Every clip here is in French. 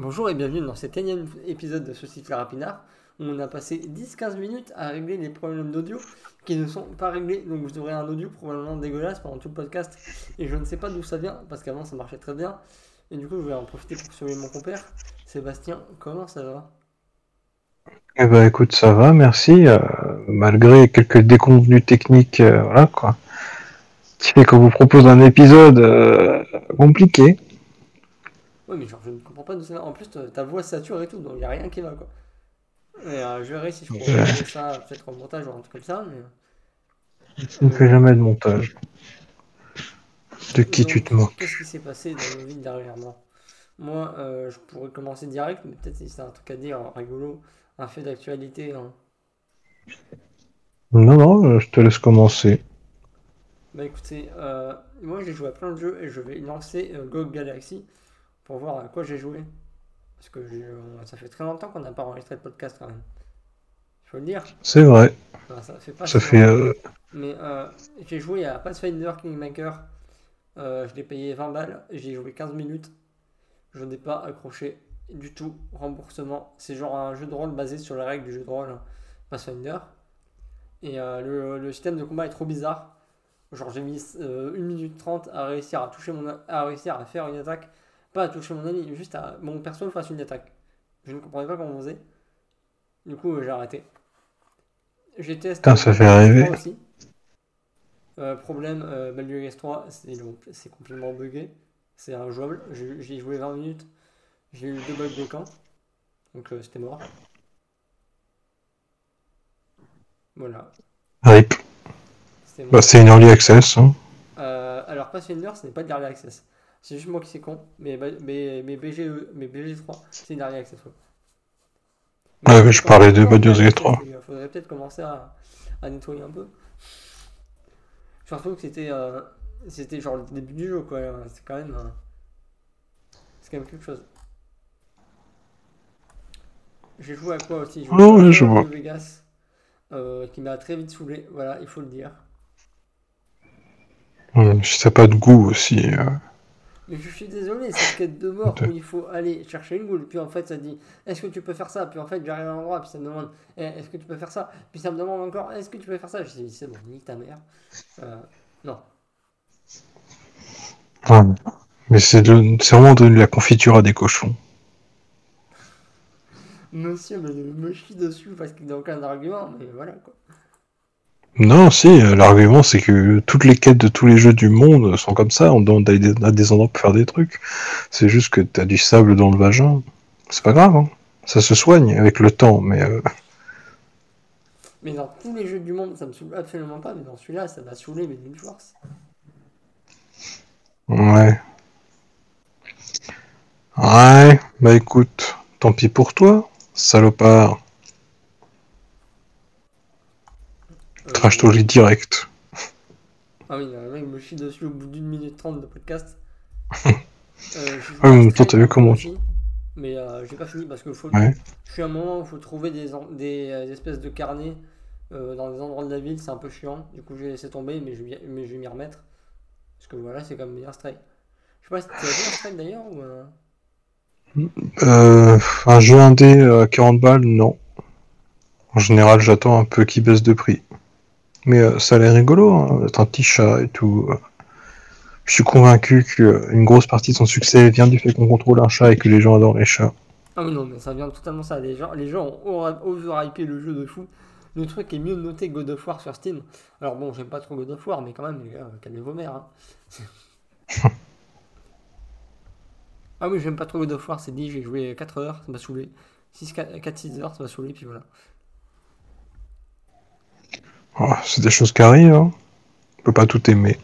Bonjour et bienvenue dans cet énième épisode de Ceci Rapinard où on a passé 10-15 minutes à régler les problèmes d'audio qui ne sont pas réglés. Donc vous aurez un audio probablement dégueulasse pendant tout le podcast et je ne sais pas d'où ça vient parce qu'avant ça marchait très bien. Et du coup je vais en profiter pour sauver mon compère. Sébastien, comment ça va? Eh ben écoute, ça va, merci. Euh, malgré quelques déconvenus techniques, euh, voilà quoi. Qui fait qu'on vous propose un épisode euh, compliqué. Oui, mais genre, je ne pas de ça. En plus, ta voix sature et tout, donc il n'y a rien qui va, quoi. Et, euh, je verrai si je pourrais faire ça peut-être en montage ou un truc comme ça, mais. Je ne fais jamais de montage. De qui tu te moques Qu'est-ce qui s'est passé dans nos vies dernièrement? Moi, euh, je pourrais commencer direct, mais peut-être si c'est un truc à dire rigolo, un fait d'actualité. Hein. Non, non, euh, je te laisse commencer. Bah écoutez, euh, moi j'ai joué à plein de jeux et je vais lancer GOG Galaxy pour voir à quoi j'ai joué. Parce que euh, ça fait très longtemps qu'on n'a pas enregistré de podcast quand même. Il faut le dire. C'est vrai. Enfin, ça fait pas Ça fait. euh, Mais euh, j'ai joué à Pathfinder Kingmaker. Euh, je l'ai payé 20 balles. J'ai joué 15 minutes. Je n'ai pas accroché du tout. Remboursement. C'est genre un jeu de rôle basé sur les règles du jeu de rôle Pathfinder. Et le, le système de combat est trop bizarre. Genre j'ai mis euh, 1 minute 30 à réussir à toucher mon a- à réussir à faire une attaque. Pas à toucher mon ami, juste à mon perso fasse une attaque. Je ne comprenais pas comment on faisait. Du coup euh, j'ai arrêté. J'ai testé Putain, ça fait rêver. 3 aussi. Euh, problème, euh, Baldur's 3, c'est complètement buggé. C'est injouable. J'ai joué 20 minutes. J'ai eu deux bugs de camp. Donc euh, c'était mort. Voilà. RIP. Bah, c'est une early access. Hein. Alors Pathfinder, ce n'est pas de l'early access. C'est juste moi qui suis con. Mais, mais, mais BGE, mais BG3, c'est une early access. ouais. Ouais, mais je parlais de Baldur's Gate 3. access, Il faudrait peut-être commencer à, à nettoyer un peu. Surtout que c'était euh, c'était genre le début du jeu, quoi. C'est quand même. euh, c'est quand même quelque chose. J'ai joué à quoi aussi? J'ai joué Oh, à je vois. Vegas, euh, qui m'a très vite saoulé, voilà, il faut le dire. Si t'as pas de goût aussi. Mais je suis désolé, cette quête de mort où il faut aller chercher une boule, puis en fait ça dit est-ce que tu peux faire ça? Puis en fait j'arrive à l'endroit, puis ça me demande Eh, est-ce que tu peux faire ça? Puis ça me demande encore est-ce que tu peux faire ça? Je dis c'est bon, nique ta mère. Euh, non. Ouais. Mais c'est de- c'est vraiment donner de la confiture à des cochons. Monsieur me, me chie dessus parce qu'il n'a aucun argument, mais voilà quoi. Non, si, euh, l'argument c'est que toutes les quêtes de tous les jeux du monde sont comme ça, on demande à des, à des endroits pour faire des trucs. C'est juste que t'as du sable dans le vagin. C'est pas grave, hein. Ça se soigne avec le temps, mais euh, Mais dans tous les jeux du monde, ça me saoule absolument pas, mais dans celui-là, ça m'a saoulé, mais d'une force. ouais. Ouais, bah écoute, tant pis pour toi, salopard. Euh, Crash Talk direct. Ah oui, le mec me chie dessus au bout d'une minute trente de podcast. Euh, à mais toi, t'as vu comment- Mais euh, j'ai pas fini parce que faut... Ouais. je suis à un moment où il faut trouver des, en- des, euh, espèces de carnets euh, dans des endroits de la ville, c'est un peu chiant. Du coup, j'ai laissé tomber, mais je, vais- mais je vais m'y remettre. Parce que voilà, c'est comme bien strike. Je sais pas si tu as vu un strike d'ailleurs ou. Euh, un jeu indé à 40 balles, non. En général, j'attends un peu qu'il baisse de prix. Mais euh, ça a l'air rigolo, hein, d'être un petit chat et tout. Je suis convaincu qu'une grosse partie de son succès vient du fait qu'on contrôle un chat et que les gens adorent les chats. Ah non, mais ça vient totalement ça. Les gens, les gens ont over- overhypé le jeu de fou. Le truc est mieux noté que God of War sur Steam. Alors bon, j'aime pas trop God of War, mais quand même, les gars, calmez vos mères. hein. ah oui, j'aime pas trop God of War, c'est dit, j'ai joué 4 heures, ça m'a saoulé. 4-6 heures, ça m'a saoulé, puis voilà. Oh, c'est des choses qui arrivent, hein. On peut pas tout aimer.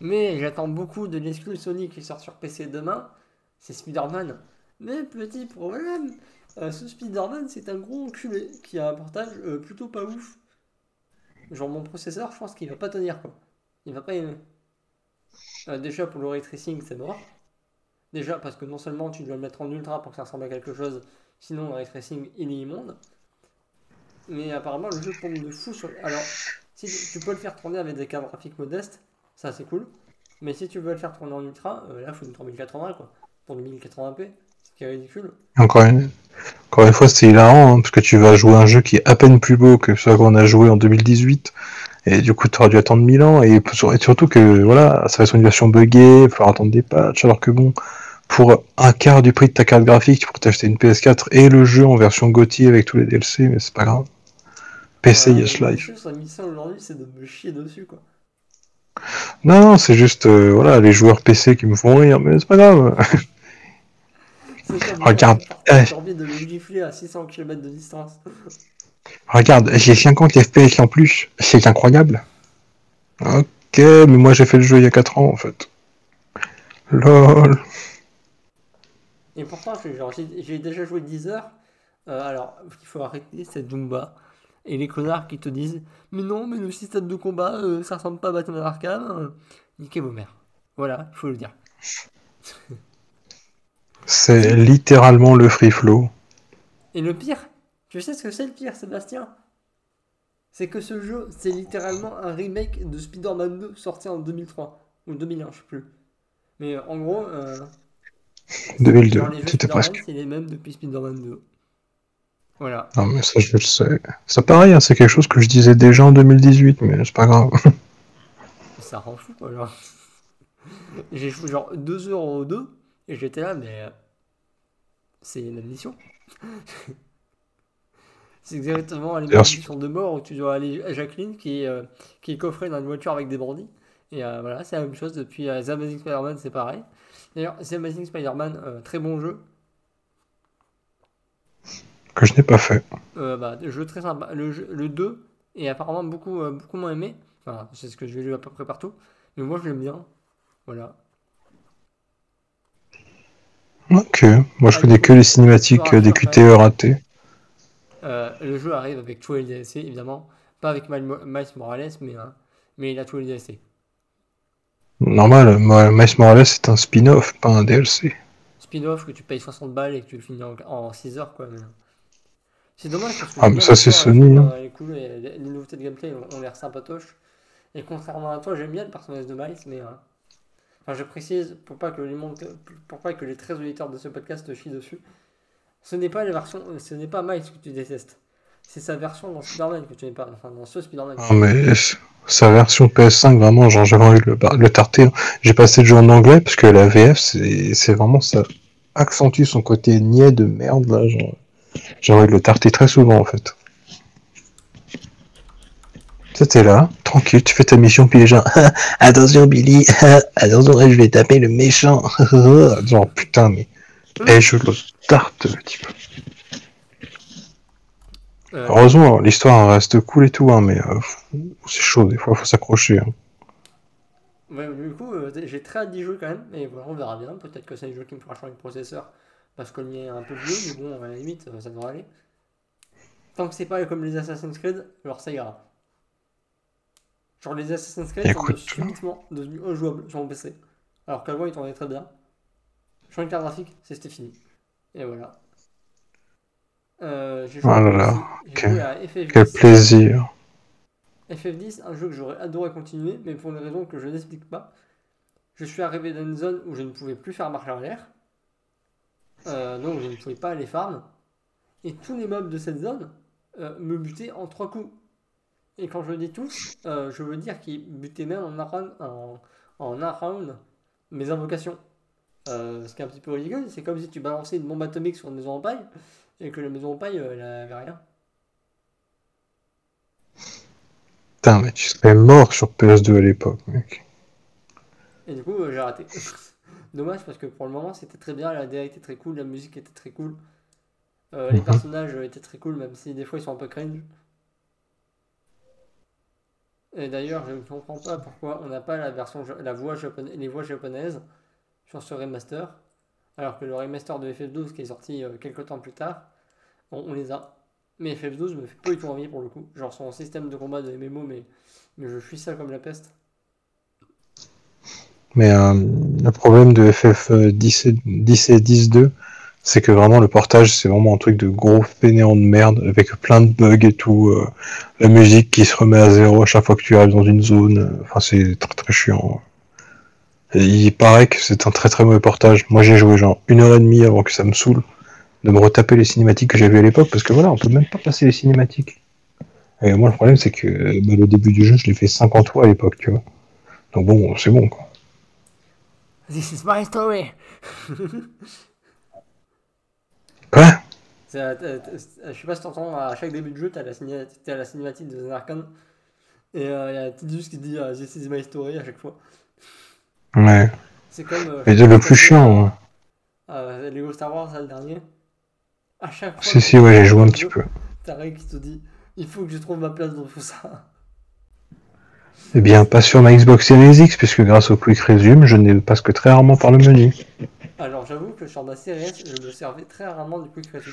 Mais j'attends beaucoup de l'exclu Sony qui sort sur PC demain, c'est Spider-Man. Mais petit problème, euh, ce Spider-Man c'est un gros enculé qui a un portage euh, plutôt pas ouf. Genre mon processeur, je pense qu'il va pas tenir quoi. Il va pas aimer. Euh, déjà pour le ray tracing c'est mort. Déjà parce que non seulement tu dois le mettre en ultra pour que ça ressemble à quelque chose, sinon le ray tracing il est immonde. Mais apparemment le jeu tombe de fou sur... Alors, si tu, peux le faire tourner avec des cartes graphiques modestes, ça c'est cool. Mais si tu veux le faire tourner en ultra, euh, là faut une 3080 quoi. pour 1080p, ce qui est ridicule. Encore une, encore une fois, c'est hilarant, hein, parce que tu vas jouer un jeu qui est à peine plus beau que ce qu'on a joué en 2018, et du coup, tu auras dû attendre 1000 ans, et, surtout que voilà, ça va être une version buggée, il falloir attendre des patchs, alors que bon, pour un quart du prix de ta carte graphique, tu pourrais t'acheter une PS4 et le jeu en version GOTY avec tous les DLC, mais c'est pas grave. PC, yes life. aujourd'hui, c'est de me chier dessus, quoi. Non, non, c'est juste euh, voilà, les joueurs PC qui me font rire, mais c'est pas grave. Regarde. J'ai envie de le gifler à 600 km de distance. Regarde, j'ai 50 FPS en plus, c'est incroyable. Ok, mais moi j'ai fait le jeu il y a 4 ans en fait. LOL. Et pourtant, j'ai déjà joué 10 heures. Euh, alors, il faut arrêter cette Zumba. Et les connards qui te disent Mais non, mais le système de combat, euh, ça ressemble pas à Batman Arkham. niquez vos mères. Voilà, il faut le dire. C'est littéralement le free flow. Et le pire, tu sais ce que c'est le pire, Sébastien? C'est que ce jeu, c'est littéralement un remake de Spider-Man 2 sorti en 2003 ou 2001, je sais plus. Mais en gros, euh, 2002, c'était presque. C'est les mêmes depuis Spider-Man 2. Voilà. Non, mais ça, je le sais. Ça, pareil, hein, c'est quelque chose que je disais déjà en 2018, mais c'est pas grave. ça rend fou, quoi. J'ai joué genre 2 heures 2 et j'étais là, mais. Euh, c'est une admission. c'est exactement les conditions de mort où tu dois aller à Jacqueline qui est, euh, qui est coffrée dans une voiture avec des bandits. Et euh, voilà, c'est la même chose depuis The Amazing Spider-Man, c'est pareil. D'ailleurs, The Amazing Spider-Man, très bon jeu. Que je n'ai pas fait. bah, jeu très sympa. Le, le 2 est apparemment beaucoup, beaucoup moins aimé. Enfin, c'est ce que je vais jouer à peu près partout. Mais moi, je l'aime bien. Voilà. Ok, moi je ah, connais que les cinématiques des QTE ratés. Euh, le jeu arrive avec tous les DLC, évidemment. Pas avec Miles Morales, mais, hein, mais il a tous les DLC. Normal, Miles Morales c'est un spin-off, pas un DLC. Spin-off que tu payes 60 balles et que tu le finis en, 6 heures, quoi. C'est dommage parce que. Ah, mais ça c'est Sony. Hein. Les, les, nouveautés de gameplay ont l'air sympatoches. Et contrairement à toi, j'aime bien le personnage de Miles, mais. Hein, Enfin, je précise, pour pas que les, pour pas que les 13 auditeurs de ce podcast te chient dessus, ce n'est pas les versions, ce n'est pas Miles que tu détestes. C'est sa version dans Spider-Man que tu n'aimes pas. Enfin, dans ce Spider-Man. Ah, mais sa version PS5, vraiment, genre, j'avais envie de le, le tarter. Hein. J'ai passé le jeu en anglais parce que la VF, c'est vraiment ça accentue son côté niais de merde, là. J'ai envie de le tarter très souvent, en fait. T'es là, tranquille, tu fais ta mission, puis les gens, attention Billy, attention, je vais taper le méchant. Genre, putain, mais. Et eh, je le tarte, le type. Euh. Heureusement, l'histoire reste cool et tout, hein, mais euh, c'est chaud, des fois, faut s'accrocher. Hein. Ouais, du coup, euh, j'ai très hâte d'y jouer quand même, mais on verra bien. Peut-être que c'est un jeu qui me fera changer le processeur parce qu'on y est un peu vieux, mais bon, à la limite, ça devrait aller. Tant que c'est pas comme les Assassin's Creed, alors ça ira. Genre les Assassin's Creed sont subitement devenus injouables sur mon PC. Alors qu'avant ils tournaient très bien. Sur une carte graphique, c'était fini. Et voilà. Euh, j'ai joué, oh à FF10. Quel plaisir. FF10, un jeu que j'aurais adoré continuer, mais pour une raison que je n'explique pas. Je suis arrivé dans une zone où je ne pouvais plus faire marche arrière. Euh, donc je ne pouvais pas aller farm. Et tous les mobs de cette zone euh, me butaient en trois coups. Et quand je dis tous, euh, je veux dire qu'ils butaient même en un en, en round mes invocations. Euh, ce qui est un petit peu ridicule, c'est comme si tu balançais une bombe atomique sur une maison en paille et que la maison en paille, elle avait rien. Putain, mais tu serais mort sur PS2 à l'époque, mec. Et du coup, j'ai raté. Dommage parce que pour le moment, c'était très bien, la DA était très cool, la musique était très cool. les mhm. personnages étaient très cool, même si des fois ils sont un peu cringe. Et d'ailleurs, je ne comprends pas pourquoi on n'a pas la version, la voix japonaise, les voix japonaises sur ce remaster, alors que le remaster de FF12 qui est sorti euh, quelques temps plus tard, on, les a. Mais FF12 me fait pas du tout envie pour le coup. Genre son système de combat de MMO, mais, mais je suis ça comme la peste. Mais euh, le problème de FF10 et, 10 et 10.2, c'est que vraiment le portage c'est vraiment un truc de gros fainéant de merde avec plein de bugs et tout euh, la musique qui se remet à zéro à chaque fois que tu arrives dans une zone enfin c'est très très chiant il paraît que c'est un très très mauvais portage. Moi j'ai joué genre une heure et demie avant que ça me saoule de me retaper les cinématiques que j'avais à l'époque parce que voilà, on peut même pas passer les cinématiques. Et moi le problème c'est que bah, le début du jeu je l'ai fait 50 fois à l'époque, tu vois. Donc bon, c'est bon quoi. This is my story. Quoi? C'est, euh, t'as- t'as- je sais pas si t'entends, à chaque début de jeu, t'as la, ciné- t'as la cinématique de Zanarkhan. Et il y a Tidus qui dit euh, This is my story à chaque fois. Ouais. C'est comme. euh, Mais pas le plus chiant. à, euh, Lego Star Wars, là, le dernier. À chaque fois. Si si ouais j'ai joué un petit peu. T'as Ray qui te dit Il faut que je trouve ma place dans tout ça. Eh bien pas sur ma Xbox Series X puisque grâce au Quick Resume je ne passe que très rarement par le menu. Alors j'avoue que sur ma Series S, je me servais très rarement du Quick Resume.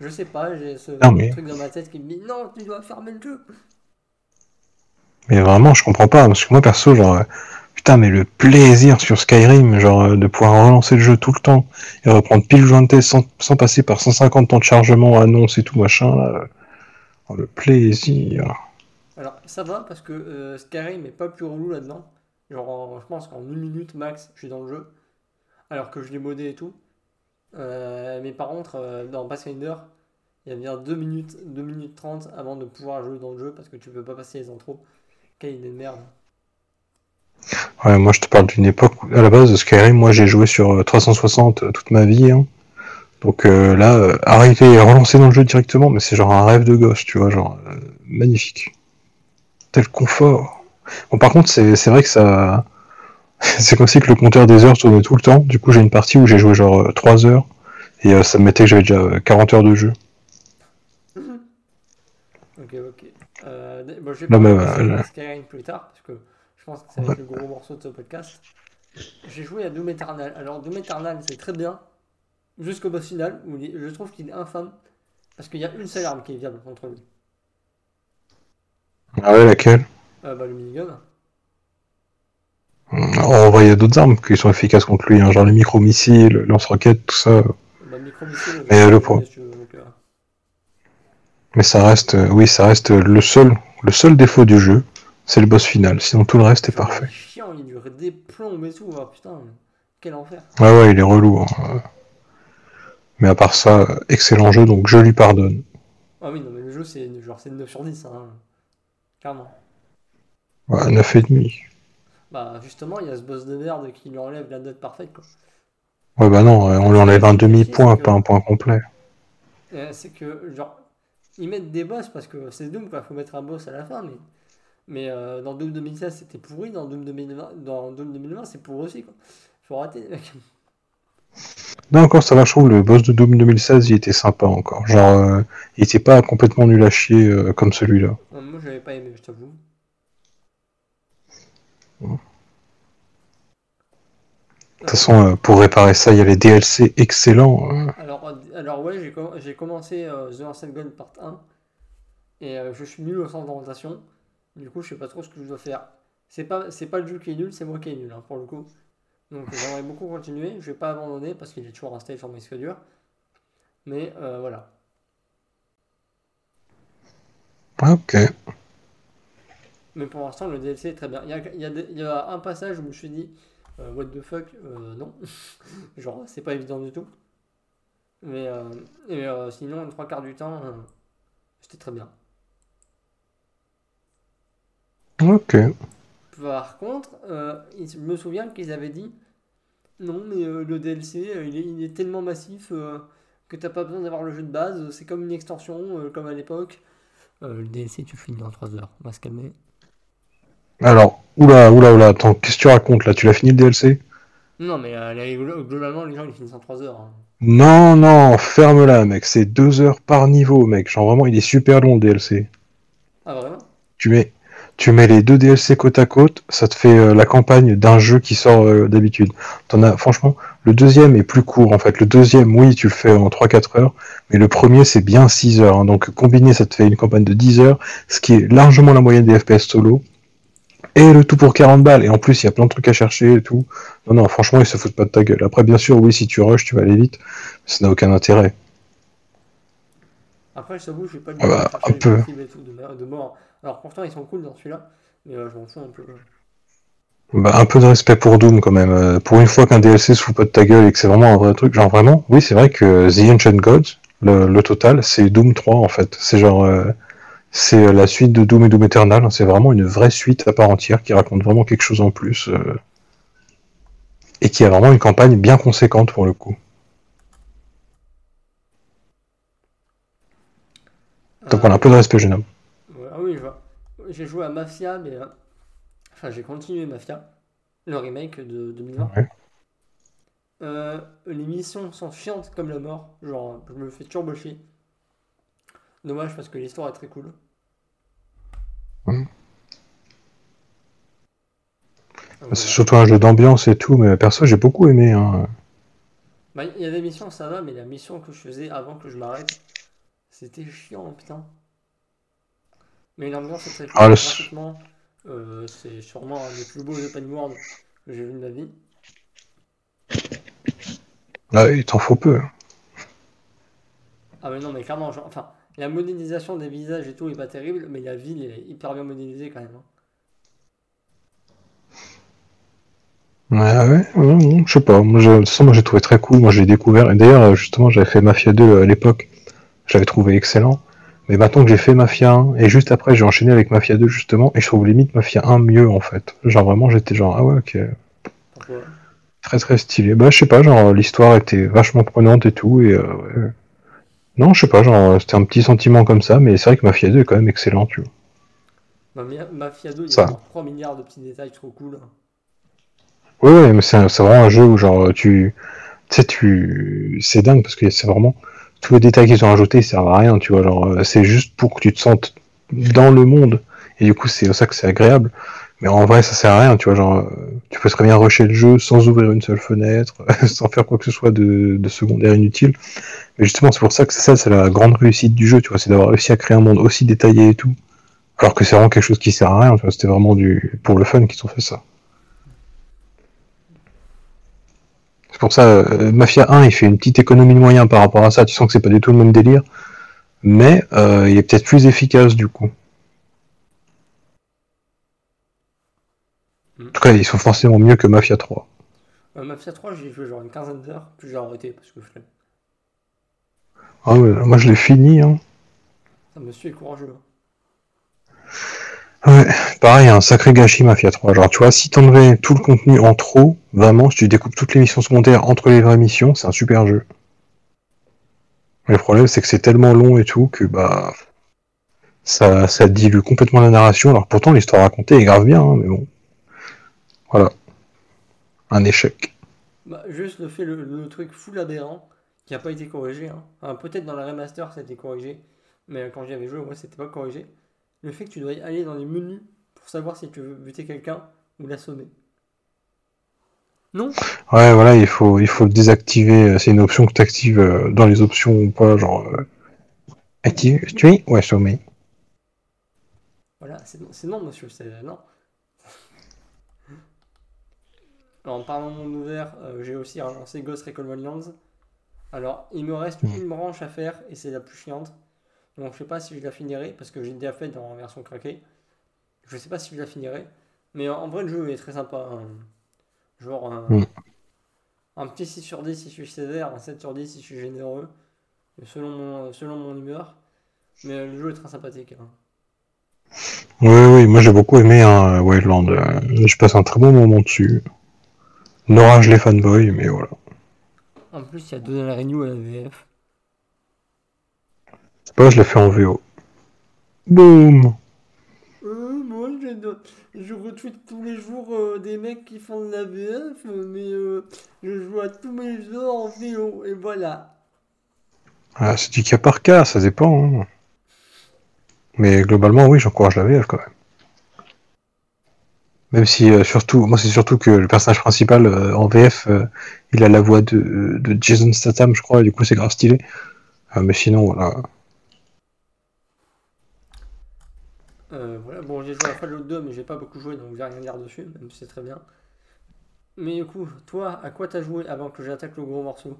Je sais pas, j'ai ce Non, mais- truc dans ma tête qui me dit Non, tu dois fermer le jeu. Mais vraiment, je comprends pas, parce que moi perso, genre, euh, putain, mais le plaisir sur Skyrim, genre, euh, de pouvoir relancer le jeu tout le temps et reprendre pile joint de test sans, sans passer par 150 temps de chargement, annonce et tout machin, là, euh, oh, le plaisir. Alors ça va parce que euh, Skyrim est pas plus relou là-dedans. Genre, en- je pense qu'en une minute max, je suis dans le jeu. Alors que je l'ai modé et tout. Euh, mais par contre, euh, dans Pathfinder, il y a bien 2 minutes, 2 minutes 30 avant de pouvoir jouer dans le jeu parce que tu peux pas passer les intros. Quelle idée de merde. Ouais, moi je te parle d'une époque où, à la base, Skyrim, moi j'ai joué sur euh, 360 euh, toute ma vie, hein. Donc là, arriver et relancer dans le jeu directement, mais c'est genre un rêve de gosse, tu vois, genre, magnifique. Tel confort. Bon, par contre, c'est vrai que ça. c'est comme si que le compteur des heures tournait tout le temps. Du coup, j'ai une partie où j'ai joué genre euh, 3 heures, et euh, ça me mettait que j'avais déjà euh, 40 heures de jeu. Ok, ok. Euh, d- bon, je vais Non, mais, parler de euh, Skyrim plus tard parce que je pense que ça va être le gros morceau de ce podcast. J'ai joué à Doom Eternal. Alors, Doom Eternal, c'est très bien jusqu'au boss final où je trouve qu'il est infâme parce qu'il y a une seule arme qui est viable contre lui. Ah ouais, laquelle? Euh, bah, le minigun. En vrai, il y a d'autres armes qui sont efficaces contre lui, hein, genre les micro-missiles, lance-roquettes, tout ça. Bah, micro-missile. Mais, euh, le point. si Mais ça reste, euh, oui, ça reste euh, le seul, le seul défaut du jeu, c'est le boss final. Sinon tout le reste est parfait. est chiant, il dure des plombes et tout. Ah, putain, quel enfer. Ouais, ouais, il est relou. hein. Mais à part ça, excellent jeu, donc je lui pardonne. Ah oui, non, mais le jeu, c'est genre c'est 9 sur 10. Hein. Clairement. Ouais, 9,5. Bah, justement, il y a ce boss de merde qui lui enlève la note parfaite, quoi. Ouais, bah non, euh, on lui enlève un demi-point, pas un point complet. Euh, c'est que, genre, ils mettent des boss parce que c'est Doom, quoi. Faut mettre un boss à la fin, mais, mais euh, dans Doom 2016, c'était pourri. Dans Doom 2020, dans Doom 2020 c'est pourri aussi, quoi. Faut rater, mecs. Non, encore, ça va, je trouve, le boss de Doom 2016, il était sympa encore. Genre, euh, il était pas complètement nul à chier euh, comme celui-là. Moi, j'avais pas aimé, je t'avoue. De toute façon, euh, pour réparer ça, il y a les DLC excellents. euh. Alors, alors ouais, j'ai com- j'ai commencé euh, The Ancient Gun Part 1 et euh, je suis nul au sens d'orientation. Du coup, je sais pas trop ce que je dois faire. C'est pas, c'est pas le jeu qui est nul, c'est moi qui est nul hein, pour le coup. Donc j'aimerais beaucoup continuer. Je vais pas abandonner parce qu'il est toujours installé sur mes disques durs. Mais euh, voilà. Ok. Mais pour l'instant, le DLC est très bien. Il y a, il y a il y a un passage où je me suis dit, euh, what the fuck, euh, non. Genre, c'est pas évident du tout. Mais et, sinon, les trois quarts du temps, c'était très bien. Ok. Par contre, euh, je me souviens qu'ils avaient dit non, mais euh, le DLC euh, il, est, il est tellement massif euh, que t'as pas besoin d'avoir le jeu de base, c'est comme une extension, euh, comme à l'époque. Euh, le DLC, tu finis en 3 heures, on va se calmer. Alors, oula, oula, oula, attends, qu'est-ce que tu racontes là? Tu l'as fini le DLC Non, mais euh, là, globalement, les gens ils finissent en 3 heures. hein. Non, non, ferme-la, mec. C'est deux heures par niveau, mec. Genre vraiment, il est super long le DLC. Ah, vraiment? Tu mets, tu mets les deux DLC côte à côte, ça te fait euh, la campagne d'un jeu qui sort euh, d'habitude. T'en as, franchement, le deuxième est plus court en fait. Le deuxième, oui, tu le fais en 3-4 heures, mais le premier, c'est bien 6 heures. hein. Donc combiné, ça te fait une campagne de 10 heures, ce qui est largement la moyenne des FPS solo. Et le tout pour 40 balles. Et en plus, il y a plein de trucs à chercher et tout. Non, non, franchement, ils se foutent pas de ta gueule. Après, bien sûr, oui, si tu rushes, tu vas aller vite. Mais ça n'a aucun intérêt. Après, je t'avoue, je vais pas Ah bah, un peu. de mort. Alors pourtant, ils sont cool dans celui-là, mais euh, je m'en fous un peu. Bah, un peu de respect pour Doom quand même. Euh, Pour une fois qu'un DLC se fout pas de ta gueule et que c'est vraiment un vrai truc, genre vraiment, oui, c'est vrai que The Ancient Gods, le, total, c'est Doom 3 en fait. C'est genre, euh, c'est la suite de Doom et Doom Eternal. C'est vraiment une vraie suite à part entière qui raconte vraiment quelque chose en plus euh, et qui a vraiment une campagne bien conséquente pour le coup. Donc on a un peu de respect, jeune homme. Ouais, ah oui, je vois. J'ai joué à Mafia, mais. euh, Enfin, j'ai continué Mafia, le remake de 2020. Ouais. Euh, les missions sont chiantes comme la mort. Genre, je me fais turbocher. Dommage parce que l'histoire est très cool. C'est surtout un jeu d'ambiance et tout, mais perso j'ai beaucoup aimé. Hein. Bah, il y a des missions, ça va, mais la mission que je faisais avant que je m'arrête, c'était chiant, putain. Mais l'ambiance est très cool. Ah, le- euh, c'est sûrement un des plus beaux open world que j'ai vu de ma vie. Là, il t'en faut peu. Ah mais non mais clairement, genre, enfin, la modélisation des visages et tout est pas terrible, mais la ville est hyper bien modélisée quand même. hein. Ouais, ouais, ouais, je sais pas. Moi, je- de toute façon, moi j'ai trouvé très cool. Moi j'ai découvert. Et d'ailleurs, euh, justement, j'avais fait Mafia 2 à l'époque. Je l'avais trouvé excellent. Mais maintenant que j'ai fait Mafia 1, et juste après j'ai enchaîné avec Mafia 2 justement, et je trouve limite Mafia 1 mieux en fait. Genre vraiment, j'étais genre, ah ouais, ok. Pourquoi? Très très stylé. Bah, je sais pas, genre l'histoire était vachement prenante et tout. Et euh, ouais. Non, je sais pas, genre c'était un petit sentiment comme ça, mais c'est vrai que Mafia 2 est quand même excellent, tu vois. Bah, Mafia 2, il y a genre 3 milliards de petits détails trop cool. Ouais, ouais, mais c'est vraiment un jeu où genre tu. Tu sais, tu. C'est dingue parce que c'est vraiment. Tous les détails qu'ils ont rajoutés ils servent à rien, tu vois. Genre, euh, c'est juste pour que tu te sentes dans le monde. Et du coup, c'est ça que c'est agréable. Mais en vrai, ça sert à rien, tu vois. Genre, euh, tu peux très bien rusher le jeu sans ouvrir une seule fenêtre, sans faire quoi que ce soit de, de secondaire inutile. Mais justement, c'est pour ça que c'est ça, c'est la grande réussite du jeu, tu vois. C'est d'avoir réussi à créer un monde aussi détaillé et tout. Alors que c'est vraiment quelque chose qui sert à rien, tu vois. C'était vraiment du pour le fun qu'ils ont fait ça. Pour ça, euh, Mafia 1, il fait une petite économie de moyens par rapport à ça. Tu sens que c'est pas du tout le même délire. Mais euh, il est peut-être plus efficace du coup. Mm. En tout cas, ils sont forcément mieux que Mafia 3. Euh, Mafia 3, j'ai joué genre une quinzaine d'heures, puis j'ai arrêté parce que flemme. Ah ouais, moi je l'ai fini. Hein. Ça me suit courageux. Ouais, pareil, un sacré gâchis Mafia 3. Genre, tu vois, si t'enlevais tout le contenu en trop, vraiment, si tu découpes toutes les missions secondaires entre les vraies missions, c'est un super jeu. Le problème, c'est que c'est tellement long et tout que bah ça, ça dilue complètement la narration. Alors pourtant, l'histoire racontée est grave bien, hein, mais bon. Voilà. Un échec. Bah, juste le fait, le, truc full aberrant, qui a pas été corrigé. Hein. Peut-être dans la remaster, ça a été corrigé, mais quand j'y avais joué, moi, c'était pas corrigé. Le fait que tu dois aller dans les menus pour savoir si tu veux buter quelqu'un ou l'assommer. Non? Ouais, voilà, il faut, il faut le désactiver. C'est une option que tu actives dans les options ou pas, genre. Euh, active, tuer Ouais, sommet. Voilà, c'est non, c'est non, monsieur, c'est non. Alors, en parlant de monde ouvert, euh, j'ai aussi relancé Ghost Recon Wildlands. Alors, il me reste Mhm. une branche à faire et c'est la plus chiante. Donc, je sais pas si je la finirai parce que j'ai déjà fait dans la version craquée. Je sais pas si je la finirai. Mais en, en vrai, le jeu est très sympa. hein. Genre, un, un petit 6 sur 10 si je suis sévère, un 7 sur 10 si je suis généreux. Selon mon, selon mon humeur. Mais le jeu est très sympathique. hein. Oui, oui, moi j'ai beaucoup aimé hein, Wildland. Euh, Je passe un très bon moment dessus. N'orage les fanboys, mais voilà. En plus, il y a la renew à la VF. Moi je l'ai fait en VO. Boum Euh, moi, je, je retweet tous les jours euh, des mecs qui font de la VF, mais euh, je joue à tous mes jeux en VO, et voilà. ah, C'est du cas par cas, ça dépend. hein. Mais globalement, oui, j'encourage la VF quand même. Même si, euh, surtout, moi c'est surtout que le personnage principal euh, en VF, euh, il a la voix de, de Jason Statham, je crois, et du coup c'est grave stylé. Euh, mais sinon, voilà. Euh, voilà, bon, j'ai joué à Fallout 2, mais j'ai pas beaucoup joué, donc je vais rien dire dessus, même si c'est très bien. Mais du coup, toi, à quoi t'as joué avant que j'attaque le gros morceau?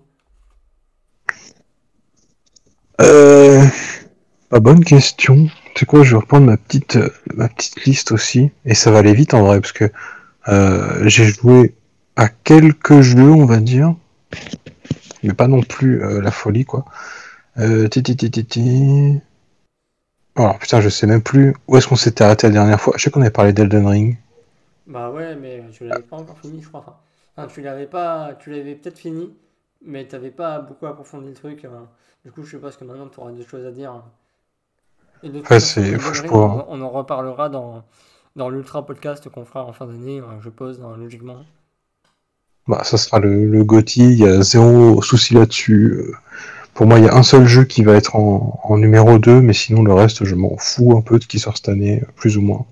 Euh... Pas bonne question. Tu sais quoi, je vais reprendre ma petite, euh, ma petite liste aussi. Et ça va aller vite en vrai, parce que Euh, j'ai joué à quelques jeux, on va dire. Mais pas non plus la folie, quoi. Euh, ti, ti, ti, Oh putain, je sais même plus où est-ce qu'on s'était arrêté la dernière fois. Je sais qu'on avait parlé d'Elden Ring. Bah ouais, mais tu l'avais pas encore fini, je crois. Enfin, tu l'avais pas, tu l'avais peut-être fini, mais t'avais pas beaucoup approfondi le truc. hein. Du coup, je sais pas, parce que maintenant tu auras des choses à dire. hein. Et de Ouais, c'est- Ring, pourrais- on, on en reparlera dans, dans l'ultra podcast qu'on fera en fin d'année, hein, je pose, hein, logiquement. Bah, ça sera le, le GOTY, il y a zéro souci là-dessus. Euh, Pour moi, il y a un seul jeu qui va être en, en numéro 2, mais sinon le reste, je m'en fous un peu de ce qui sort cette année, plus ou moins.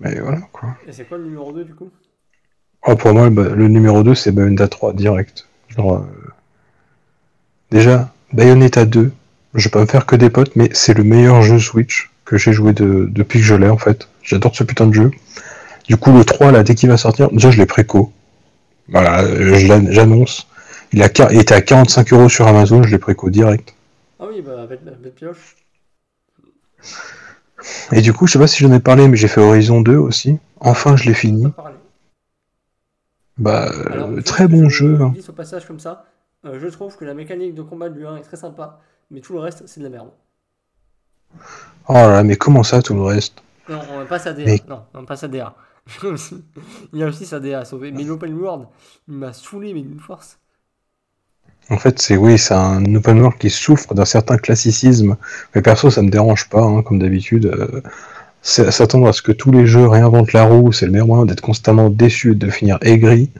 Mais voilà, quoi. Et c'est quoi le numéro 2 du coup? Ah, pour moi, bah, le numéro 2, c'est Bayonetta 3, direct. Genre, euh, Déjà, Bayonetta 2, je vais pas me faire que des potes, mais c'est le meilleur jeu Switch que j'ai joué de- depuis que je l'ai, en fait. J'adore ce putain de jeu. Du coup, le 3, là, dès qu'il va sortir, déjà, je l'ai préco. Voilà, euh, j'annonce. Il, a était à 45 euros sur Amazon, je l'ai préco direct. Ah oui, bah, belle, belle pioche. Et du coup, je sais pas si j'en ai parlé, mais j'ai fait Horizon 2 aussi. Enfin, je l'ai fini. Bah, euh, Alors, très bon je jeu. hein. glisse au passage comme ça. Euh, je trouve que la mécanique de combat du 1 est très sympa, mais tout le reste, c'est de la merde. Oh là là, mais comment ça, tout le reste? Non, on passe à DA. Mais- Non, on passe à DA. Il y a aussi sa DA à sauver. Mais l'open world, il m'a saoulé, mais d'une force. En fait, c'est oui, c'est un open world qui souffre d'un certain classicisme. Mais perso, ça me dérange pas, hein, comme d'habitude. Euh, S'attendre à ce que tous les jeux réinventent la roue, c'est le meilleur moyen d'être constamment déçu et de finir aigri.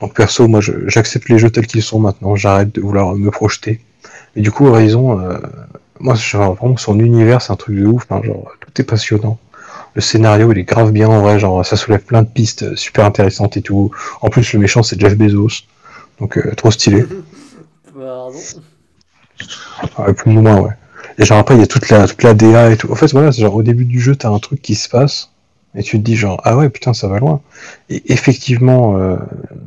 Donc perso, moi, j'accepte les jeux tels qu'ils sont maintenant. J'arrête de vouloir me projeter. Et du coup, Horizon, euh, moi, genre, vraiment, son univers, c'est un truc de ouf. genre, tout est passionnant. Le scénario, il est grave bien en vrai. Genre, ça soulève plein de pistes euh, super intéressantes et tout. En plus, le méchant, c'est Jeff Bezos. Donc, euh, trop stylé. Pardon. Ouais, plus ou moins, ouais. Et genre après, il y a toute la, toute la DA et tout. En fait, voilà, c'est genre au début du jeu, t'as un truc qui se passe, et tu te dis genre, ah ouais, putain, ça va loin. Et effectivement, euh,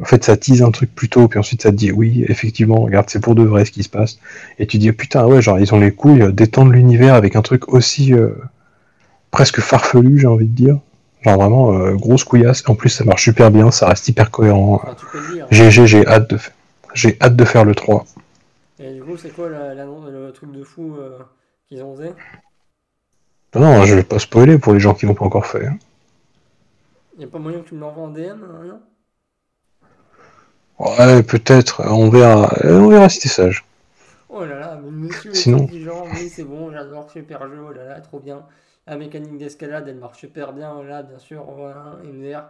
en fait, ça tease un truc plus tôt, puis ensuite ça te dit, oui, effectivement, regarde, c'est pour de vrai ce qui se passe. Et tu te dis, putain, ouais, genre, ils ont les couilles euh, d'étendre l'univers avec un truc aussi euh, presque farfelu, j'ai envie de dire. Genre vraiment, euh, grosse couillasse. En plus, ça marche super bien, ça reste hyper cohérent. Enfin. GG, j'ai hâte de faire. J'ai hâte de faire le 3. Et du coup, c'est quoi la- la- le truc de fou euh, qu'ils ont osé Non, je vais pas spoiler pour les gens qui l'ont pas encore fait. hein. Il a pas moyen que tu me l'envoies en DM hein, non? Ouais, peut-être, on verra, Euh, on verra si t'es sage. Oh là là, mais monsieur Sinon- est intelligent, oui c'est bon, j'adore super jeu, oh là là, trop bien. La mécanique d'escalade, elle marche super bien, oh là, bien sûr, voilà, MDR.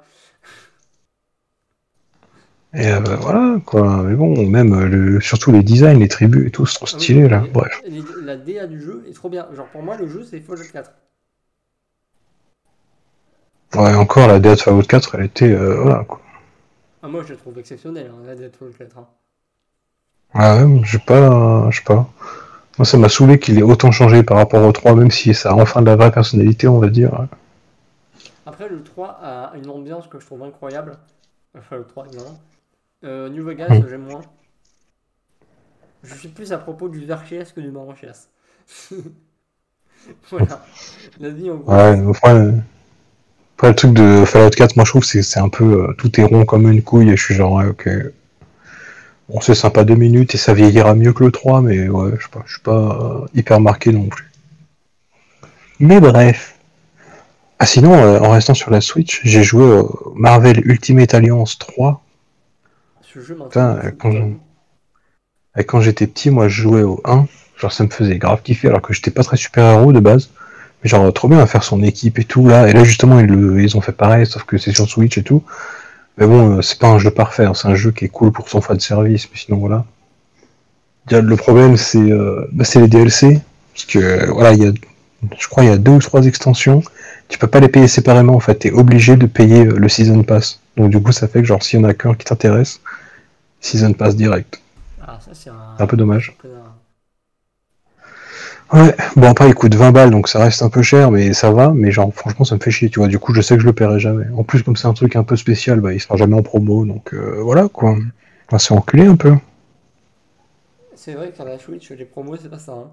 Et euh, bah, voilà, quoi. Mais bon, même euh, le, surtout les designs, les tribus et tout, c'est trop Ah oui, stylé là. mais Bref. les- La DA du jeu est trop bien. Genre pour moi, le jeu c'est Fallout 4. Ouais, encore la DA de Fallout 4, elle était. euh, voilà, quoi. Ah, moi je la trouve exceptionnelle, hein, la DA de Fallout 4. hein. Ah ouais, je sais pas, je sais pas. Moi, ça m'a saoulé qu'il ait autant changé par rapport au 3, même si ça a enfin de la vraie personnalité, on va dire. Après, le 3 a une ambiance que je trouve incroyable. Enfin, le 3, évidemment. Euh, New Vegas, j'aime moins. Je suis plus à propos du Verchies que du Maranchias. voilà. La vie en gros. Ouais, après, euh, après, le truc de Fallout 4, moi je trouve que c'est un peu. euh, tout est rond comme une couille et je suis genre, ouais, ok. Bon, c'est sympa deux minutes et ça vieillira mieux que le 3, mais ouais, je sais pas, je suis pas euh, hyper marqué non plus. Mais bref. Ah, sinon, euh, en restant sur la Switch, j'ai joué au Marvel Ultimate Alliance 3. M'intéresse. quand quand j'étais petit, moi je jouais au 1. Genre, ça me faisait grave kiffer alors que j'étais pas très super-héros de base. Mais genre, trop bien à faire son équipe et tout là. Et là, justement, ils, le- ont fait pareil, sauf que c'est sur Switch et tout. Mais bon, euh, c'est pas un jeu parfait, hein, c'est un jeu qui est cool pour son fan service, mais sinon voilà. Le problème, c'est euh, bah, les DLC. Parce que, euh, voilà, il y a, je crois il y a deux ou trois extensions. Tu peux pas les payer séparément, en fait. T'es obligé de payer euh, le Season Pass. Donc, du coup, ça fait que, genre, s'il y en a qu'un qui t'intéresse, Season Pass direct. Ah, ça c'est un. C'est un peu dommage. un Ouais, bon après il coûte 20 balles donc ça reste un peu cher mais ça va, mais genre franchement ça me fait chier tu vois, du coup je sais que je le paierai jamais. En plus comme c'est un truc un peu spécial, bah il sera jamais en promo donc euh, voilà quoi. On va se enculer un peu. C'est vrai que sur la Switch, les promos, c'est pas ça. Hein.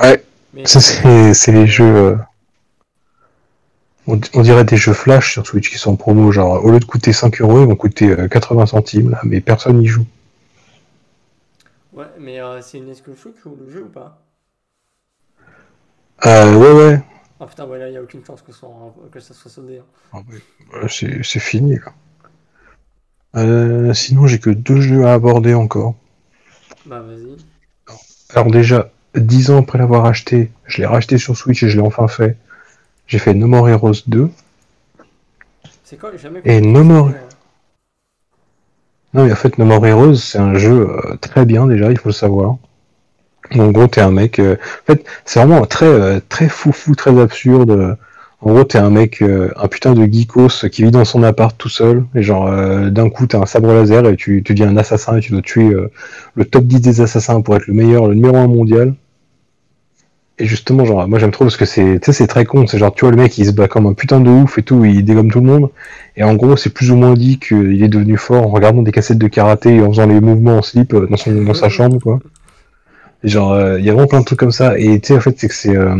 Ouais, Mais ça c'est c'est les jeux... euh, On, on dirait des jeux flash sur Switch qui sont en promo, genre au lieu de coûter 5 euros, ils vont coûter euh, 80 centimes, là, mais personne n'y joue. Ouais, mais euh, c'est une exclusion qui joue le jeu ou pas? Euh, ouais, ouais, Ah putain, ouais, là, il a aucune chance que, ce soit, que ça soit soldé. hein. Ah ouais, euh, c'est c'est fini, là. Euh, sinon, j'ai que deux jeux à aborder encore. Bah, vas-y. Alors déjà, 10 ans après l'avoir acheté, je l'ai racheté sur Switch et je l'ai enfin fait. J'ai fait No More Heroes 2. C'est quoi jamais Et No More- hein. Non mais en fait No More Heroes c'est un jeu euh, très bien déjà, il faut le savoir. En gros t'es un mec, euh, en fait c'est vraiment très euh, très foufou, très absurde. En gros t'es un mec, un putain de geekos qui vit dans son appart tout seul et genre d'un coup t'as un sabre laser et tu, tu deviens un assassin et tu dois tuer le top 10 des assassins pour être le meilleur, le numéro 1 mondial. Et justement genre moi j'aime trop parce que c'est c'est très con, c'est genre tu vois le mec il se bat comme un putain de ouf et tout, il dégomme tout le monde. Et en gros, c'est plus ou moins dit qu'il est devenu fort en regardant des cassettes de karaté et en faisant les mouvements en slip euh, dans, son, dans sa chambre, quoi. Genre, euh, il y a vraiment plein de trucs comme ça. Et tu sais, en fait, c'est que c'est. euh,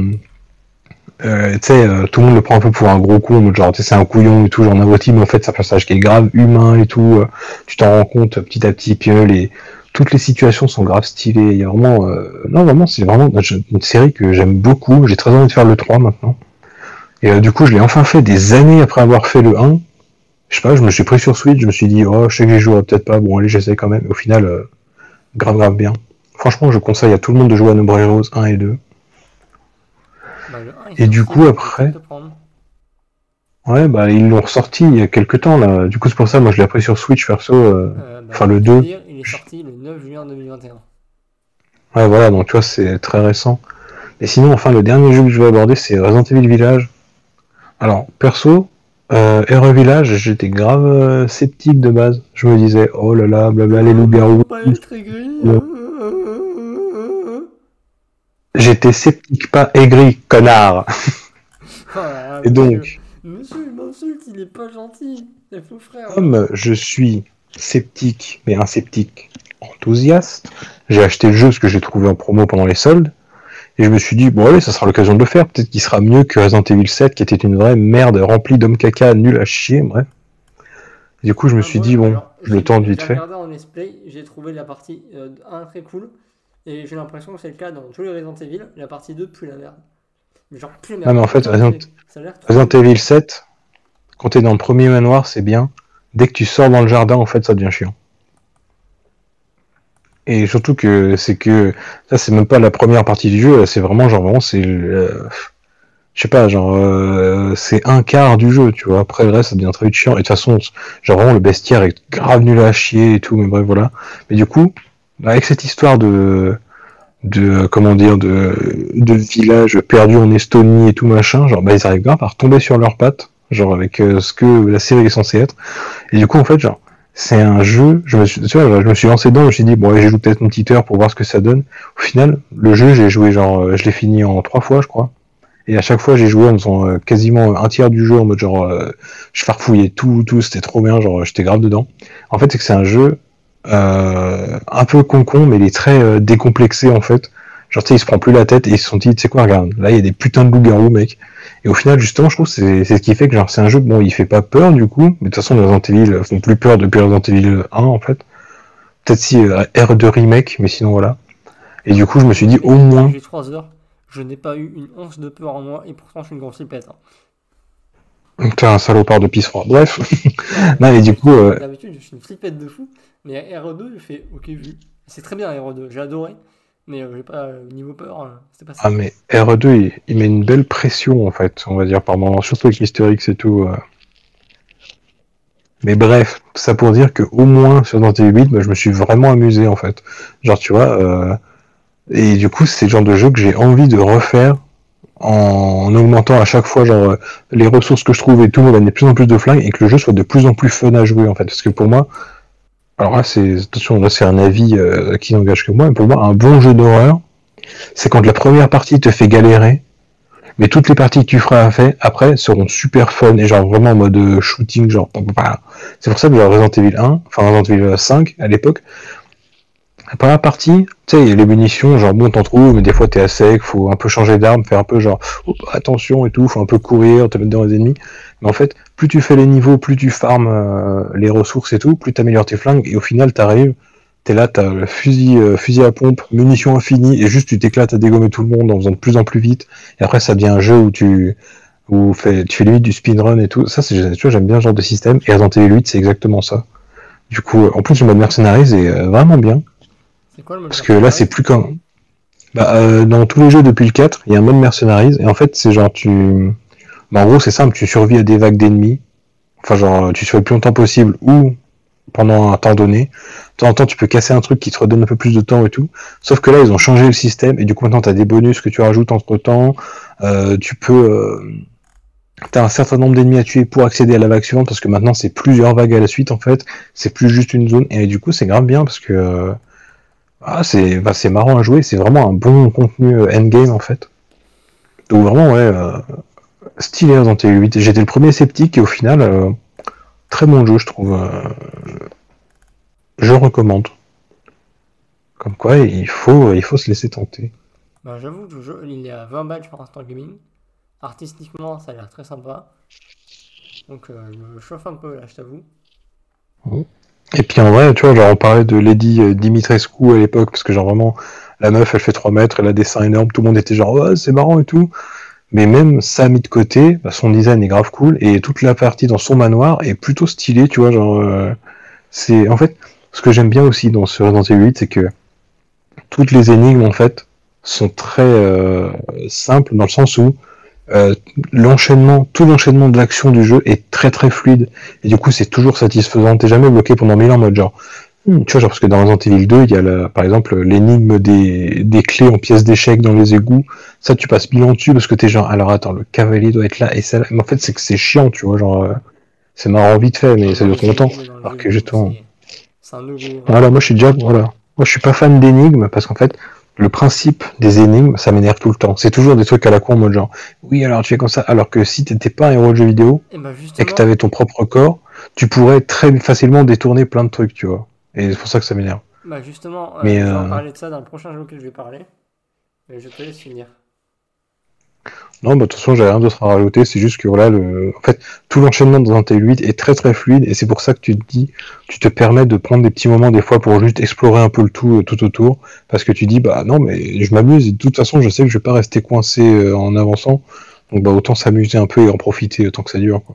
euh, tu sais, euh, tout le monde le prend un peu pour un gros con, genre, tu sais, c'est un couillon et tout, genre Navoti, mais en fait, c'est un personnage qui est grave humain et tout. tu t'en rends compte petit à petit, puis les, toutes les situations sont grave stylées. Il y a vraiment. euh, non, vraiment, c'est vraiment une série que j'aime beaucoup. J'ai très envie de faire le 3 maintenant. Et euh, du coup, je l'ai enfin fait des années après avoir fait le 1 je sais pas, je me suis pris sur Switch, je me suis dit, oh, je sais que j'y jouerai peut-être pas, bon, allez, j'essaie quand même. Au final, euh, grave, grave bien. Franchement, je conseille à tout le monde de jouer à No More Heroes 1 et 2. Bah, le 1, il Et du coup, après-. Ouais, bah, ils l'ont ressorti il y a quelques temps, là. Du coup, c'est pour ça, moi, je l'ai pris sur Switch, perso. euh, Euh, bah, Enfin, le je peux 2. te dire, Il est sorti le 9 juin 2021. Ouais, voilà, donc tu vois, c'est très récent. Et sinon, enfin, le dernier jeu que je vais aborder, c'est Resident Evil Village. Alors, perso, euh, Village, j'étais grave euh, sceptique de base. Je me disais, oh là là, blabla, les loups-garous. J'étais sceptique, pas aigri, connard. Ah, Et donc, Monsieur, il m'insulte, il est pas gentil. C'est faux frère. comme je suis sceptique, mais un sceptique enthousiaste, j'ai acheté le jeu parce que j'ai trouvé en promo pendant les soldes. Et je me suis dit, bon allez, ça sera l'occasion de le faire. Peut-être qu'il sera mieux que Resident Evil 7, qui était une vraie merde remplie d'hommes caca, nul à chier, bref. Et du coup, je me Ah, suis dit, bon, alors, je le tente vite fait. en j'ai trouvé la partie euh, 1 très cool. Et j'ai l'impression que c'est le cas dans tous les Resident Evil. La partie 2 pue la merde. Genre pue la merde. Non, mais en fait, Resident-. Evil 7, quand t'es dans le premier manoir, c'est bien. Dès que tu sors dans le jardin, en fait, ça devient chiant. Et surtout que c'est que ça, c'est même pas la première partie du jeu, c'est vraiment genre vraiment c'est euh, je sais pas, genre euh, c'est un quart du jeu, tu vois. Après le reste, ça devient très vite chiant. Et de toute façon, genre vraiment le bestiaire est grave nul à chier et tout, mais bref voilà. Mais du coup, avec cette histoire de de comment dire de de village perdu en Estonie et tout machin, genre bah ils arrivent grave à retomber sur leurs pattes, genre avec euh, ce que la série est censée être. Et du coup en fait genre c'est un jeu, je me suis, lancé dedans, je me suis dit bon j'ai joué peut-être une petite pour voir ce que ça donne. Au final, le jeu j'ai joué genre euh, je l'ai fini en trois fois je crois. Et à chaque fois j'ai joué en faisant euh, quasiment un tiers du jeu en mode genre euh, je farfouillais tout, tout, c'était trop bien, genre j'étais grave dedans. En fait c'est que c'est un jeu un peu con-con, mais il est très décomplexé en fait. Genre, tu sais, il se prend plus la tête et ils se sont dit, tu sais quoi, regarde, là, il y a des putains de loups-garous, mec. Et au final, justement, je trouve que c'est c'est ce qui fait que, genre, c'est un jeu, bon, il fait pas peur, du coup, mais de toute façon, les Resident Evil font plus peur depuis Resident Evil 1, en fait. Peut-être si euh, R2 Remake, mais sinon, voilà. Et du coup, je me suis dit, au moins, J'ai 3 heures. Je n'ai pas eu une once de peur en moi et pourtant je suis une grosse flippette. hein. t'es un salopard de pisse froid. Bref. non, et du coup, euh, D'habitude, je suis une flippette de fou. Mais à RE2, j'ai fait ok, vu. C'est très bien RE2, j'ai adoré. Mais euh, j'ai pas euh, niveau peur, euh, c'était pas. Ah mais RE2 il, il met une belle pression en fait, on va dire par moment, surtout avec X et tout. euh. Mais bref, ça pour dire que au moins sur Evil 8, bah, je me suis vraiment amusé en fait. Genre tu vois, euh, et du coup c'est le genre de jeu que j'ai envie de refaire en augmentant à chaque fois genre les ressources que je trouve et tout, me donner de plus en plus de flingues et que le jeu soit de plus en plus fun à jouer en fait. Parce que pour moi, alors là c'est attention là c'est un avis euh, qui n'engage que moi, mais pour moi un bon jeu d'horreur, c'est quand la première partie te fait galérer, mais toutes les parties que tu feras après seront super fun et genre vraiment en mode euh, shooting, genre. C'est pour ça que genre Resident Evil 1, enfin Resident Evil 5 à l'époque, la la partie, tu sais, les munitions, genre bon, t'en trouves, mais des fois t'es à sec, faut un peu changer d'arme, faire un peu genre oh, attention et tout, faut un peu courir, te mettre dans les ennemis. Mais en fait, plus tu fais les niveaux, plus tu farmes euh, les ressources et tout, plus t'améliores tes flingues, et au final t'arrives, t'es là, t'as le fusil, euh, fusil à pompe, munitions infinies, et juste tu t'éclates à dégommer tout le monde en faisant de plus en plus vite. Et après, ça devient un jeu où tu, où fait, tu fais limite du speedrun et tout. Ça, c'est, tu vois, j'aime bien ce genre de système. Et Resident Evil 8, c'est exactement ça. Du coup, en plus, le mode Mercenaries est euh, vraiment bien. C'est quoi le mode Parce que là, c'est plus comme. Bah, euh, dans tous les jeux depuis le 4, il y a un mode Mercenaries. Et en fait, c'est genre, tu. Bah, en gros, c'est simple, tu survis à des vagues d'ennemis. Enfin, genre, tu survis le plus longtemps possible ou pendant un temps donné. De temps en temps, tu peux casser un truc qui te redonne un peu plus de temps et tout. Sauf que là, ils ont changé le système. Et du coup, maintenant, tu as des bonus que tu rajoutes entre temps. Euh, tu peux. Euh... T'as un certain nombre d'ennemis à tuer pour accéder à la vague suivante parce que maintenant c'est plusieurs vagues à la suite en fait, c'est plus juste une zone et du coup c'est grave bien parce que euh, ah, c'est bah, c'est marrant à jouer, c'est vraiment un bon contenu euh, endgame en fait. Donc vraiment ouais, euh, stylé dans T8. J'étais le premier sceptique et au final euh, très bon jeu je trouve. euh, je recommande. Comme quoi il faut il faut se laisser tenter. Bah, j'avoue que le jeu, il est à 20 balles par Instant Gaming. Artistiquement, ça a l'air très sympa. Donc, je me chauffe un peu là, je t'avoue. Et puis en vrai, tu vois, genre on parlait de Lady euh, Dimitrescu à l'époque, parce que genre vraiment, la meuf elle fait 3 mètres, elle a des seins énormes, tout le monde était genre ouais, c'est marrant et tout. Mais même ça mis de côté, bah, son design est grave cool, et toute la partie dans son manoir est plutôt stylée, tu vois, genre euh, c'est. En fait, ce que j'aime bien aussi dans ce Resident Evil 8, c'est que toutes les énigmes en fait sont très euh, simples dans le sens où euh, l'enchaînement, tout l'enchaînement de l'action du jeu est très très fluide et du coup c'est toujours satisfaisant. T'es jamais bloqué pendant mille ans en mode genre, hmm, tu vois, genre parce que dans Resident Evil 2, il y a la- par exemple l'énigme des, des clés en pièces d'échecs dans les égouts. Ça, tu passes mille ans dessus parce que t'es genre, alors attends, le cavalier doit être là et ça. là. Mais en fait, c'est que c'est chiant, tu vois, genre, euh, c'est marrant vite fait, mais ça dure trop longtemps. Alors que justement, c'est- C'est un nouveau. voilà, moi je suis déjà, voilà, moi je suis pas fan d'énigmes parce qu'en fait, le principe des énigmes, ça m'énerve tout le temps. C'est toujours des trucs à la con en mode genre, oui, alors tu fais comme ça, alors que si t'étais pas un héros de jeu vidéo Et bah, et que t'avais ton propre corps, tu pourrais très facilement détourner plein de trucs, tu vois. Et c'est pour ça que ça m'énerve. bah, justement euh, Mais, je vais euh, en parler de ça dans le prochain jeu auquel je vais parler. Mais je te laisse finir. Non, bah, de toute façon, j'ai rien d'autre à rajouter, c'est juste que voilà, le... en fait, tout l'enchaînement dans un TL8 est très très fluide, et c'est pour ça que tu te dis, tu te permets de prendre des petits moments des fois pour juste explorer un peu le tout, euh, tout autour, parce que tu dis, bah non, mais je m'amuse, et de toute façon, je sais que je vais pas rester coincé euh, en avançant, donc bah autant s'amuser un peu et en profiter tant que ça dure. C'est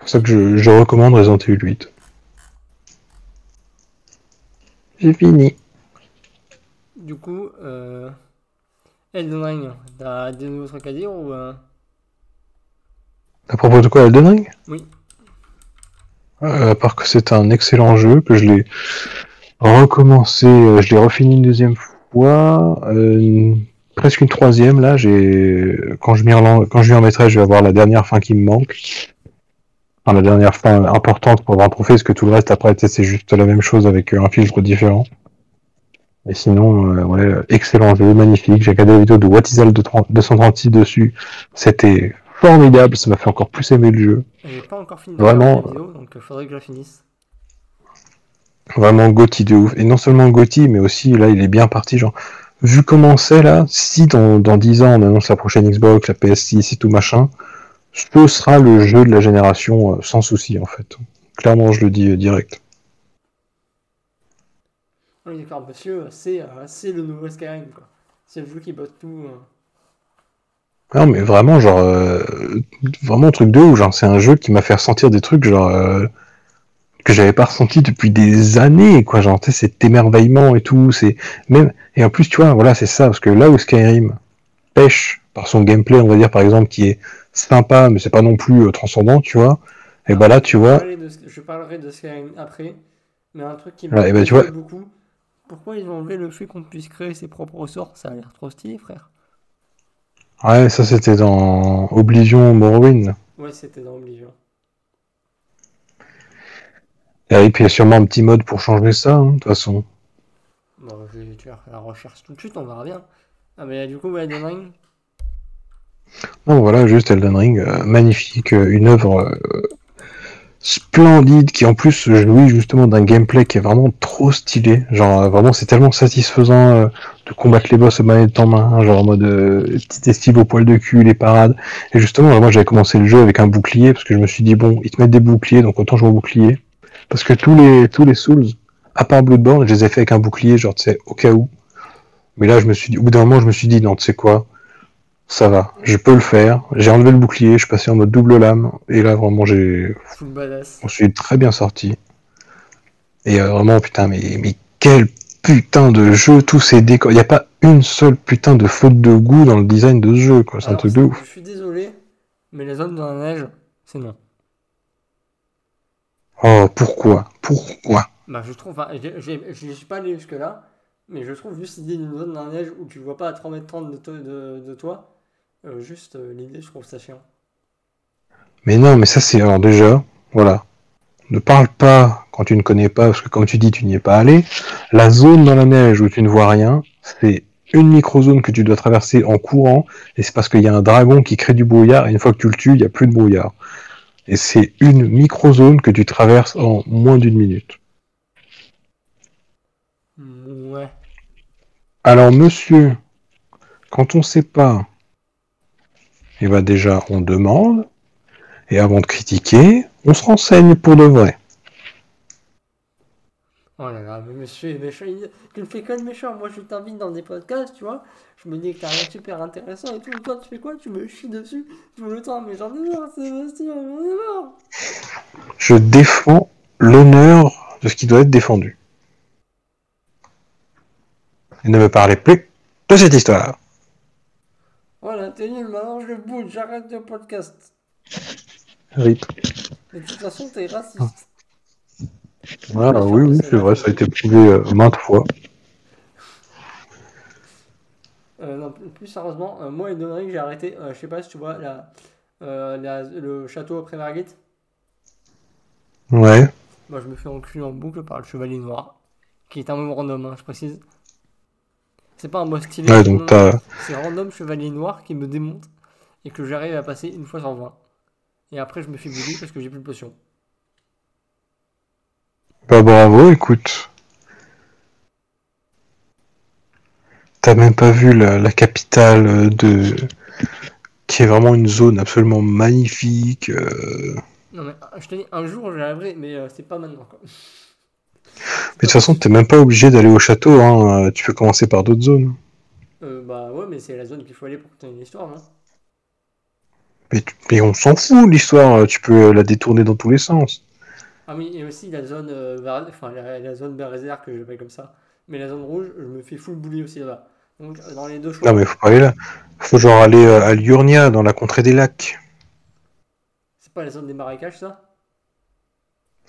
pour ça que je, je recommande Resident Evil 8. J'ai fini. Du coup, euh... Elden Ring, t'as des nouveaux trucs à dire ou. euh, À propos de quoi, Elden Ring? Oui. Euh, à part que c'est un excellent jeu, que je l'ai recommencé, euh, je l'ai refini une deuxième fois, euh, presque une troisième là. J'ai quand je m'y relan- quand je m'y remettrai, je vais avoir la dernière fin qui me manque. Enfin, la dernière fin importante pour avoir un trophée, parce que tout le reste après c'est juste la même chose avec un filtre différent. Et sinon, euh, ouais, excellent jeu, magnifique. J'ai regardé la vidéo de What is All 236 dessus. C'était formidable, ça m'a fait encore plus aimer le jeu. J'ai pas encore fini de Vraiment, la vidéo, donc il faudrait que je la finisse. Vraiment Gotti de ouf. Et non seulement Gotti, mais aussi là, il est bien parti. Genre, vu comment c'est là, si dans, dans 10 ans on annonce la prochaine Xbox, la PS6 et tout machin, ce sera le jeu de la génération euh, sans souci en fait. Clairement, je le dis euh, direct. Oui, d'accord, monsieur, c'est euh, c'est le nouveau Skyrim, quoi. C'est le jeu qui botte tout. euh. Non, mais vraiment, genre, euh, vraiment truc de ouf. Genre, c'est un jeu qui m'a fait ressentir des trucs, genre, euh, que j'avais pas ressenti depuis des années, quoi. Genre, tu sais, cet émerveillement et tout. C'est même, et en plus, tu vois, voilà, c'est ça, parce que là où Skyrim pêche par son gameplay, on va dire, par exemple, qui est sympa, mais c'est pas non plus transcendant, tu vois. Et bah là, tu Je vois, parlerai de- Je parlerai de Skyrim après, mais un truc qui me Ouais, vois- beaucoup. Pourquoi ils ont enlevé le fait qu'on puisse créer ses propres ressorts? Ça a l'air trop stylé, frère. ouais, ça c'était dans Oblivion Morrowind. Ouais, c'était dans Oblivion. Et puis il y a sûrement un petit mode pour changer ça, hein, de toute façon. Bon, je vais faire la recherche tout de suite, on verra bien. Ah, mais du coup, Elden Ring, Non, voilà, juste Elden Ring, euh, magnifique, euh, une œuvre euh, splendide qui en plus jouit justement d'un gameplay qui est vraiment trop stylé. Genre euh, vraiment c'est tellement satisfaisant euh, de combattre les boss manette en main, genre en mode euh, petit estive au poil de cul, les parades. Et justement moi j'avais commencé le jeu avec un bouclier parce que je me suis dit bon ils te mettent des boucliers donc autant jouer au bouclier. Parce que tous les tous les Souls, à part Bloodborne, je les ai fait avec un bouclier, genre tu sais, au cas où. Mais là je me suis dit, au bout d'un moment je me suis dit non tu sais quoi, ça va, je peux le faire. J'ai enlevé le bouclier, je suis passé en mode double lame, et là vraiment j'ai. Full badass. Je suis très bien sorti. Et euh, vraiment, putain, mais, mais quel putain de jeu, tous ces décors. Il n'y a pas une seule putain de faute de goût dans le design de ce jeu, quoi. C'est un truc de ouf. Je suis désolé, mais les zones dans la neige, c'est non. Oh, pourquoi? Pourquoi? Bah, je trouve, enfin, je suis pas allé jusque-là, mais je trouve juste l'idée d'une zone dans la neige où tu vois pas à 3 mètres 30 de, to- de, de toi, euh, juste euh, l'idée, je trouve ça chiant. Mais non, mais ça c'est alors déjà, voilà. Ne parle pas quand tu ne connais pas, parce que comme tu dis, tu n'y es pas allé. La zone dans la neige où tu ne vois rien, c'est une micro-zone que tu dois traverser en courant, et c'est parce qu'il y a un dragon qui crée du brouillard, et une fois que tu le tues, il n'y a plus de brouillard. Et c'est une micro-zone que tu traverses en moins d'une minute. Mm, Ouais. Alors monsieur, quand on sait pas, eh ben déjà on demande, et avant de critiquer, on se renseigne pour de vrai. Oh là là, mais monsieur est méchant. il- Tu le fais que le méchant. Moi, je t'invite dans des podcasts, tu vois. Je me dis que t'as rien de super intéressant et tout. Et toi, tu fais quoi? Tu me chies dessus tout le temps. Mais j'en ai marre, Sébastien, j'en ai marre. Je défends l'honneur de ce qui doit être défendu. Et ne me parlez plus de cette histoire. Voilà, t'es nul. Maintenant, je bouge. J'arrête le podcast. Rip. Mais de toute façon, t'es raciste. Voilà, oui, oui, c'est vrai, ça a été prouvé euh, maintes fois. Euh, non, plus sérieusement, euh, moi, donnerie que j'ai arrêté, je sais pas si tu vois la, la- le château après Margit. Ouais. Moi, je me fais enculer en boucle par le chevalier noir, qui est un mot random, hein, je précise. C'est pas un mot stylé, Ouais, donc c'est random chevalier noir qui me démonte et que j'arrive à passer une fois sur 20. Et après, je me fais bully parce que j'ai plus de potions. Bah bravo, écoute. T'as même pas vu la, la capitale euh, de. qui est vraiment une zone absolument magnifique. euh, Non, mais euh, je te dis, un jour, j'arriverai, mais euh, c'est pas maintenant, quoi. Mais de toute façon, t'es même pas obligé d'aller au château, hein. euh, Tu peux commencer par d'autres zones. Euh, bah ouais, mais c'est la zone qu'il faut aller pour que tu aies une histoire, Mais, on s'en fout, l'histoire. euh, Tu peux la détourner dans tous les sens. Ah oui, et aussi la zone, euh, Bar- enfin, la, la zone Berserk, que j'appelle comme ça. Mais la zone rouge, je me fais full bully aussi là-bas. Donc, dans les deux choix, Non, mais faut pas aller là. Faut genre aller à Liurnia, dans la contrée des lacs. c'est pas la zone des marécages, ça?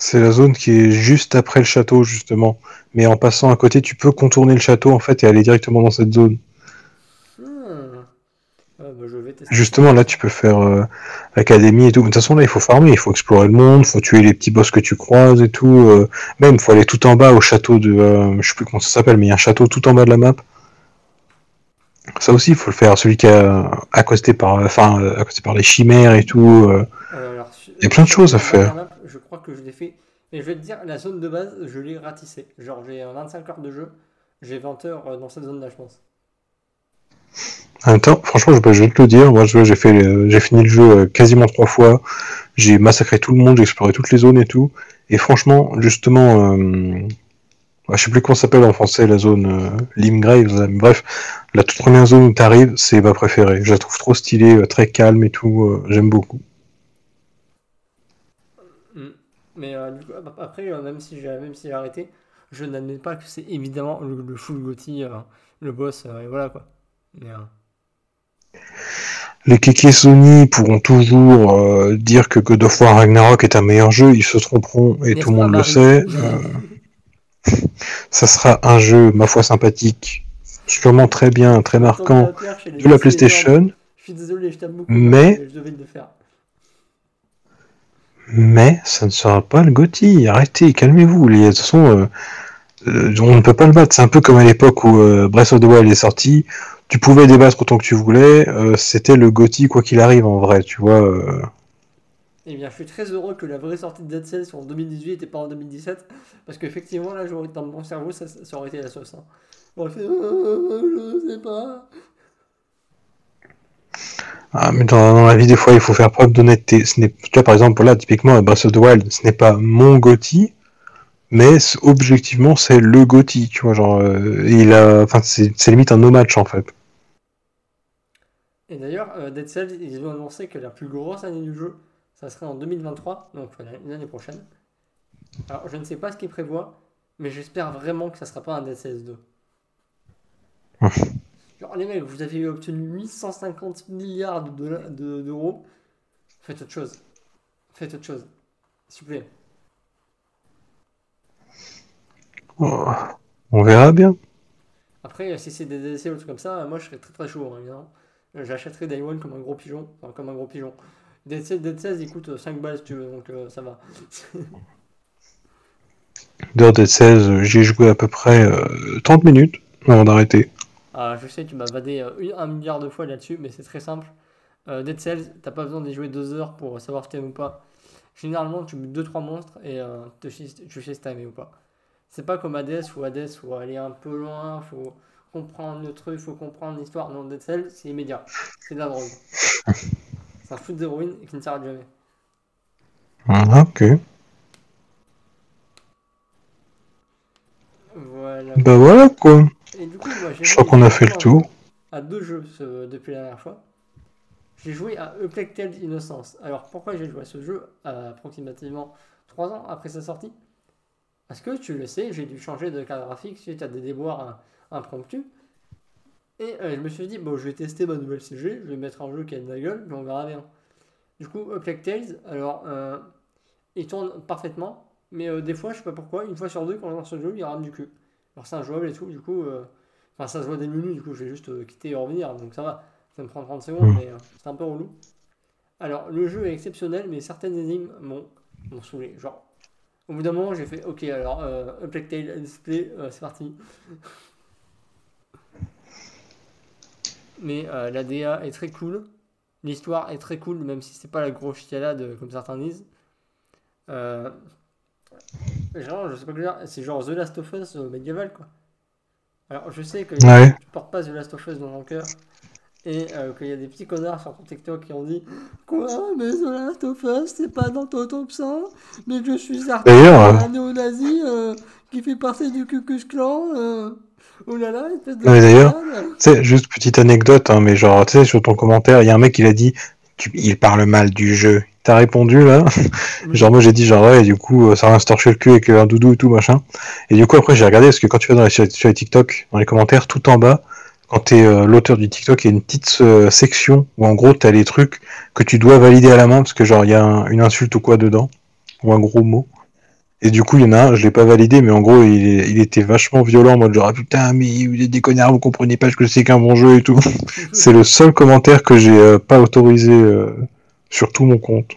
C'est la zone qui est juste après le château, justement. Mais en passant à côté, tu peux contourner le château, en fait, et aller directement dans cette zone. Hmm. Ah, bah, je vais tester. Justement, là, tu peux faire euh, l'académie et tout. Mais de toute façon, là, il faut farmer, il faut explorer le monde, il faut tuer les petits boss que tu croises et tout. euh. Même, il faut aller tout en bas au château de... euh, je sais plus comment ça s'appelle, mais il y a un château tout en bas de la map. Ça aussi, il faut le faire. Celui qui a accosté par, enfin, euh, accosté par les chimères et tout. euh. Euh, alors, Il y a plein de choses à faire. Je crois que je l'ai fait. Mais je vais te dire, la zone de base, je l'ai ratissée. Genre, j'ai euh, 25 heures de jeu. J'ai 20 heures euh, dans cette zone-là, je pense. En même temps, franchement, je, vais te le dire, moi, j'ai fait, le- j'ai fini le jeu euh, quasiment trois fois. J'ai massacré tout le monde, j'ai exploré toutes les zones et tout. Et franchement, justement, euh, je sais plus comment s'appelle en français la zone euh, Limgrave. là, mais bref, la toute première zone où t'arrives, c'est ma préférée. Je la trouve trop stylée, euh, très calme et tout. euh, J'aime beaucoup. Hmm. Mais euh, du coup, ap- après, euh, même si j'ai même si j'ai arrêté, je n'admets pas que c'est évidemment le, le full Gotti, euh, le boss, et voilà quoi. Mais, Les kékés Sony pourront toujours dire que God of War Ragnarok est un meilleur jeu, ils se tromperont et tout le monde le sait. Ça sera un jeu, ma foi, sympathique, sûrement très bien, très marquant de la PlayStation. Je suis désolé, je t'aime beaucoup. Mais- Je devais le faire. Mais ça ne sera pas le GOTY. Arrêtez, calmez-vous. De toute façon, euh, euh, on ne peut pas le battre. C'est un peu comme à l'époque où euh, Breath of the Wild est sorti. Tu pouvais débattre autant que tu voulais. euh, C'était le GOTY quoi qu'il arrive en vrai, tu vois. Eh bien, je suis très heureux que la vraie sortie de Dead Cells en 2018 et pas en 2017. Parce qu'effectivement, là, j'aurais dans mon cerveau, ça, ça aurait été la sauce. Hein. J'aurais fait. Je sais pas. Ah, mais dans, dans la vie, des fois, il faut faire preuve d'honnêteté. Ce n'est, tu vois, par exemple, là, typiquement, Breath of the Wild, ce n'est pas mon Gotti, mais objectivement, c'est le Gotti, tu vois, genre, euh, il a, enfin, c'est, c'est limite un no match, en fait. Et d'ailleurs, euh, Dead Cells, ils ont annoncé que la plus grosse année du jeu, ça serait en 2023, donc l'année prochaine. Alors, je ne sais pas ce qu'ils prévoient, mais j'espère vraiment que ça sera pas un Dead Cells 2. Genre, les mecs, vous avez obtenu 850 milliards de dollars- de- d'euros. Faites autre chose. Faites autre chose. S'il vous plaît. Oh, On verra bien. Après, si c'est des DLC ou des trucs comme ça, moi je serais très très chaud, hein, évidemment. Euh, J'achèterais Day One comme un gros pigeon. Enfin, comme un gros pigeon. Dead Cells, il coûte euh, 5 balles si tu veux, donc euh, ça va. D'ailleurs, Dead Cells, j'y ai joué à peu près euh, 30 minutes avant d'arrêter. Ah, je sais, tu m'as vadé euh, un milliard de fois là-dessus, mais c'est très simple. Euh, Dead Cells, t'as pas besoin d'y jouer 2 heures pour savoir si t'aimes ou pas. Généralement, tu butes 2-3 monstres et euh, te tu sais si t'as aimé ou pas. C'est pas comme Hades ou Hades, faut aller un peu loin, faut comprendre le truc, faut comprendre l'histoire. Non, Dead Cells, c'est immédiat. C'est de la drogue. C'est un shoot d'héroïne qui ne s'arrête jamais. Ah, ok. Voilà. Bah voilà, quoi. Et du coup, moi, Je crois qu'on a fait le tour. à deux jeux ce- depuis la dernière fois. J'ai joué à A Plague Tale Innocence. Alors pourquoi j'ai joué à ce jeu à approximativement 3 ans après sa sortie? Parce que tu le sais, j'ai dû changer de carte graphique suite à des déboires impromptus. Et euh, je me suis dit, bon, je vais tester ma nouvelle CG, je vais mettre un jeu qui a de la gueule, mais on verra bien. Du coup, A Plague Tales, alors, euh, il tourne parfaitement, mais euh, des fois, je sais pas pourquoi, une fois sur deux, quand on lance ce jeu, il rame du cul. Alors c'est injouable et tout, du coup, euh, enfin ça se voit des menus, du coup, je vais juste euh, quitter et revenir, donc ça va. Ça me prend 30 secondes, Mm. mais euh, c'est un peu relou. Alors, le jeu est exceptionnel, mais certaines énigmes m'ont saoulé. Genre, au bout d'un moment, j'ai fait Ok, alors, euh, Tale Display, euh, c'est parti. Mais euh, la DA est très cool. L'histoire est très cool, même si c'est pas la grosse chialade comme certains disent. Euh, genre, je sais pas quoi dire, c'est genre The Last of Us euh, médiéval, quoi. Alors, je sais que Ouais. tu portes pas The Last of Us dans ton cœur. Et euh, qu'il y a des petits connards sur ton TikTok qui ont dit Quoi? Mais The Last of Us, c'est pas dans ton top 100 Mais je suis certain D'ailleurs, qu'il y a un néo-nazi euh, qui fait partie du Klan. Euh... Oh là là, espèce de. D'ailleurs, sais, juste petite anecdote, hein, mais genre, tu sais, sur ton commentaire, il y a un mec qui l'a dit, tu- il parle mal du jeu. T'as répondu là Genre, moi j'ai dit, genre, ouais, du coup, euh, ça se torcher le cul avec un doudou et tout, machin. Et du coup, après, j'ai regardé, parce que quand tu vas dans les, sur, sur les TikTok, dans les commentaires, tout en bas, quand t'es euh, l'auteur du TikTok, il y a une petite euh, section où en gros, t'as les trucs que tu dois valider à la main, parce que genre, il y a un- une insulte ou quoi dedans, ou un gros mot. Et du coup, il y en a un, je l'ai pas validé, mais en gros, il, est- il était vachement violent, en mode genre, ah, putain, mais vous êtes des connards, vous comprenez pas ce que c'est qu'un bon jeu et tout. C'est le seul commentaire que j'ai euh, pas autorisé euh, sur tout mon compte.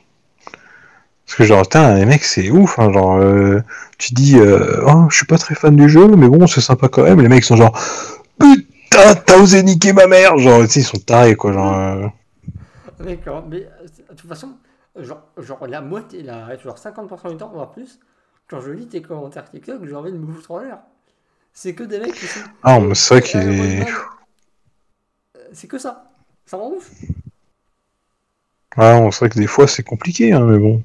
Parce que genre, putain, les mecs, c'est ouf, hein, genre, euh, tu dis, euh, oh, je suis pas très fan du jeu, mais bon, c'est sympa quand même. Les mecs sont genre, putain, t'as osé niquer ma mère, genre, tu ils sont tarés, quoi, genre. euh, D'accord, mais euh, de toute façon, genre, genre la moitié, la, genre 50% du temps, voire plus, quand je lis tes commentaires TikTok, j'ai envie de me foutre en l'air. C'est que des mecs qui sont. Ah, mais c'est vrai Euh, qu'il est. C'est que ça. Ça rend ouf. Ah, on sait que des fois, c'est compliqué, hein, mais bon.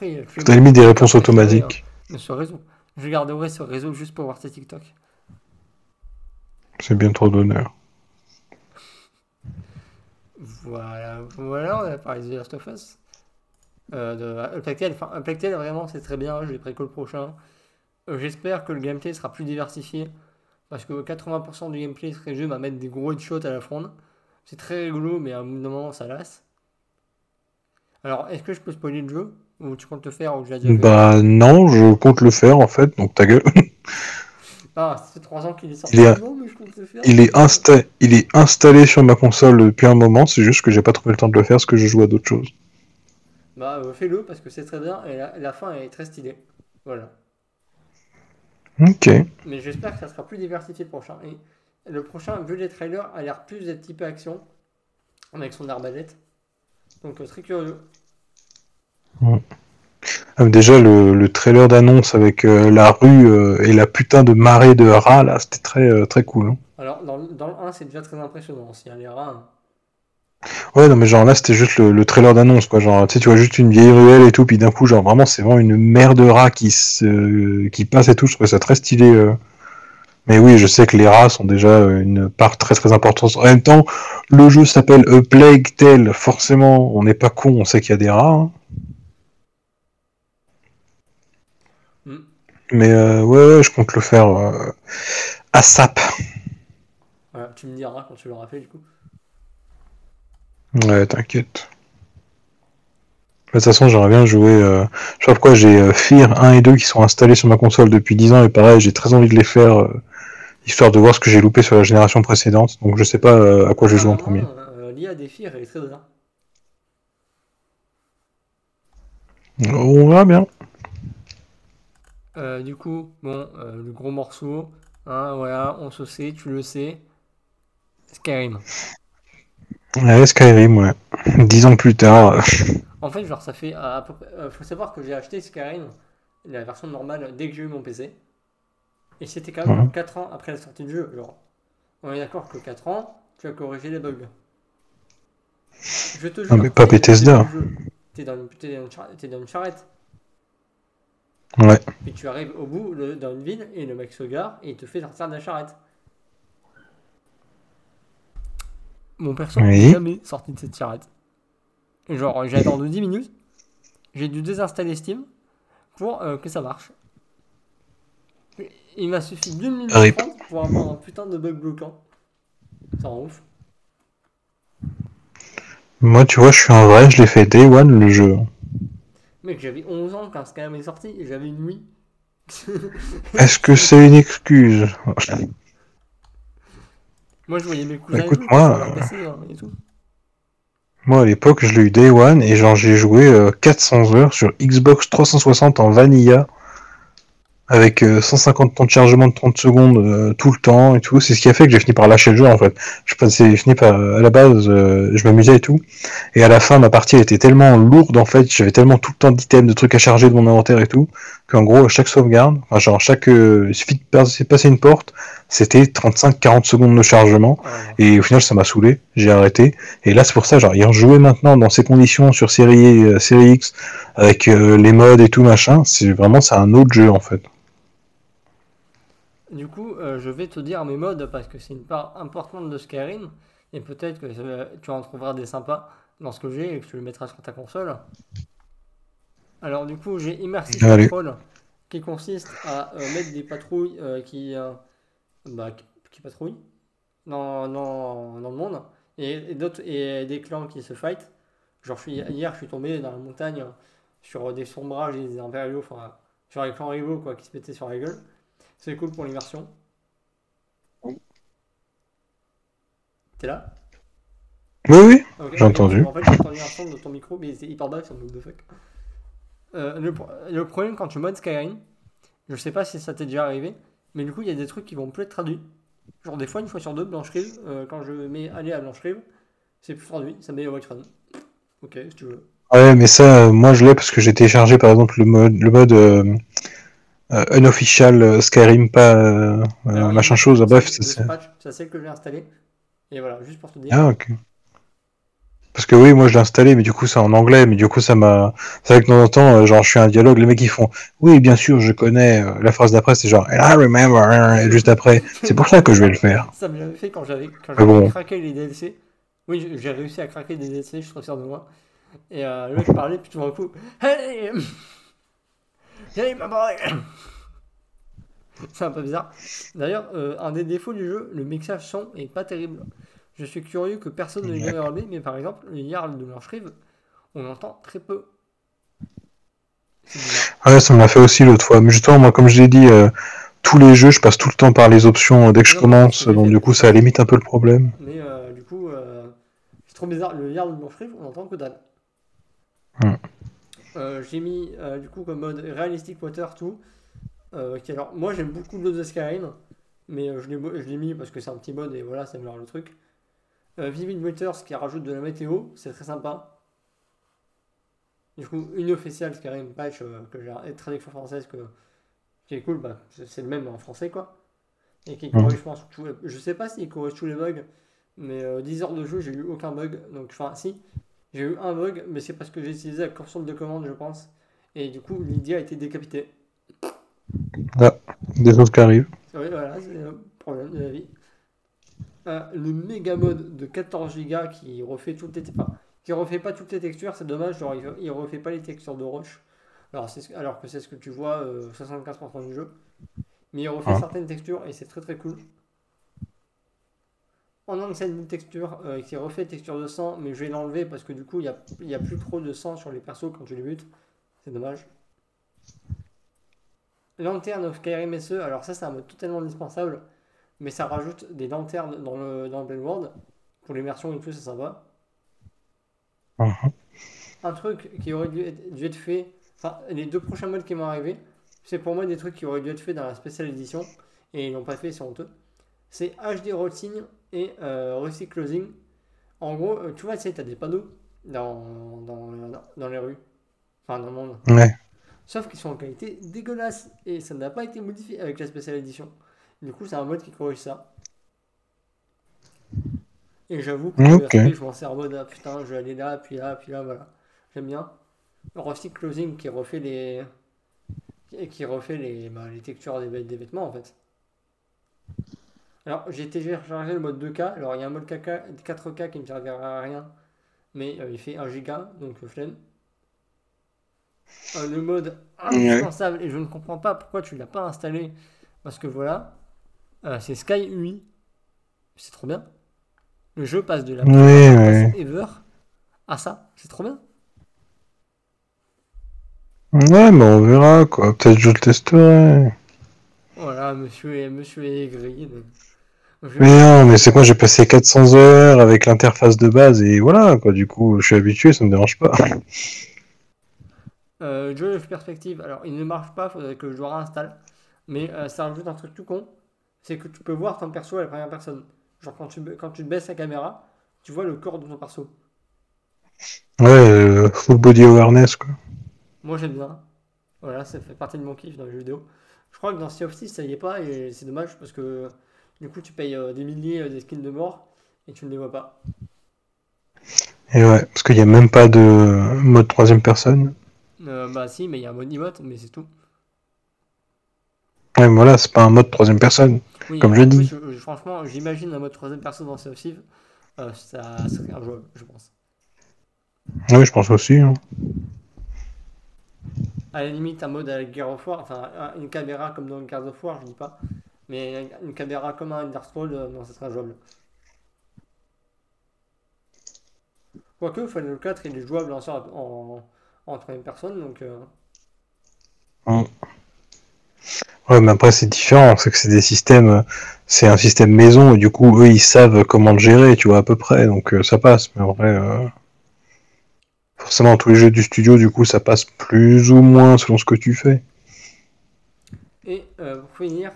Après, je limite des réponses automatiques. sur réseau. Je garderai ce réseau juste pour voir tes TikTok. C'est bien trop d'honneur. Voilà, voilà, on a parlé de The Last of Us. Euh, de Tale. Enfin, vraiment, c'est très bien. Je l'ai préco le prochain. Euh, J'espère que le gameplay sera plus diversifié. Parce que 80% du gameplay serait juste à mettre des gros headshots à la fronde. C'est très rigolo, mais à un moment, ça lasse. Alors, est-ce que je peux spoiler le jeu? Ou tu comptes le faire ou déjà Bah, non, je compte le faire, en fait, donc ta gueule. Ah, ça fait 3 ans qu'il est sorti. Il est- Non, mais je compte le faire. Il est, insta- il est installé sur ma console depuis un moment, c'est juste que j'ai pas trouvé le temps de le faire parce que je joue à d'autres choses. Bah, euh, fais-le parce que c'est très bien et la, la fin est très stylée. Voilà. Ok. Mais j'espère que ça sera plus diversifié le prochain. Et le prochain, vu les trailers, a l'air plus d'être typé action avec son arbalète. Donc euh, très curieux. Ah, déjà, le, le trailer d'annonce avec euh, la rue euh, et la putain de marée de rats, là, c'était très, euh, très cool. hein. Alors dans, le- dans le 1, c'est déjà très impressionnant. S'il y a les rats. hein. Ouais, non, mais genre là, c'était juste le, le trailer d'annonce, quoi. Genre, tu sais, tu vois juste une vieille ruelle et tout, puis d'un coup, genre, vraiment, c'est vraiment une mer de rats qui, se, qui passe et tout. Je trouvais ça très stylé. Mais oui, je sais que les rats sont déjà une part très très importante. En même temps, le jeu s'appelle A Plague Tale. Forcément, on n'est pas con, on sait qu'il y a des rats. hein. Hmm. Mais euh, ouais, ouais, je compte le faire euh, à SAP. Tu me diras quand tu l'auras fait du coup. Ouais, t'inquiète. De toute façon, j'aimerais bien jouer. euh, Je sais pas pourquoi j'ai euh, Fear 1 et 2 qui sont installés sur ma console depuis 10 ans, et pareil, j'ai très envie de les faire, euh, histoire de voir ce que j'ai loupé sur la génération précédente. Donc je sais pas à quoi je vais jouer en premier. Apparemment, euh, L'IA des elle est très bien. On verra bien. Euh, du coup, bon, euh, le gros morceau, hein, voilà, on se sait, tu le sais. Skyrim. Ouais, Skyrim, ouais. 10 ans plus tard. En fait, genre, ça fait à, peu près. euh, faut savoir que j'ai acheté Skyrim, la version normale, dès que j'ai eu mon PC. Et c'était quand même Mhm. genre 4 ans après la sortie du jeu. Genre, on est d'accord que 4 ans, tu as corrigé les bugs. Je te jure. mais pas Bethesda. T'es dans, une- une dans une charrette. Ouais. Puis tu arrives au bout dans une ville et le mec se gare et il te fait sortir de la charrette. Mon perso Oui. n'est jamais sorti de cette charrette. Et genre, j'ai attendu 10 minutes. J'ai dû désinstaller Steam pour euh, que ça marche. Il m'a suffi d'une minute pour avoir un putain de bug bloquant. Ça rend ouf. Moi, tu vois, je suis un vrai, je l'ai fait Day One le jeu. Mec, j'avais 11 ans quand Skyrim est sorti et j'avais une Wii. Est-ce que c'est une excuse Moi, je voyais mes cousins Écoute, moi, euh, PC hein, et tout. Moi, à l'époque, je l'ai eu Day One et genre j'ai joué euh, 400 heures sur Xbox 360 en vanilla avec euh, 150 temps de chargement de 30 secondes euh, tout le temps et tout. C'est ce qui a fait que j'ai fini par lâcher le jeu en fait. Je pensais, j'ai fini par, à la base, euh, je m'amusais et tout. Et à la fin, ma partie était tellement lourde en fait, j'avais tellement tout le temps d'items, de trucs à charger de mon inventaire et tout, qu'en gros, chaque sauvegarde, enfin, genre chaque, euh, il suffit de passer, une porte, c'était 35-40 secondes de chargement. Et au final, ça m'a saoulé, j'ai arrêté. Et là, c'est pour ça, genre, y rejouer maintenant dans ces conditions sur série, euh, série X, avec euh, les modes et tout machin, c'est vraiment, c'est un autre jeu en fait. Du coup, euh, je vais te dire mes modes parce que c'est une part importante de Skyrim et peut-être que euh, tu en trouveras des sympas dans ce que j'ai et que tu le mettras sur ta console. Alors du coup, j'ai Immersive Allez. Patrol qui consiste à euh, mettre des patrouilles euh, qui, bah, qui, qui patrouillent dans, dans, dans le monde et, et d'autres et des clans qui se fight. Genre je suis, hier, je suis tombé dans la montagne sur des sombrages et des impériaux, enfin sur les clans rivaux quoi, qui se mettaient sur la gueule. C'est cool pour l'immersion. T'es là? Oui, oui. J'ai entendu. En fait, j'ai entendu un son de ton micro, mais c'est hyper bas, ça me de fuck. Euh, le, pro- le problème quand tu modes Skyrim, je sais pas si ça t'est déjà arrivé, mais du coup, il y a des trucs qui vont plus être traduits. Genre, des fois, une fois sur deux, Blanche-Rive, euh, quand je mets aller à Blanche-Rive, c'est plus traduit, ça met Whiterun. Ok, si tu veux. Ouais, mais ça, euh, moi je l'ai parce que j'ai téléchargé par exemple le mode, le mode euh, unofficial euh, Skyrim, pas euh, euh, Alors, machin chose. Bref, c'est- ça, le c'est. patch, ça c'est le que j'ai installé. Et voilà, juste pour te dire. Ah, ok. Parce que oui, moi je l'ai installé, mais du coup c'est en anglais, mais du coup ça m'a. C'est vrai que de temps en temps, euh, genre je suis un dialogue, les mecs ils font Oui, bien sûr, je connais. euh, La phrase d'après c'est genre And I remember, et juste après. C'est pour ça que je vais le faire. Ça me l'avait fait quand j'avais bon. craqué les DLC. Oui, j'ai- réussi à craquer des DLC, je suis trop fier de moi. Et euh, le mec parlait, puis tout d'un coup, Hey Boy C'est un peu bizarre. D'ailleurs, euh, un des défauts du jeu, le mixage son est pas terrible. Je suis curieux que personne ne l'ait jamais enlevé, mais par exemple, le Jarl de Blanche-Rive, on entend très peu. Ouais, ça me l'a fait aussi l'autre fois. Mais justement, moi, comme je l'ai dit, euh, tous les jeux, je passe tout le temps par les options dès que je commence, donc du coup ça limite un peu le problème. Mais euh, du coup, c'est trop bizarre. Le Jarl de Blanche-Rive, on entend que dalle. Hmm. Euh, j'ai mis euh, du coup comme mode Realistic Water tout. Euh, alors, moi j'aime beaucoup le mode de Skyrim, mais je l'ai je l'ai mis parce que c'est un petit mode et voilà, ça améliore le truc. Vivid Waters qui rajoute de la météo, c'est très sympa. Du coup, une officielle Skyrim patch que j'ai traduction française que, qui est cool, bah, c'est le même en français quoi. Et qui corrige, je pense. Je sais pas s'il corrige tous les bugs, mais 10 heures de jeu, j'ai eu aucun bug. Donc, enfin, si, j'ai eu un bug, mais c'est parce que j'ai utilisé la console de commande, je pense. Et du coup, Lydia a été décapitée. Ah, des choses qui arrivent. Oui, voilà, c'est le problème de la vie. Euh, le méga mode de 14 Go qui refait toutes les enfin, qui refait pas toutes les textures, c'est dommage, genre il, refait pas les textures de roche. Alors, alors que c'est ce que tu vois 75% euh, du jeu. Mais il refait ah. certaines textures et c'est très très cool. En enseigne une texture euh, qui refait texture de sang, mais je vais l'enlever parce que du coup il n'y a, y a plus trop de sang sur les persos quand tu les butes. C'est dommage. Lanterne of Skyrim SE, alors ça c'est un mode totalement indispensable, mais ça rajoute des lanternes dans le, dans le World. Pour l'immersion et tout, c'est sympa. Uh-huh. Un truc qui aurait dû être, fait, enfin les deux prochains modes qui m'ont arrivé, c'est pour moi des trucs qui auraient dû être faits dans la spéciale édition, et ils l'ont pas fait, c'est honteux. C'est HD Routine et euh, Recyclosing. En gros, euh, tu vois, tu sais, as des panneaux dans, dans, dans les rues, enfin dans le monde. Ouais. Sauf qu'ils sont en qualité dégueulasse et ça n'a pas été modifié avec la spéciale édition. Du coup, c'est un mode qui corrige ça. Et j'avoue que je m'en sers en mode ah, putain, je vais aller là, puis là, puis là, voilà. J'aime bien. Recycle Closing qui refait les. qui refait les, bah, les textures des, des, vêtements en fait. Alors j'ai téléchargé le mode 2K. Alors il y a un mode 4K qui ne me servira à rien. Mais euh, il fait 1 giga, donc euh, flemme. Euh, le mode indispensable, et je ne comprends pas pourquoi tu ne l'as pas installé. Parce que voilà, euh, c'est Sky UI. C'est trop bien. Le jeu passe de la oui, ever à ça. C'est trop bien. Ouais, mais on verra quoi. Peut-être je le testerai. Voilà, monsieur est, monsieur est aigri. Mais non, mais c'est quoi J'ai passé 400 heures avec l'interface de base et voilà quoi. Du coup, je suis habitué, ça me dérange pas. Euh, Jeu Perspective, alors il ne marche pas, faudrait que je le réinstalle. Mais euh, ça rajoute un truc tout con, c'est que tu peux voir ton perso à la première personne. Genre quand tu, quand tu baisses la caméra, tu vois le corps de ton perso. Ouais, euh, full body awareness quoi. Moi j'aime bien. Voilà, ça fait partie de mon kiff dans les jeux vidéo. Je crois que dans Sea of Thieves ça y est pas et c'est dommage parce que du coup tu payes euh, des milliers des skins de mort et tu ne les vois pas. Et ouais, parce qu'il n'y a même pas de mode troisième personne. Euh, bah si, mais il y a un mode emote, mais c'est tout. Ouais, mais voilà, c'est pas un mode troisième personne, comme je dis. franchement, j'imagine un mode troisième personne dans Sea of Thieves, euh, ça serait injouable, je pense. Oui, je pense aussi. Hein. À la limite, un mode avec Gear of War, enfin une caméra comme dans Gears of War, je dis pas, mais une caméra comme un Dark Scrolls, euh, non, ça serait injouable. Quoique, Final 4, il est jouable en, en, en troisième personne, donc. Euh. Ouais, mais après c'est différent, c'est que c'est des systèmes, c'est un système maison et du coup eux ils savent comment le gérer, tu vois à peu près, donc euh, ça passe. Mais en vrai, euh, forcément tous les jeux du studio, du coup ça passe plus ou moins selon ce que tu fais. Et pour finir,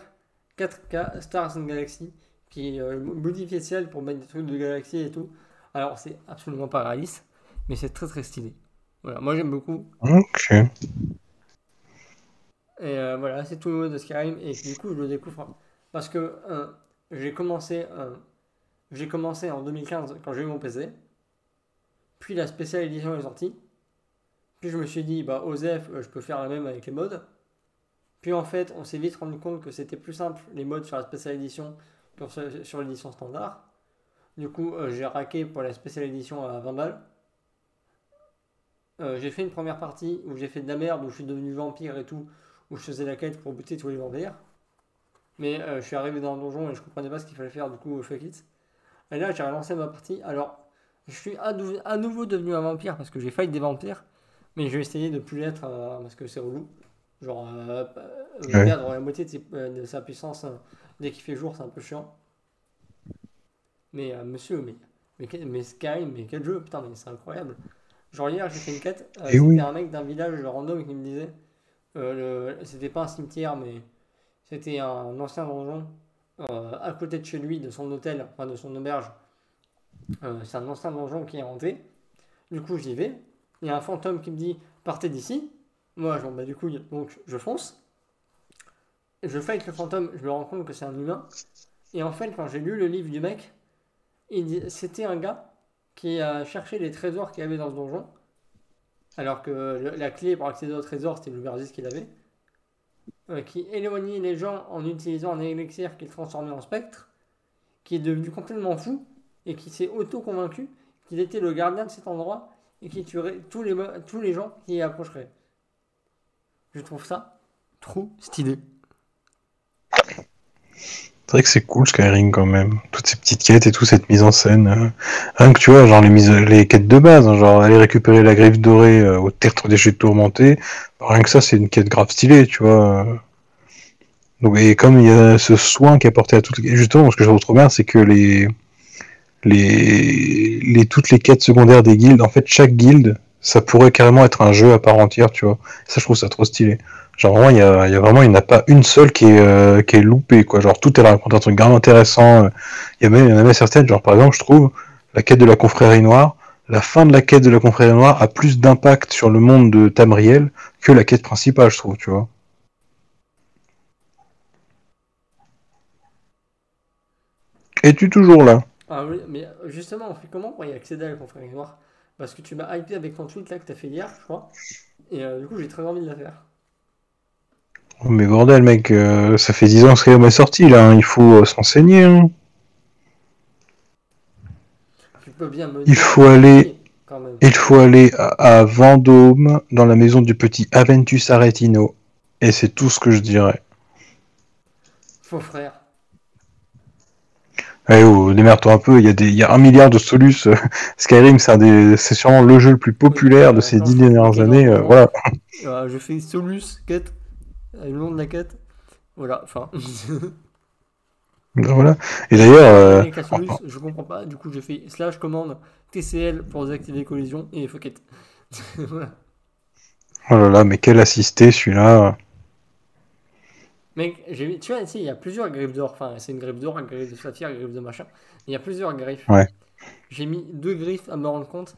4K Stars and Galaxy, qui est modifié ciel pour mettre des trucs de galaxie et tout. Alors c'est absolument pas réaliste, mais c'est très très stylé. Voilà, moi j'aime beaucoup. Ok. Et euh, voilà, c'est tout le mode de Skyrim. Et du coup, je le découvre parce que j'ai commencé, j'ai commencé en 2015 quand j'ai eu mon PC. Puis la spéciale édition est sortie. Puis je me suis dit, bah, OZF, euh, je peux faire la même avec les modes. Puis en fait, on s'est vite rendu compte que c'était plus simple les modes sur la spéciale édition que sur l'édition standard. Du coup, euh, j'ai raqué pour la spéciale édition à 20 balles. Euh, j'ai fait une première partie où j'ai fait de la merde, où je suis devenu vampire et tout, où je faisais la quête pour buter tous les vampires. Mais euh, je suis arrivé dans le donjon et je comprenais pas ce qu'il fallait faire, du coup, fuck it. Et là, j'ai relancé ma partie. Alors, je suis à, nouveau devenu un vampire parce que j'ai failli des vampires, mais je vais essayer de plus l'être parce que c'est relou. Genre, perdre la moitié de, sa puissance dès qu'il fait jour, c'est un peu chiant. Mais monsieur, mais, mais, mais Sky, mais quel jeu, putain, mais c'est incroyable. Genre hier, j'ai fait une quête. Euh, c'était un mec d'un village random qui me disait. Euh, c'était pas un cimetière, mais c'était un ancien donjon euh, à côté de chez lui, de son hôtel, enfin de son auberge. c'est un ancien donjon qui est hanté. Du coup, j'y vais. il y a un fantôme qui me dit partez d'ici. Moi, j'en bats du couille, donc je fonce. Je fight le fantôme, je me rends compte que c'est un humain. Et en fait, quand j'ai lu le livre du mec, c'était un gars qui a cherché les trésors qu'il avait dans ce donjon. Alors que la clé pour accéder au trésor, c'était l'aubergiste qu'il avait. Euh, qui éloignait les gens en utilisant un élixir qu'il transformait en spectre. Qui est devenu complètement fou et qui s'est auto-convaincu qu'il était le gardien de cet endroit et qui tuerait tous les, tous les gens qui y approcheraient. Je trouve ça trop stylé. C'est vrai que c'est cool Skyrim quand même. Toutes ces petites quêtes et tout, cette mise en scène. Euh, rien que tu vois, genre les, mises, les quêtes de base, hein, genre aller récupérer la griffe dorée euh, au tertre des jets tourmentés. Rien que ça, c'est une quête grave stylée, tu vois. Donc, et comme il y a ce soin qui est apporté à toutes les... Justement, ce que je trouve trop bien, c'est que. Les... les... toutes les quêtes secondaires des guildes, en fait, chaque guilde, ça pourrait carrément être un jeu à part entière, tu vois. Ça, je trouve ça trop stylé. Genre vraiment, il a, vraiment, il n'y en a pas une seule qui est, euh, qui est loupée, quoi. Genre tout elle raconte un truc grave intéressant. Il y, a même, y en a même certaines, genre par exemple, je trouve, la quête de la confrérie noire, la fin de la quête de la confrérie noire a plus d'impact sur le monde de Tamriel que la quête principale, je trouve, tu vois. Es-tu toujours là? Ah oui, mais justement, on fait comment pour y accéder à la confrérie noire? Parce que tu m'as hypé avec ton tweet là que t'as fait hier, je crois. Et euh, du coup, j'ai très envie de la faire. Oh, mais bordel, mec, euh, ça fait 10 ans que Skyrim est sorti, là, hein, il faut euh, s'enseigner. Hein. il faut aller, il faut aller à, Vendôme, dans la maison du petit Aventus Aretino, et c'est tout ce que je dirais. Faux frère. Eh oh, démerde-toi un peu, il y, a des, il y a un milliard de solus. Skyrim, c'est sûrement le jeu le plus populaire de ces dix dernières années. Euh, voilà. je fais solus, quête, le nom de la quête. Voilà, enfin. voilà. Et d'ailleurs. Euh... je comprends pas, du coup, je fais slash commande TCL pour désactiver collision et fuck it. voilà. Oh là là, mais quel assisté celui-là. Mec, j'ai tu vois, ici, il y a plusieurs griffes d'or. Enfin, c'est une griffe d'or, une griffe de saphir, une griffe de machin. Il y a plusieurs griffes. Ouais. J'ai mis deux griffes à me rendre compte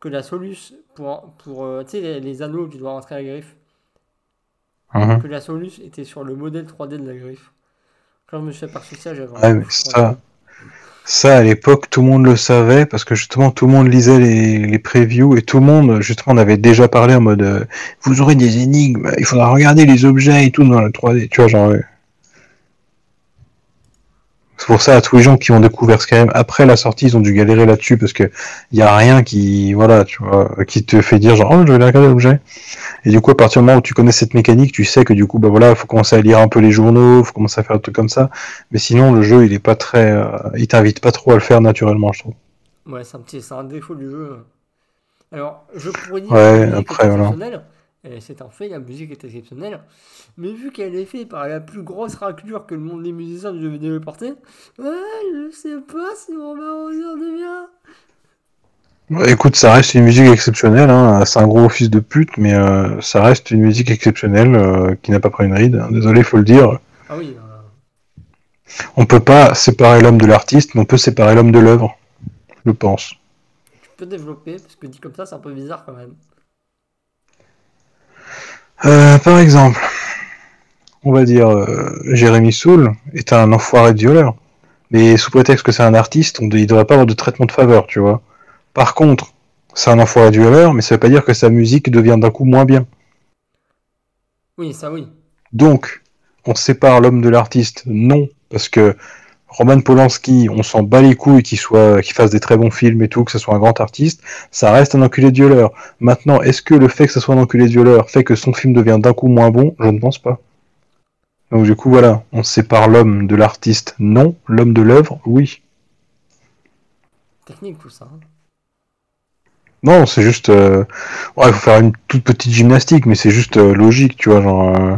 que la Solus, pour, pour euh, tu sais, les, anneaux, tu dois rentrer à la griffe. Mhm. Que la Solus était sur le modèle 3D de la griffe. Quand je me suis aperçu ça, j'avais. Ouais, ça, ça, à l'époque, tout le monde le savait parce que justement, tout le monde lisait les, les previews et tout le monde, justement, on avait déjà parlé en mode euh, vous aurez des énigmes, il faudra regarder les objets et tout dans le 3D. Tu vois, genre. C'est pour ça, à tous les gens qui ont découvert Skyrim après la sortie, ils ont dû galérer là-dessus parce que il y a rien qui, voilà, tu vois, qui te fait dire genre, oh, je vais regarder l'objet. Et du coup, à partir du moment où tu connais cette mécanique, tu sais que du coup, bah voilà, faut commencer à lire un peu les journaux, faut commencer à faire un truc comme ça. Mais sinon, le jeu, il est pas très, euh, il t'invite pas trop à le faire naturellement, je trouve. Ouais, c'est un petit, c'est un défaut du jeu. Alors, je pourrais dire ouais, après, voilà. C'est un fait, la musique est exceptionnelle. Mais vu qu'elle est faite par la plus grosse raclure que le monde des musiciens du jeu vidéo porter, ouais, je sais pas si on va en dire de bien. Écoute, ça reste une musique exceptionnelle. Hein. C'est un gros fils de pute, mais euh, ça reste une musique exceptionnelle euh, qui n'a pas pris une ride. Désolé, faut le dire. Ah oui. Euh... On peut pas séparer l'homme de l'artiste, mais on peut séparer l'homme de l'œuvre. Je pense. Tu peux développer, parce que dit comme ça, c'est un peu bizarre quand même. Euh, par exemple, on va dire Jérémy Soul est un enfoiré de violeur. Mais sous prétexte que c'est un artiste, on, il devrait pas avoir de traitement de faveur, tu vois. Par contre, c'est un enfoiré du valeur, mais ça veut pas dire que sa musique devient d'un coup moins bien. Oui, ça oui. Donc, on sépare l'homme de l'artiste Non, parce que Roman Polanski, on s'en bat les couilles qu'il soit, qu'il fasse des très bons films et tout, que ce soit un grand artiste, ça reste un enculé de violeur. Maintenant, est-ce que le fait que ce soit un enculé de violeur fait que son film devient d'un coup moins bon? Je ne pense pas. Donc du coup, voilà, on sépare l'homme de l'artiste Non, l'homme de l'œuvre, oui. Technique tout ça. Hein. Non, c'est juste. Euh... Ouais, il faut faire une toute petite gymnastique, mais c'est juste euh, logique, tu vois, genre. Euh.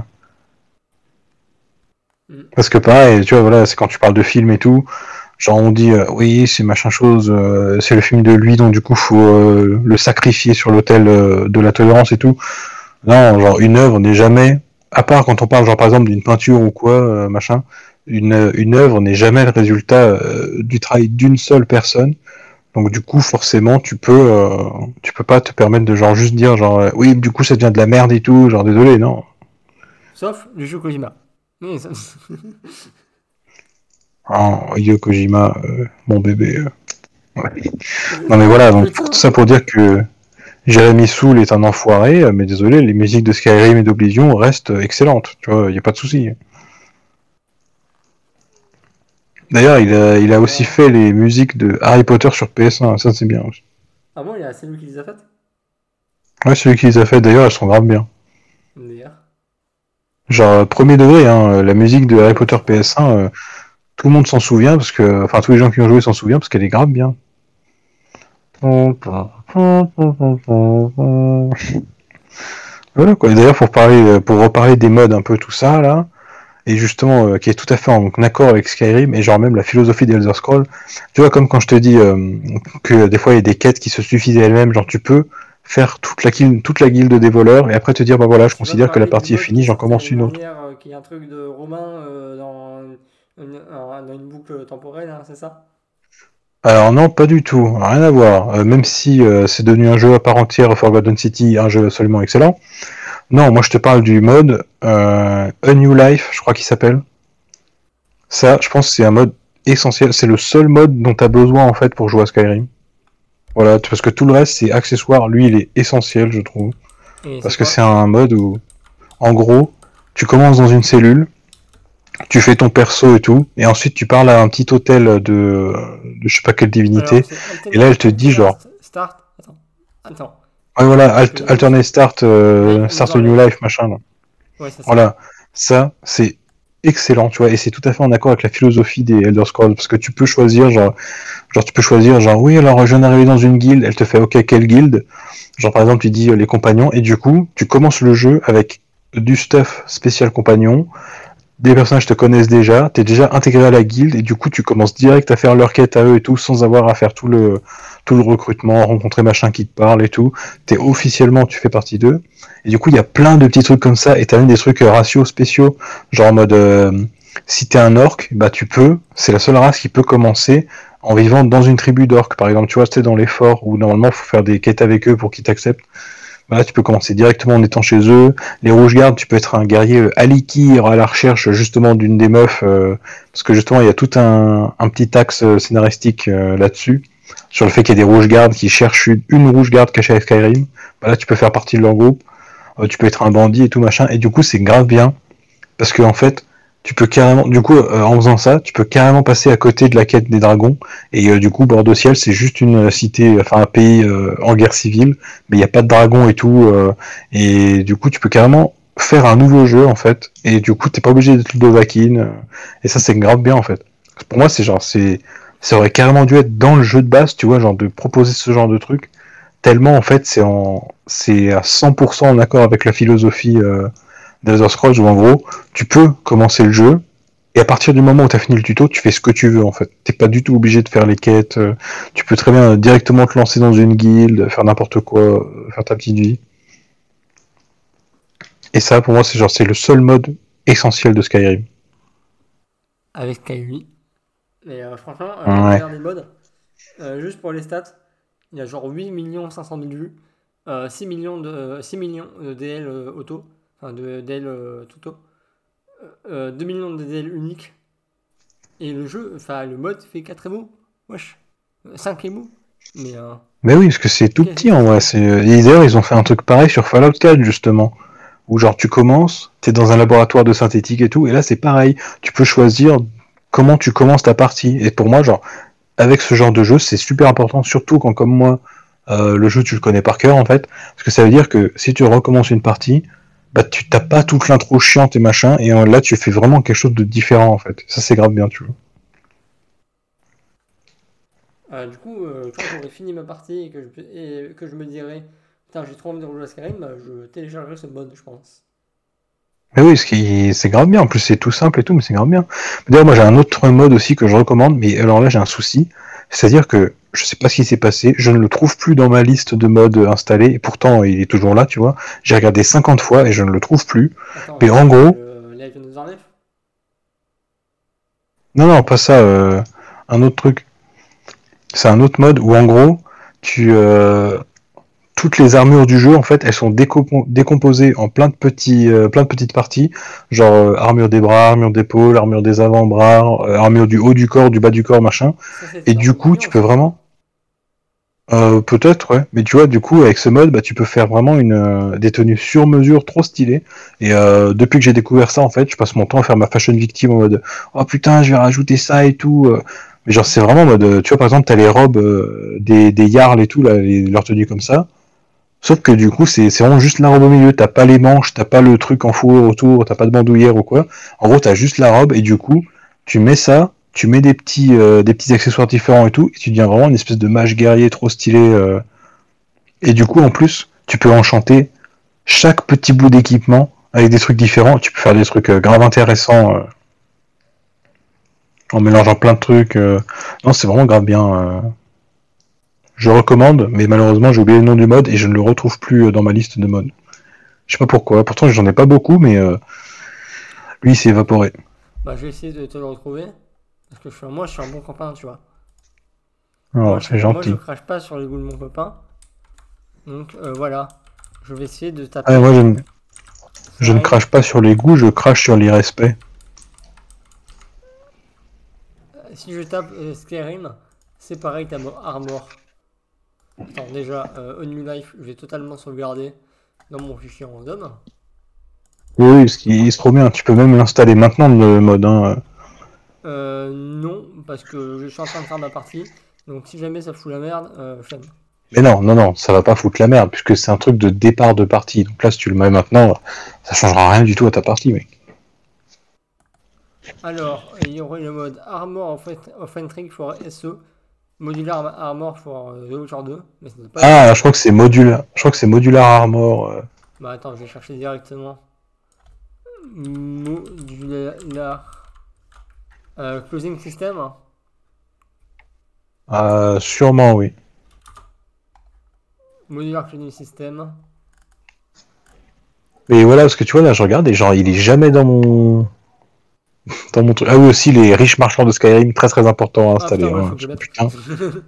Parce que pareil, tu vois, voilà, c'est quand tu parles de film et tout, genre on dit euh, oui, c'est machin chose, c'est le film de lui, donc du coup faut le sacrifier sur l'autel de la tolérance et tout. Non, genre une œuvre n'est jamais, à part quand on parle genre par exemple d'une peinture ou quoi, machin, une, une œuvre n'est jamais le résultat du travail d'une seule personne Donc du coup, forcément, tu peux, euh, tu peux pas te permettre de genre juste dire genre euh, oui, du coup, ça devient de la merde et tout. Genre désolé, non. Sauf le jeu Kojima. Mais ça- Ah, Hideo Kojima, euh, mon bébé. euh. Ouais. Non mais voilà, donc tout ça pour dire que Jérémy Soul est un enfoiré, euh, mais désolé, les musiques de Skyrim et d'Oblivion restent excellentes. Tu vois, y a pas de souci. D'ailleurs, il a, il a aussi fait les musiques de Harry Potter sur PS1, ça c'est bien aussi. Ah bon, il y a- c'est lui qui les a faites? Ouais, celui qui les a fait, d'ailleurs, elles sont grave bien. Genre, premier degré, hein, la musique de Harry Potter PS1, euh, tout le monde s'en souvient, parce que, enfin, tous les gens qui ont joué s'en souviennent, parce qu'elle est grave bien. Voilà quoi. D'ailleurs, pour parler, euh, pour reparler des modes un peu tout ça là, et justement euh, qui est tout à fait en accord avec Skyrim et genre même la philosophie des Elder Scrolls. Tu vois, comme quand je te dis euh, que des fois il y a des quêtes qui se suffisent elles-mêmes, genre tu peux faire toute la guilde, toute la guilde des voleurs et après te dire bah voilà, je considère que la partie est finie, j'en commence une autre. euh, Qui est un truc de Romain euh, dans, une, dans une boucle temporelle, hein, c'est ça? Alors non, pas du tout, rien à voir. Euh, même si euh, c'est devenu un jeu à part entière, Forgotten City, un jeu absolument excellent. Non, moi je te parle du mode A New Life, je crois qu'il s'appelle. Ça, je pense que c'est un mode essentiel. C'est le seul mode dont tu as besoin en fait pour jouer à Skyrim. Voilà, parce que tout le reste c'est accessoire. Lui, il est essentiel, je trouve. Et Parce que c'est un mode où, en gros, tu commences dans une cellule, tu fais ton perso et tout, et ensuite tu parles à un petit hôtel de, de je sais pas quelle divinité. Alors, Et là, elle te dit, genre- Start. Attends. Attends. Ouais, voilà, alt- alternate start, euh, start a new life, machin. là. Ouais, ça. Voilà, ça, c'est excellent, tu vois, et c'est tout à fait en accord avec la philosophie des Elder Scrolls, parce que tu peux choisir, genre, genre tu peux choisir, genre, oui, alors je viens d'arriver dans une guilde, elle te fait, ok, quelle guilde? Genre, par exemple, tu dis euh, les compagnons, et du coup, tu commences le jeu avec du stuff spécial compagnon, des personnages te connaissent déjà, t'es déjà intégré à la guilde, et du coup, tu commences direct à faire leur quête à eux et tout, sans avoir à faire tout le, tout le recrutement, rencontrer machin qui te parle et tout. T'es officiellement, tu fais partie d'eux. Et du coup, il y a plein de petits trucs comme ça, et t'as même des trucs euh, ratios spéciaux, genre en mode, euh, si t'es un orc, bah tu peux, c'est la seule race qui peut commencer en vivant dans une tribu d'orcs, par exemple, tu vois, c'était dans les forts où normalement faut faire des quêtes avec eux pour qu'ils t'acceptent. Bah tu peux commencer directement en étant chez eux. Les rouges gardes, tu peux être un guerrier euh, alikir à la recherche justement d'une des meufs, euh, parce que justement il y a tout un, un petit axe euh, scénaristique euh, là-dessus, sur le fait qu'il y a des rouges gardes qui cherchent une, une rouge garde cachée à Skyrim. Bah là, tu peux faire partie de leur groupe. Euh, tu peux être un bandit et tout machin. Et du coup, c'est grave bien, parce que en fait, tu peux carrément, du coup, euh, en faisant ça, tu peux carrément passer à côté de la quête des dragons. Et euh, du coup, Bordeaux Ciel, c'est juste une euh, cité, enfin un pays euh, en guerre civile, mais il n'y a pas de dragons et tout. et du coup, tu peux carrément faire un nouveau jeu en fait. Et du coup, t'es pas obligé d'être Ludovakin. euh, et ça, c'est grave bien en fait. Pour moi, c'est genre, c'est, ça aurait carrément dû être dans le jeu de base, tu vois, genre de proposer ce genre de truc. Tellement en fait, c'est en, c'est à 100% en accord avec la philosophie d'Elder Scrolls où en gros, tu peux commencer le jeu et à partir du moment où tu as fini le tuto, tu fais ce que tu veux en fait. T'es pas du tout obligé de faire les quêtes. euh, tu peux très bien directement te lancer dans une guilde, faire n'importe quoi, euh, faire ta petite vie. Et ça, pour moi, c'est genre c'est le seul mode essentiel de Skyrim. Avec Skyrim. Mais euh, franchement, euh, Ouais. regarde les modes, euh, juste pour les stats, il y a genre 8 500 000 vues, 6 millions de, euh, 6 millions de DL auto, enfin de DL euh, tout euh, 2 millions de DL uniques, et le jeu, enfin le mode fait 4 émos, wesh, 5 émos, mais euh, Mais oui, parce que c'est tout petit en vrai. C'est... euh, Et d'ailleurs, ils ont fait un truc pareil sur Fallout 4 justement. Où genre tu commences, t'es dans un laboratoire de synthétique et tout, et là c'est pareil. Tu peux choisir comment tu commences ta partie. Et pour moi, genre, avec ce genre de jeu, c'est super important, surtout quand comme moi, euh, le jeu tu le connais par cœur en fait. Parce que ça veut dire que si tu recommences une partie, bah tu t'as pas toute l'intro chiante et machin, et euh, là tu fais vraiment quelque chose de différent en fait. Ça c'est grave bien, tu vois. euh, du coup, euh, quand j'aurai fini ma partie et que je, et que je me dirai, putain j'ai trop envie de rejouer à Skyrim, bah, je téléchargerai ce mode, je pense. Mais oui, ce c'est grave bien. En plus, c'est tout simple et tout, mais c'est grave bien. D'ailleurs, moi, j'ai un autre mode aussi que je recommande, mais alors là, j'ai un souci. C'est-à-dire que je sais pas ce qui s'est passé, je ne le trouve plus dans ma liste de modes installés, et pourtant, il est toujours là, tu vois. J'ai regardé 50 fois et je ne le trouve plus. Attends, Mais en gros- le Life Non, non, pas ça, euh, un autre truc. C'est un autre mode où en gros, tu euh, toutes les armures du jeu en fait, elles sont décompo- décomposées en plein de petits, euh, plein de petites parties, genre euh, armure des bras, armure d'épaule, armure des avant-bras, euh, armure du haut du corps, du bas du corps, machin. Ça, Et du coup, tu peux vraiment. Euh, peut-être, ouais. Mais tu vois, du coup, avec ce mode, bah, tu peux faire vraiment une, euh, des tenues sur mesure trop stylées. Et euh, depuis que j'ai découvert ça, en fait, je passe mon temps à faire ma fashion victime en mode Oh putain, je vais rajouter ça et tout. euh. Mais genre, c'est vraiment en mode. euh, Tu vois, par exemple, t'as les robes euh, des, des Jarls et tout, là, les, leurs tenues comme ça. Sauf que du coup, c'est c'est vraiment juste la robe au milieu. T'as pas les manches, t'as pas le truc en fourrure autour, t'as pas de bandoulière ou quoi. En gros, t'as juste la robe et du coup, tu mets ça, tu mets des petits, euh, des petits accessoires différents et tout, et tu deviens vraiment une espèce de mage guerrier trop stylé. euh. Et du coup, en plus, tu peux enchanter chaque petit bout d'équipement avec des trucs différents. Tu peux faire des trucs euh, grave intéressants en mélangeant plein de trucs. Non, c'est vraiment grave bien. Je recommande, mais malheureusement, j'ai oublié le nom du mode et je ne le retrouve plus dans ma liste de modes. Je sais pas pourquoi. Pourtant, j'en ai pas beaucoup, mais lui, il s'est évaporé. Bah, je vais essayer de te le retrouver. Parce que je suis, moi, je suis un bon copain, tu vois. Oh, moi, c'est moi, gentil. je crache pas sur les goûts de mon copain. Donc, euh, voilà. Je vais essayer de taper. Ah, moi, je, ne- je ne Skyrim. crache pas sur les goûts, je crache sur l'irrespect. Si je tape euh, Skyrim, c'est pareil, t'as mon armor. Attends, déjà, euh, On New Life, je vais totalement sauvegarder dans mon fichier random. Oui, oui, parce qu'il est trop bien. Tu peux même l'installer maintenant, le mode. Hein. Euh, non, parce que je suis en train de faire ma partie. Donc, si jamais ça fout la merde, euh, flemme. Mais non, non, non, ça va pas foutre la merde, puisque c'est un truc de départ de partie. Donc là, si tu le mets maintenant, ça changera rien du tout à ta partie, mec. Alors, il y aurait le mode Armor of, of Entry for SE, Modular Armor for The Witcher 2, mais ça pas Ah, je crois que c'est modular. Je crois que c'est modular armor. euh. Bah attends, je vais chercher directement. Modular euh, Closing System. Ah, sûrement, oui. Modular Closing System. Mais voilà, parce que tu vois, là, je regarde et genre, il est jamais dans mon. Dans mon truc. Ah oui, aussi, les riches marchands de Skyrim, très très important à Ah installer. putain, hein. que je. Putain.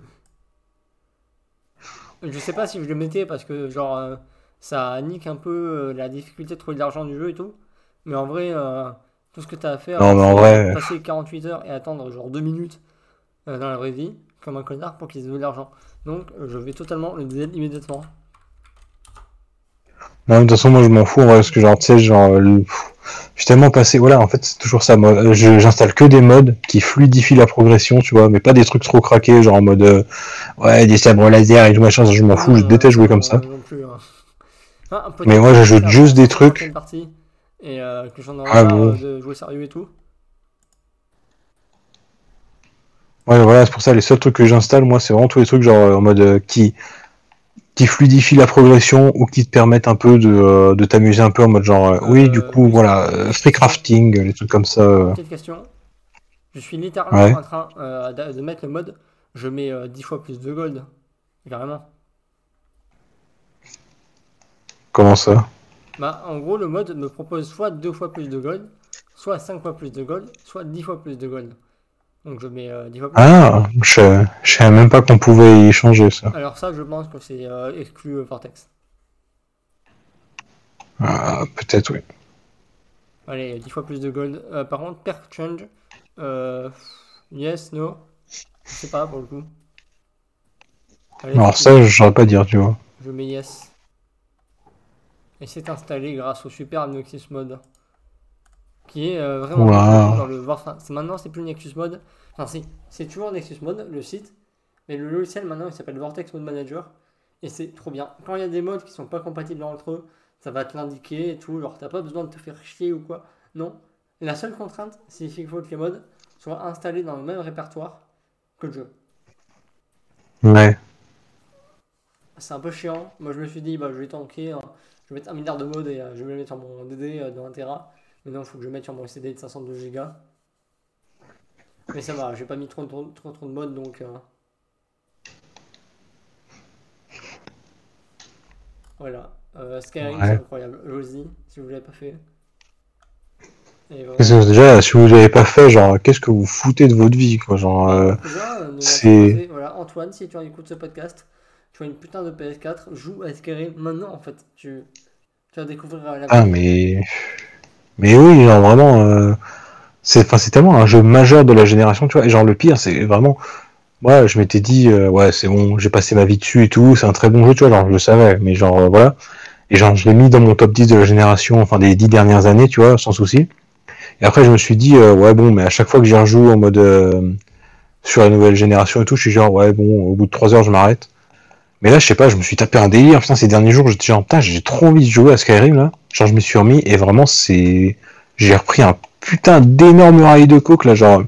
je sais pas si je le mettais parce que genre euh, ça nique un peu euh, la difficulté de trouver de l'argent du jeu et tout. Mais en vrai, euh, tout ce que t'as à faire, Non, mais en vrai- passer 48 heures et attendre genre 2 minutes euh, dans la vraie vie, comme un connard, pour qu'ils aient de l'argent. Donc euh, je vais totalement le délai immédiatement. Non, de toute façon, moi, je m'en fous, en vrai, parce que, genre, tu sais, genre, le- suis tellement passé, voilà, en fait, c'est toujours ça, moi, euh, je- j'installe que des modes qui fluidifient la progression, tu vois, mais pas des trucs trop craqués, genre, en mode, euh, ouais, des sabres laser et tout, machin, je m'en fous, je Euh, déteste jouer comme ça. plus, hein. Peut-être Mais moi, j'ajoute juste des une trucs. Et euh, que j'en aurais Ah, bon. euh, de jouer sérieux et tout. Ouais, voilà, c'est pour ça, les seuls trucs que j'installe, moi, c'est vraiment tous les trucs, genre, euh, en mode, euh, qui, qui fluidifient la progression ou qui te permettent un peu de, euh, de t'amuser un peu en mode, genre, oui, du coup, voilà, free crafting, les trucs comme ça. Petite question. Je suis littéralement Ouais. en train de, mettre le mode. Je mets euh, 10 fois plus de gold. Carrément. Comment ça? Bah, en gros, le mode me propose soit 2 fois plus de gold, soit 5 fois plus de gold, soit 10 fois plus de gold. Donc je mets euh, 10 fois plus. Ah, je, je savais même pas qu'on pouvait y changer, ça. Alors ça, je pense que c'est euh, exclu euh, Vortex. Ah, peut-être, oui. Allez, 10 fois plus de gold. Euh, par contre, perk change. Yes, no. Je sais pas pour le coup. Allez, Alors ça, je saurais pas dire, tu vois. Je mets yes. Et c'est installé grâce au super Nexus Mode. Qui est euh, vraiment Wow. dans le Warframe. Maintenant, c'est plus Nexus Mode. Enfin, si, c'est toujours Nexus Mode, le site. Mais le logiciel maintenant, il s'appelle Vortex Mode Manager. Et c'est trop bien. Quand il y a des modes qui sont pas compatibles entre eux, ça va te l'indiquer et tout. Genre, t'as pas besoin de te faire chier ou quoi. Non. La seule contrainte, c'est qu'il faut que les modes soient installés dans le même répertoire que le jeu. Ouais. C'est un peu chiant. Moi, je me suis dit, bah, je vais tanker. hein. Je vais mettre un milliard de modes et euh, je vais le mettre sur mon DD de 1 Tera. Maintenant, il faut que je mette sur mon CD de 512 Go. Mais ça va, j'ai pas mis trop, trop, trop, trop de modes donc. euh, Voilà. Euh, Skyrim, Ouais. c'est incroyable. Josie, si vous l'avez pas fait. Déjà, si vous l'avez pas fait, genre, qu'est-ce que vous foutez de votre vie, quoi, genre, euh, Déjà, c'est- voilà, Antoine, si tu écoutes ce podcast, tu as une putain de PS4, joue à Skyrim maintenant en fait. Tu, tu vas découvrir euh, la ah, mais, mais oui, genre, vraiment, euh, c'est, tellement un jeu majeur de la génération, tu vois, et genre, le pire, c'est vraiment, moi, je m'étais dit, euh, ouais, c'est bon, j'ai passé ma vie dessus et tout, c'est un très bon jeu, tu vois, genre, je le savais, mais genre, euh, voilà, et genre, je l'ai mis dans mon top 10 de la génération, enfin, des 10 dernières années, tu vois, sans souci, et après, je me suis dit, ouais, bon, mais à chaque fois que j'y rejoue en mode, sur la nouvelle génération et tout, je suis genre, ouais, bon, au bout de 3 heures, je m'arrête. Mais là, je sais pas, je me suis tapé un délire. Putain, ces derniers jours, j'étais genre, putain, j'ai trop envie de jouer à Skyrim, là. Genre, je me suis remis et vraiment, c'est. J'ai repris un putain d'énorme rail de coke, là, genre.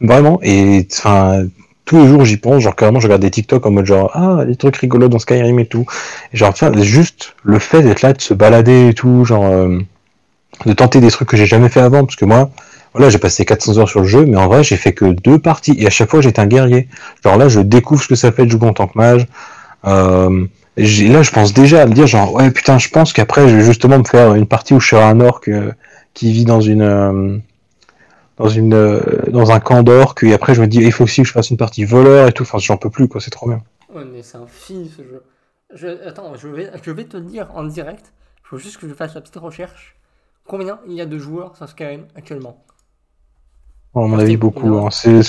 Vraiment. Et, enfin, tous les jours, j'y pense. Genre, carrément, je regarde des TikTok en mode genre, ah, des trucs rigolos dans Skyrim et tout. Et genre, tiens, juste le fait d'être là, de se balader et tout, genre, euh, de tenter des trucs que j'ai jamais fait avant, parce que moi, voilà, j'ai passé 400 heures sur le jeu, mais en vrai, j'ai fait que deux parties. Et à chaque fois, j'étais un guerrier. Genre là, je découvre ce que ça fait de jouer en tant que mage. Euh, là, je pense déjà à me dire, genre, ouais, putain, je pense qu'après, je vais justement me faire une partie où je serai un orc euh, qui vit dans une, euh, dans une, euh, dans un camp d'orc, et après, je me dis, il faut aussi que je fasse une partie voleur et tout. Enfin, j'en peux plus, quoi, c'est trop bien. Ouais, mais c'est un film ce jeu. Je- attends, je vais, je vais te dire en direct, il faut juste que je fasse la petite recherche. Combien il y a de joueurs sur Skyrim actuellement? À mon avis, beaucoup. hein. C'est,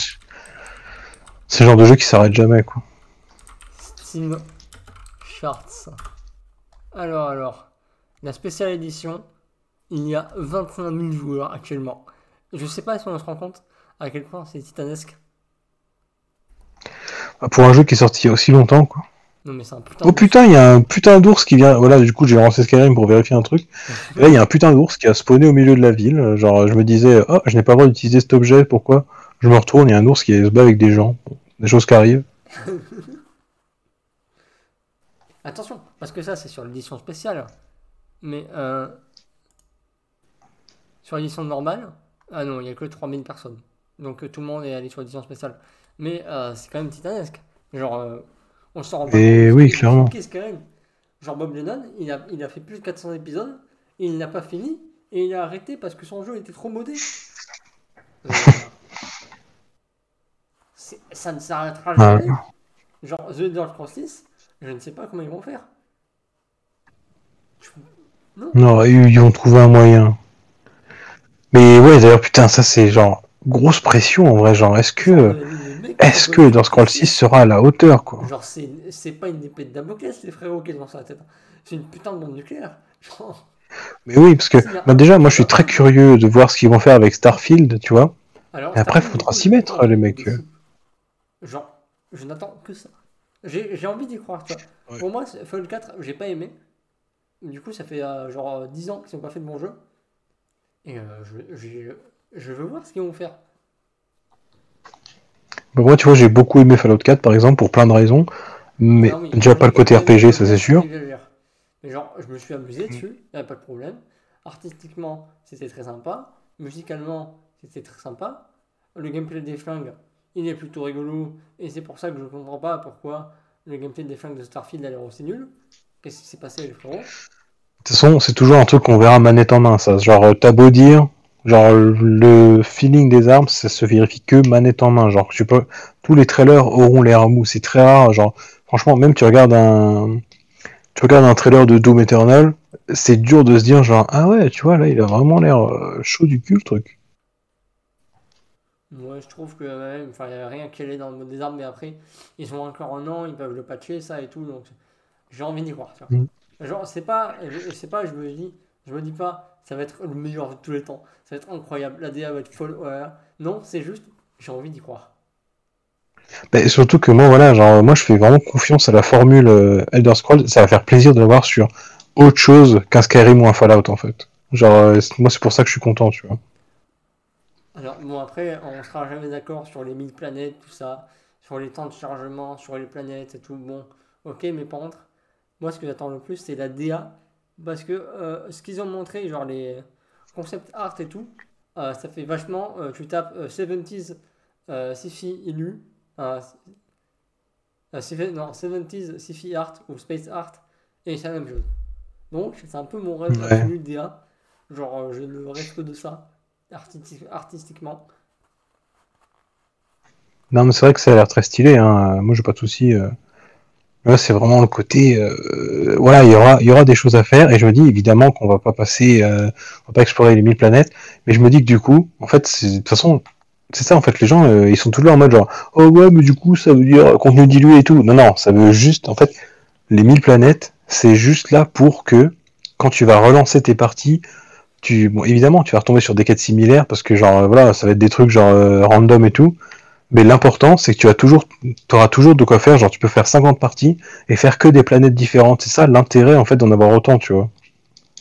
c'est le genre de jeu qui s'arrête jamais, quoi. Steam Charts. Alors, alors, la spéciale édition, il y a 25 000 joueurs actuellement. Je sais pas si on se rend compte à quel point c'est titanesque. Pour un jeu qui est sorti il y a aussi longtemps, quoi. Non, mais c'est un putain Oh putain, il y a un putain d'ours qui vient. Voilà, du coup, j'ai lancé Skyrim pour vérifier un truc. Et là, il y a un putain d'ours qui a spawné au milieu de la ville. Genre, je me disais, oh, je n'ai pas le droit d'utiliser cet objet, pourquoi? Je me retourne, il y a un ours qui se bat avec des gens. Des choses qui arrivent. Attention, parce que ça, c'est sur l'édition spéciale. Mais euh, sur l'édition normale, ah non, il n'y a que 3000 personnes. Donc tout le monde est allé sur l'édition spéciale. Mais euh, c'est quand même titanesque. Genre, euh, on s'en rend Et compte. oui, C'est- clairement. Qu'est-ce quand même Genre, Bob Lennon, il a, il a fait plus de 400 épisodes, et il n'a pas fini, et il a arrêté parce que son jeu était trop modé. Ça ne s'arrêtera Ouais. jamais. Genre, The Elder Scrolls 6, je ne sais pas comment ils vont faire. Non. Non, ils vont trouver un moyen. Mais ouais, d'ailleurs, putain, ça c'est genre grosse pression en vrai. Genre, est-ce que, est-ce il que dans Scroll 6 sera à la hauteur, quoi? Genre, c'est c'est pas une épée de Damoclès, les frérots, qui est dans sa tête. C'est une putain de bombe nucléaire. Genre, Mais oui, parce que bah, déjà, moi, je suis très curieux de voir ce qu'ils vont faire avec Starfield, tu vois. Alors, Et après, Starfield, faudra s'y mettre, les mecs. Genre, je n'attends que ça. J'ai j'ai envie d'y croire, tu vois. Ouais. Pour moi, Fallout 4, j'ai pas aimé. Du coup, ça fait euh, genre euh, 10 ans qu'ils n'ont pas fait de bon jeu. Et euh, je, je, je veux voir ce qu'ils vont faire. Mais moi, tu vois, j'ai beaucoup aimé Fallout 4, par exemple, pour plein de raisons. Mais Ah oui, déjà pas le côté RPG, ça c'est sûr. Mais genre, je me suis amusé dessus, il n'y a pas de problème. Artistiquement, c'était très sympa. Musicalement, c'était très sympa. Le gameplay des flingues, il est plutôt rigolo. Et c'est pour ça que je comprends pas pourquoi le gameplay des flingues de Starfield a l'air aussi nul. Qu'est-ce qui s'est passé, les frérots De toute façon, c'est toujours un truc qu'on verra manette en main, ça. Genre, euh, t'as beau dire, genre, le feeling des armes, ça se vérifie que manette en main. Genre, sais pas, tous les trailers auront l'air mou, c'est très rare. Genre, franchement, même tu regardes un, tu regardes un trailer de Doom Eternal, c'est dur de se dire, genre, ah ouais, tu vois, là, il a vraiment l'air euh, chaud du cul, le truc. Je trouve que même, enfin, il n'y a rien qui allait dans le mode des armes, mais après, ils ont encore un an, ils peuvent le patcher, ça et tout, donc j'ai envie d'y croire. tu vois. Mm. Genre, c'est pas, je, c'est pas, je me dis, je me dis pas, ça va être le meilleur de tous les temps, ça va être incroyable, la DA va être folle. Non, c'est juste, j'ai envie d'y croire. Mais surtout que moi, voilà, genre, moi, je fais vraiment confiance à la formule euh, Elder Scrolls. Ça va faire plaisir de le voir sur autre chose qu'un Skyrim ou un Fallout, en fait. Genre, euh, moi, c'est pour ça que je suis content, tu vois. Alors, bon, après, on sera jamais d'accord sur les 1000 planètes, tout ça, sur les temps de chargement, sur les planètes et tout. Bon, ok, mais par contre, moi, ce que j'attends le plus, c'est la DA. Parce que euh, ce qu'ils ont montré, genre les concept art et tout, euh, ça fait vachement. euh, tu tapes euh, 70s euh, sci-fi sci- non, 70s sci-fi art ou space art, et c'est la même chose. Donc, c'est un peu mon rêve Ouais. de DA. Genre, je ne rêve que de ça. Artistique- artistiquement. Non, mais c'est vrai que ça a l'air très stylé. Hein. Moi, j'ai pas de souci. euh. Là, c'est vraiment le côté. euh, Voilà, il y aura, y aura des choses à faire. Et je me dis évidemment qu'on va pas passer, euh, on va pas explorer les 1000 planètes. Mais je me dis que du coup, en fait, de toute façon, c'est ça. En fait, les gens, euh, ils sont toujours en mode genre, oh ouais, mais du coup, ça veut dire contenu dilué et tout. Non, non, ça veut juste, en fait, les 1000 planètes, c'est juste là pour que quand tu vas relancer tes parties, tu, évidemment, tu vas retomber sur des quêtes similaires parce que genre, euh, voilà, ça va être des trucs genre euh, random et tout. Mais l'important, c'est que tu as toujours, auras toujours de quoi faire. Genre, tu peux faire 50 parties et faire que des planètes différentes. C'est ça l'intérêt en fait d'en avoir autant, tu vois.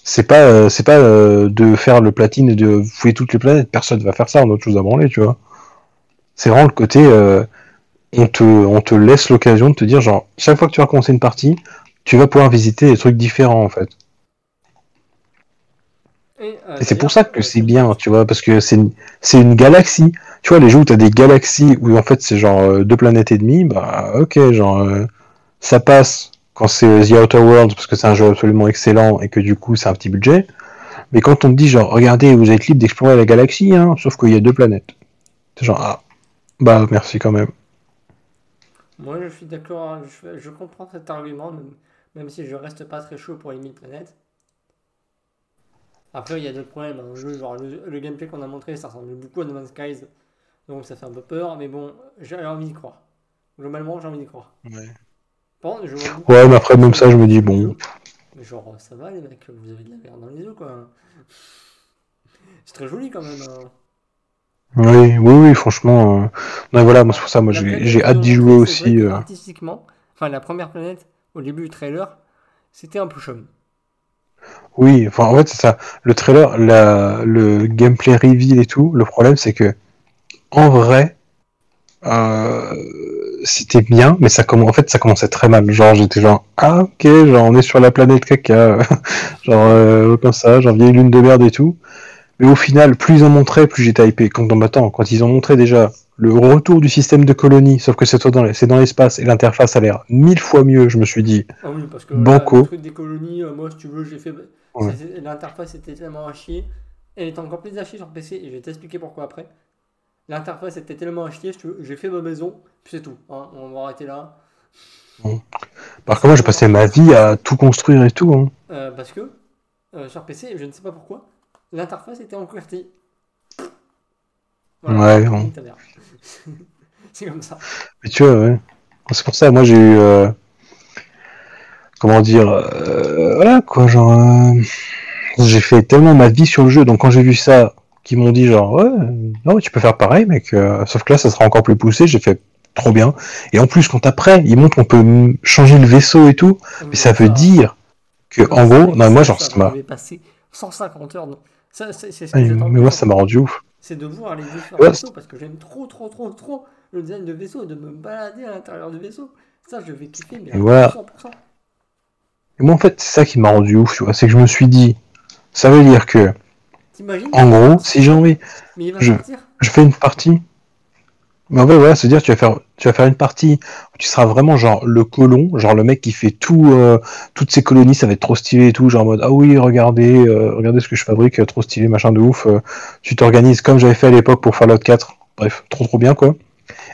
C'est pas, euh, c'est pas de faire le platine et de fouiller toutes les planètes. Personne va faire ça. On a autre chose à branler, tu vois. C'est vraiment le côté, on te, on te laisse l'occasion de te dire genre, chaque fois que tu vas commencer une partie, tu vas pouvoir visiter des trucs différents en fait. Et, c'est pour ça que c'est bien, tu vois, parce que c'est une, une galaxie. Tu vois, les jeux où t'as des galaxies où en fait c'est genre euh, deux planètes et demie, bah ok, genre euh, ça passe quand c'est The Outer Worlds parce que c'est un jeu absolument excellent et que du coup c'est un petit budget. Mais quand on te dit genre regardez, vous êtes libre d'explorer la galaxie, hein, sauf qu'il y a deux planètes. C'est genre ah bah merci quand même. Moi, je suis d'accord, hein, je, comprends cet argument, même, même si je reste pas très chaud pour les 1000 planètes. Après, il y a d'autres problèmes. jeu, genre, le, le gameplay qu'on a montré, ça ressemble beaucoup à No Man's Skies, donc ça fait un peu peur, mais bon, j'ai envie d'y croire. Globalement, j'ai envie d'y croire. Je vois beaucoup Ouais, mais après même ça, je me dis bon. genre, ça va les mecs, vous avez de la merde dans les yeux quoi. C'est très joli quand même. hein. Oui, oui, oui, franchement. euh, Non, voilà, moi c'est pour ça, moi j'ai hâte d'y jouer aussi. euh. Artistiquement, enfin la première planète, au début du trailer, c'était un peu chum. Oui, en fait c'est ça. Le trailer, la, le gameplay reveal et tout, le problème c'est que en vrai, euh, c'était bien, mais ça comm- en fait ça commençait très mal. Genre j'étais genre ah ok, genre on est sur la planète caca, genre euh, comme ça, genre vieille lune de merde et tout. Mais au final, plus ils en montraient, plus j'étais hypé. Quand, attends, quand ils ont montré déjà le retour du système de colonie, sauf que c'est dans l'espace et l'interface a l'air mille fois mieux, je me suis dit Ah oui, parce que Banco. là, le truc des colonies, euh, moi si tu veux, j'ai fait. Ouais. L'interface était tellement à chier. Elle était encore plus à chier sur PC et je vais t'expliquer pourquoi après. L'interface était tellement à chier, j'ai fait ma maison, puis c'est tout. hein, on va arrêter là. Par contre, moi j'ai passé ma vie à tout construire et tout. hein. Euh, parce que euh, sur PC, je ne sais pas pourquoi, l'interface était en QWERTY. Ouais, bon. c'est comme ça. Mais tu vois, ouais. C'est pour ça, moi j'ai eu. euh, comment dire. euh, voilà, quoi, genre. euh, j'ai fait tellement ma vie sur le jeu, donc quand j'ai vu ça, qu'ils m'ont dit, genre, ouais, non, tu peux faire pareil, mec. sauf que là, ça sera encore plus poussé, j'ai fait trop bien. Et en plus, quand après, ils montrent qu'on peut changer le vaisseau et tout, mais ça veut dire que, en gros, non, moi, genre, ça m'a. m'avait passé 150 heures. donc Ça, ce Ah, que Mais moi, toujours. ça m'a rendu ouf. C'est de voir les différents Ouais, vaisseaux parce que j'aime trop, trop, trop, trop le design de vaisseau et de me balader à l'intérieur du vaisseau. Ça, je vais kiffer, mais à voilà. 100%. Et moi, en fait, c'est ça qui m'a rendu ouf, tu vois. C'est que je me suis dit, ça veut dire que, en gros, si j'ai envie, Mais il va je- je fais une partie. Mais en fait, voilà, c'est-à-dire tu vas faire, tu vas faire une partie où tu seras vraiment genre le colon, genre le mec qui fait tout, euh, toutes ces colonies, ça va être trop stylé et tout, genre en mode ah oui, regardez, euh, regardez ce que je fabrique, euh, trop stylé, machin de ouf. tu t'organises comme j'avais fait à l'époque pour Fallout 4. Bref, trop trop bien quoi.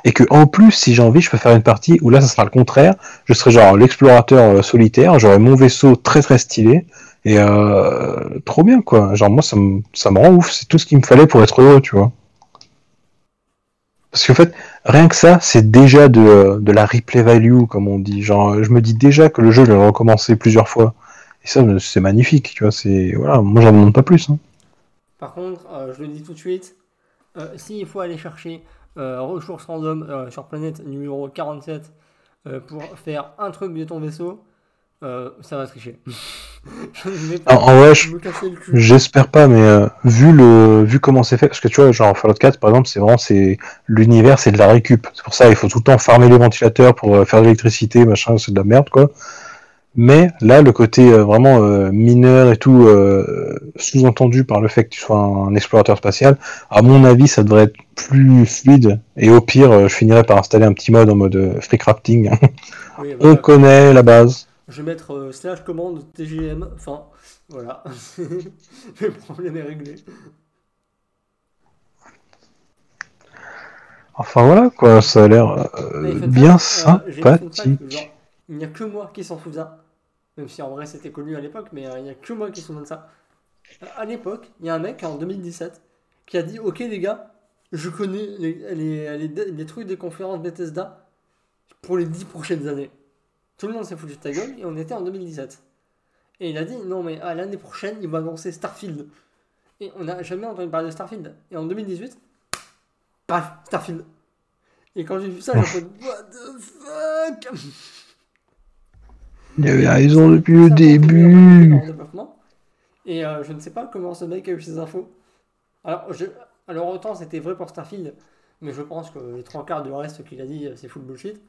Et que en plus, si j'ai envie, je peux faire une partie où là, ça sera le contraire. Je serai genre l'explorateur solitaire, j'aurai mon vaisseau très très stylé et trop bien quoi. Genre moi, ça me, ça me rend ouf. C'est tout ce qu'il me fallait pour être heureux, tu vois. Parce qu'en fait, rien que ça, c'est déjà de, de la replay value, comme on dit. Genre, je me dis déjà que le jeu, je vais recommencer plusieurs fois. Et ça, c'est magnifique, tu vois. Voilà, moi, j'en demande pas plus. hein. Par contre, euh, je le dis tout de suite, euh, s'il faut aller chercher euh, ressources random euh, sur planète numéro 47 euh, pour faire un truc de ton vaisseau, euh, ça va tricher. En, vrai, j'espère pas, mais euh, vu le vu comment c'est fait, parce que tu vois, genre Fallout 4, par exemple, c'est vraiment c'est l'univers, c'est de la récup. C'est pour ça, il faut tout le temps farmer les ventilateurs pour euh, faire de l'électricité, machin, c'est de la merde, quoi. Mais là, le côté vraiment mineur et tout, sous-entendu par le fait que tu sois un explorateur spatial, à mon avis, ça devrait être plus fluide. Et au pire, je finirais par installer un petit mode en mode free crafting. Oui, On connaît la base. Je vais mettre euh, slash commande TGM, enfin, voilà. le problème est réglé. Enfin voilà quoi, ça a l'air euh, bien euh, fun fact, sympathique. genre, il n'y a que moi qui s'en souvient. Même si en vrai c'était connu à l'époque, mais euh, il n'y a que moi qui se souvient de ça. Euh, À l'époque, il y a un mec en 2017 qui a dit Ok les gars, je connais les, les, les- les trucs des conférences Bethesda pour les 10 prochaines années. Tout le monde s'est foutu de ta gueule et on était en 2017. Et il a dit Non, mais à l'année prochaine, il va annoncer Starfield. Et on n'a jamais entendu parler de Starfield. Et en 2018, paf, Starfield. Et quand j'ai vu ça, j'ai fait What the fuck? Il avait raison depuis le début. Et euh, je ne sais pas comment ce mec a eu ces infos. Alors, je... Alors autant c'était vrai pour Starfield, mais je pense que les trois quarts du reste qu'il a dit, euh, c'est full bullshit.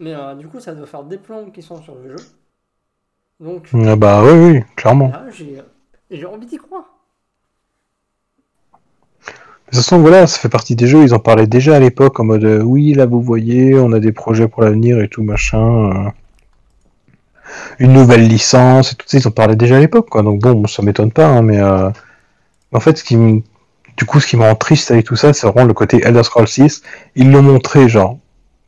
Mais euh, du coup, ça doit faire des plombs qui sont sur le jeu. Donc Ah bah oui, oui, clairement. là, j'ai j'ai envie d'y croire. De toute façon, voilà, ça fait partie des jeux, ils en parlaient déjà à l'époque en mode euh, oui, là vous voyez, on a des projets pour l'avenir et tout machin. euh, Une nouvelle licence et tout ça, ils en parlaient déjà à l'époque quoi. Donc bon, ça m'étonne pas, hein, mais euh, en fait, ce qui me- du coup, ce qui me rend triste avec tout ça, c'est vraiment le côté Elder Scrolls 6. Ils l'ont montré, genre,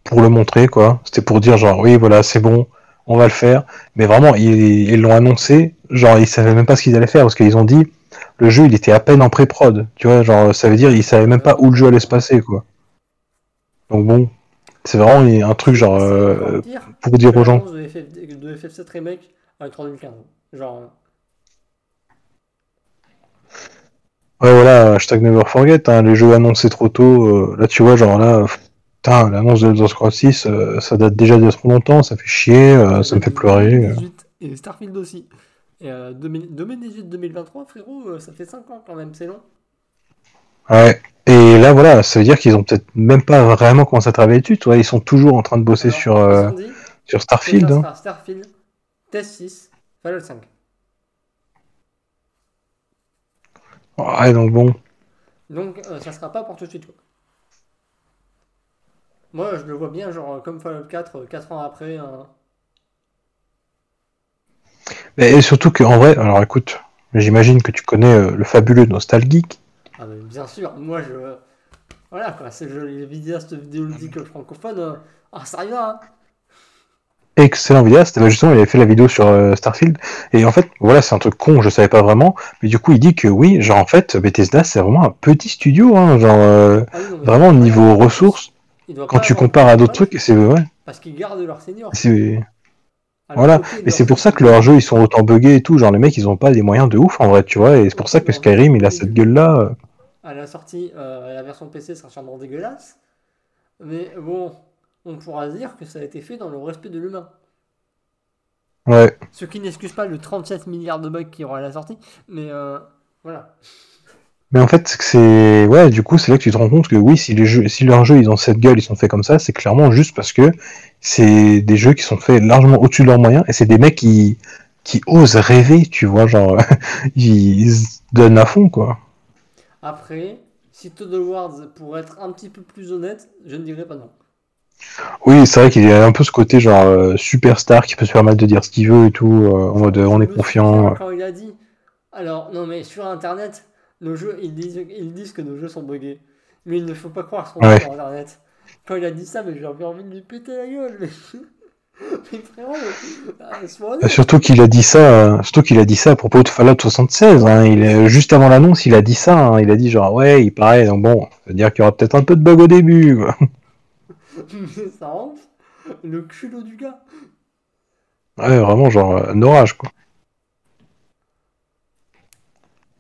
pour le montrer quoi. C'était pour dire genre oui, voilà, c'est bon, on va le faire. Mais vraiment, ils l'ont annoncé, genre ils savaient même pas ce qu'ils allaient faire parce qu'ils ont dit le jeu il était à peine en pré-prod, tu vois, genre ça veut dire ils savaient même pas où le jeu allait se passer quoi. Donc bon, c'est vraiment un truc genre euh, pour dire aux gens. de, FF, de FF7 Remake avec 3015. Genre, Ouais voilà, hashtag never forget, hein, les jeux annoncés trop tôt, euh, là tu vois genre là, pff, putain, l'annonce de Elder Scrolls 6, euh, ça date déjà de trop longtemps, ça fait chier, euh, ça me fait pleurer. 2018 et Starfield aussi. Et euh, 2018-2023, frérot, ça fait 5 ans quand même, c'est long. Ouais. Et là voilà, ça veut dire qu'ils ont peut-être même pas vraiment commencé à travailler dessus, tu vois, ils sont toujours en train de bosser Alors, sur, dit sur Starfield. hein. Starfield, Test 6, Fallout 5. Ouais, donc bon. Donc euh, ça sera pas pour tout de suite. Quoi. Moi je le vois bien, genre euh, comme Fallout 4, 4 ans après. hein. Et surtout qu'en vrai, alors écoute, j'imagine que tu connais euh, le fabuleux Nostalgeek. Ah, mais bien sûr, moi je. Voilà quoi, c'est le- les vidéastes vidéoludiques francophones. euh, Ah, ça y va, hein. Excellent vidéaste, bah, justement il avait fait la vidéo sur euh, Starfield, et en fait, voilà, c'est un truc con, je savais pas vraiment, mais du coup il dit que oui, genre en fait, Bethesda c'est vraiment un petit studio, hein, genre euh, Ah oui, non, mais vraiment niveau ressources, Quand tu compares à d'autres trucs, c'est ouais, Parce qu'ils gardent leur senior. voilà, mais c'est pour ça que leurs jeux ils sont autant buggés et tout, genre les mecs ils ont pas les moyens de ouf en vrai, tu vois, et c'est pour ça que Skyrim il a cette gueule là. À la sortie, euh, la version PC sera sûrement dégueulasse. Mais bon, on pourra dire que ça a été fait dans le respect de l'humain. Ouais, Ce qui n'excuse pas le 37 milliards de bugs qui aura à la sortie. Mais euh, voilà. Mais en fait c'est ouais, du coup c'est là que tu te rends compte que oui, si les jeux, si leurs jeux ils ont cette gueule, ils sont faits comme ça, c'est clairement juste parce que c'est des jeux qui sont faits largement au-dessus de leurs moyens et c'est des mecs qui qui osent rêver, tu vois, genre ils se donnent à fond quoi. Après, si Todd Awards, pour être un petit peu plus honnête, je ne dirais pas non. Oui, c'est vrai qu'il y a un peu ce côté genre euh, superstar qui peut se permettre de dire ce qu'il veut et tout, euh, en mode euh, on est confiant. souviens Quand il a dit. Alors, non, mais sur internet, nos jeux, ils disent, ils disent que nos jeux sont buggés. Mais il ne faut pas croire ce qu'on Ouais. sur internet. Quand il a dit ça, mais j'ai envie de lui péter la gueule. Mais, mais frérot, Euh, honnête. Surtout qu'il a dit ça, euh, surtout qu'il a dit ça à propos de Fallout 76. Hein, il est, juste avant l'annonce, il a dit ça. hein, il a dit genre ouais, il paraît. Donc bon, ça veut dire qu'il y aura peut-être un peu de bug au début. quoi. Mais ça rentre le culot du gars. Ouais, vraiment genre euh, un orage quoi.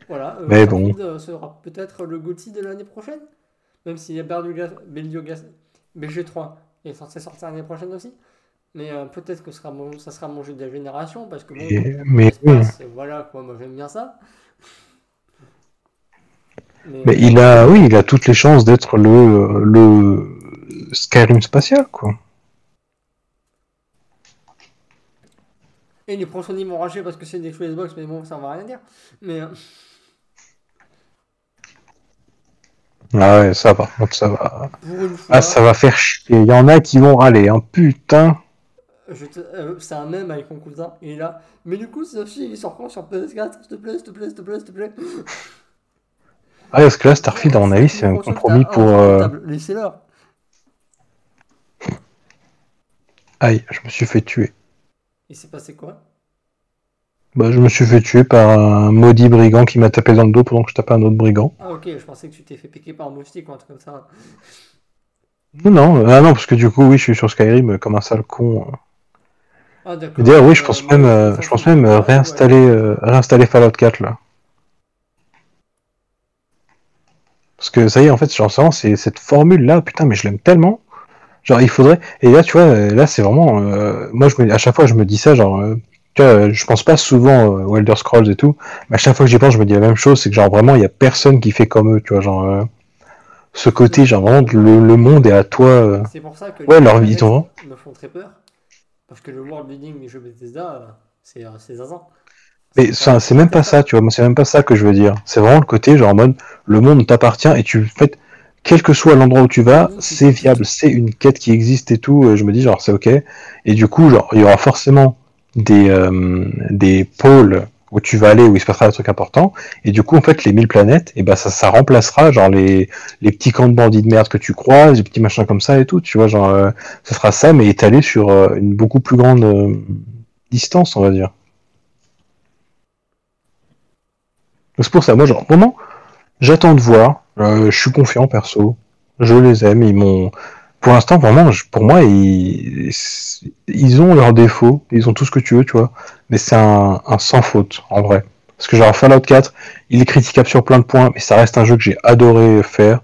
Voilà, euh, Mais Starfield, euh, sera peut-être le GOTY de l'année prochaine. Même s'il y a Berdiogas- Berdiogas- BG3 il est censé sortir l'année prochaine aussi. Mais euh, peut-être que ce sera mon- ça sera mon jeu de la génération parce que bon, mais oui. et voilà quoi, moi j'aime bien ça. Mais, Mais il a, oui, il a toutes les chances d'être le le Skyrim spatial quoi. Et les pros Sony m'ont raché parce que c'est des Xbox, mais bon, ça va rien dire. Mais euh, Ah ouais, ça par contre ça va. fois, Ah ça va faire chier. Il y en a qui vont râler, hein. Putain. te- euh, c'est un même avec mon cousin, il est là. Mais du coup, Sophie, il sort quand sur PS4 S'il te plaît, s'il te plaît, s'il te plaît, s'il te plaît. Ah, parce que là, Starfield, à mon avis, c'est un compromis pour. euh. Laissez-leur. Aïe, je me suis fait tuer. Il s'est passé quoi? Bah, je me suis fait tuer par un maudit brigand qui m'a tapé dans le dos pendant que je tapais un autre brigand. Ah ok, je pensais que tu t'es fait piquer par un moustique ou un truc comme ça. Non, non, ah non, parce que du coup, oui, je suis sur Skyrim euh, comme un sale con. euh. Ah d'accord. D'ailleurs, oui, je Euh, pense même, euh, je pense même euh, réinstaller, réinstaller Fallout 4 là. Parce que ça y est, en fait, c'est vraiment, c'est cette formule là, putain, mais je l'aime tellement. Genre, il faudrait. Et là, tu vois, là, c'est vraiment. Moi, je me... à chaque fois, je me dis ça, genre. Tu vois, euh, je pense pas souvent euh, aux Elder Scrolls et tout, mais à chaque fois que j'y pense, je me dis la même chose, c'est que genre vraiment, il y a personne qui fait comme eux, tu vois, genre. euh, Ce côté, genre vraiment, le, le monde est à toi. euh. C'est pour ça que Ouais, les leur vie, me font très peur. Parce que le world building des jeux Bethesda, c'est c'est zinzin. Mais c'est même pas ça, tu vois, c'est même pas ça que je veux dire. C'est vraiment le côté, genre en mode, le monde t'appartient et tu, en fait, quel que soit l'endroit où tu vas, c'est viable, c'est une quête qui existe et tout, je me dis, genre, c'est ok. Et du coup, genre, il y aura forcément des, euh, des pôles où tu vas aller, où il se passera des trucs importants, et du coup, en fait, les 1000 planètes, et ben ça, ça remplacera, genre, les, les petits camps de bandits de merde que tu croises, les petits machins comme ça et tout, tu vois, genre, euh, ça sera ça, mais étalé sur euh, une beaucoup plus grande euh, distance, on va dire. C'est pour ça, moi, genre, vraiment, j'attends de voir. Euh, je suis confiant, perso. Je les aime. Ils m'ont. Pour l'instant, vraiment, pour moi, ils... ils ont leurs défauts. Ils ont tout ce que tu veux, tu vois. Mais c'est un... un sans faute, en vrai. Parce que, genre, Fallout 4, il est critiquable sur plein de points, mais ça reste un jeu que j'ai adoré faire.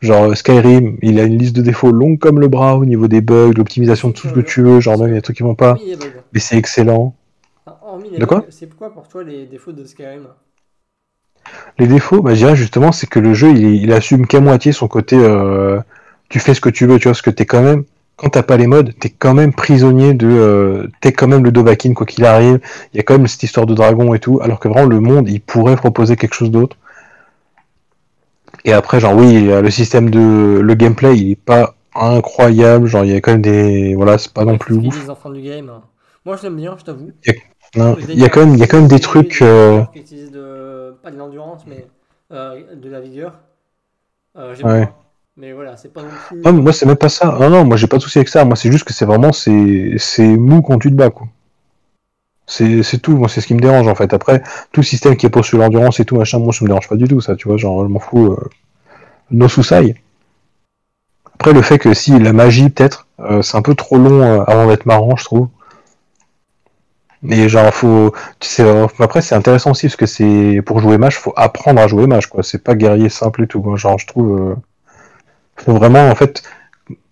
Genre, Skyrim, il a une liste de défauts longue comme le bras au niveau des bugs, l'optimisation de tout ce que tu veux. Genre, même il y a des trucs qui vont pas. Mais c'est excellent. Ah, De quoi c'est quoi pour toi les défauts de Skyrim? Les défauts, bah, je dirais justement, c'est que le jeu, il, il assume qu'à moitié son côté euh, tu fais ce que tu veux, tu vois, parce que t'es quand même, quand t'as pas les modes, t'es quand même prisonnier de. Euh, t'es quand même le Dovahkiin, quoi qu'il arrive. Il y a quand même cette histoire de dragon et tout, alors que vraiment, le monde, il pourrait proposer quelque chose d'autre. Et après, genre, oui, y a le système de. Le gameplay, il est pas incroyable, genre, il y a quand même des. Voilà, c'est pas non plus ouf. des enfants du game. hein. Moi je l'aime bien, je t'avoue. Il y a quand même, il y a quand même des trucs. euh, de... pas de l'endurance, mais euh, de la vigueur. Euh, J'aime Ouais. Moi c'est même pas ça. Non, non, moi j'ai pas de souci avec ça. Moi c'est juste que c'est vraiment c'est mou quand tu te bats quoi. C'est tout. Moi c'est ce qui me dérange en fait. Après tout système qui est pour sur l'endurance et tout machin, moi ça me dérange pas du tout ça. Tu vois, genre je m'en fous. Euh... No soucis. Après le fait que si la magie peut-être euh, c'est un peu trop long euh, avant d'être marrant je trouve. Mais genre faut tu sais euh, après c'est intéressant aussi parce que c'est pour jouer mage faut apprendre à jouer mage quoi. C'est pas guerrier simple et tout. quoi. Genre je trouve faut vraiment en fait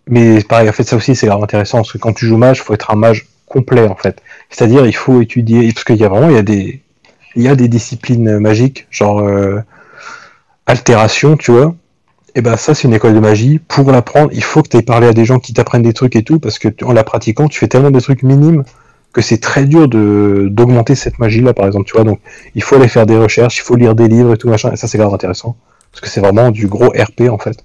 mais pareil en fait ça aussi c'est intéressant parce que quand tu joues mage faut être un mage complet en fait. C'est à dire il faut étudier parce qu'il y a vraiment il y a des il y a des disciplines magiques genre euh, altération tu vois. Et ben ça c'est une école de magie. Pour l'apprendre il faut que tu aies parlé à des gens qui t'apprennent des trucs et tout parce que en la pratiquant tu fais tellement des trucs minimes que c'est très dur de d'augmenter cette magie là par exemple tu vois. Donc il faut aller faire des recherches il faut lire des livres et tout machin. Et ça c'est grave intéressant parce que c'est vraiment du gros RP en fait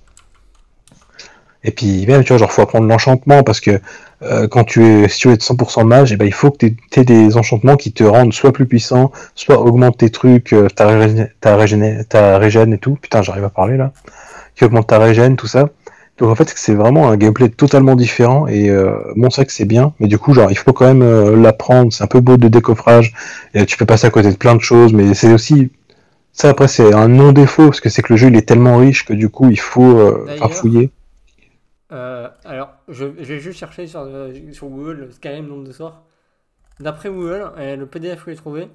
et puis même, tu vois, genre, faut apprendre l'enchantement parce que euh, quand tu es, si tu veux être 100% mage, et ben, il faut que tu aies des enchantements qui te rendent soit plus puissant, soit augmentent tes trucs, euh, ta, régé- ta, régéné- ta régène et tout. Putain, j'arrive à parler là. Qui augmente ta régène, tout ça. Donc en fait, c'est vraiment un gameplay totalement différent et euh, bon, c'est que c'est bien, mais du coup, genre, il faut quand même euh, l'apprendre. C'est un peu beau de décoffrage et tu peux passer à côté de plein de choses, mais c'est aussi ça. Après, c'est un non défaut parce que c'est que le jeu il est tellement riche que du coup, il faut euh, farfouiller. Euh, alors, je, j'ai juste cherché sur, euh, sur Google le Skyrim nombre de sorts. D'après Google, et le PDF que j'ai trouvé,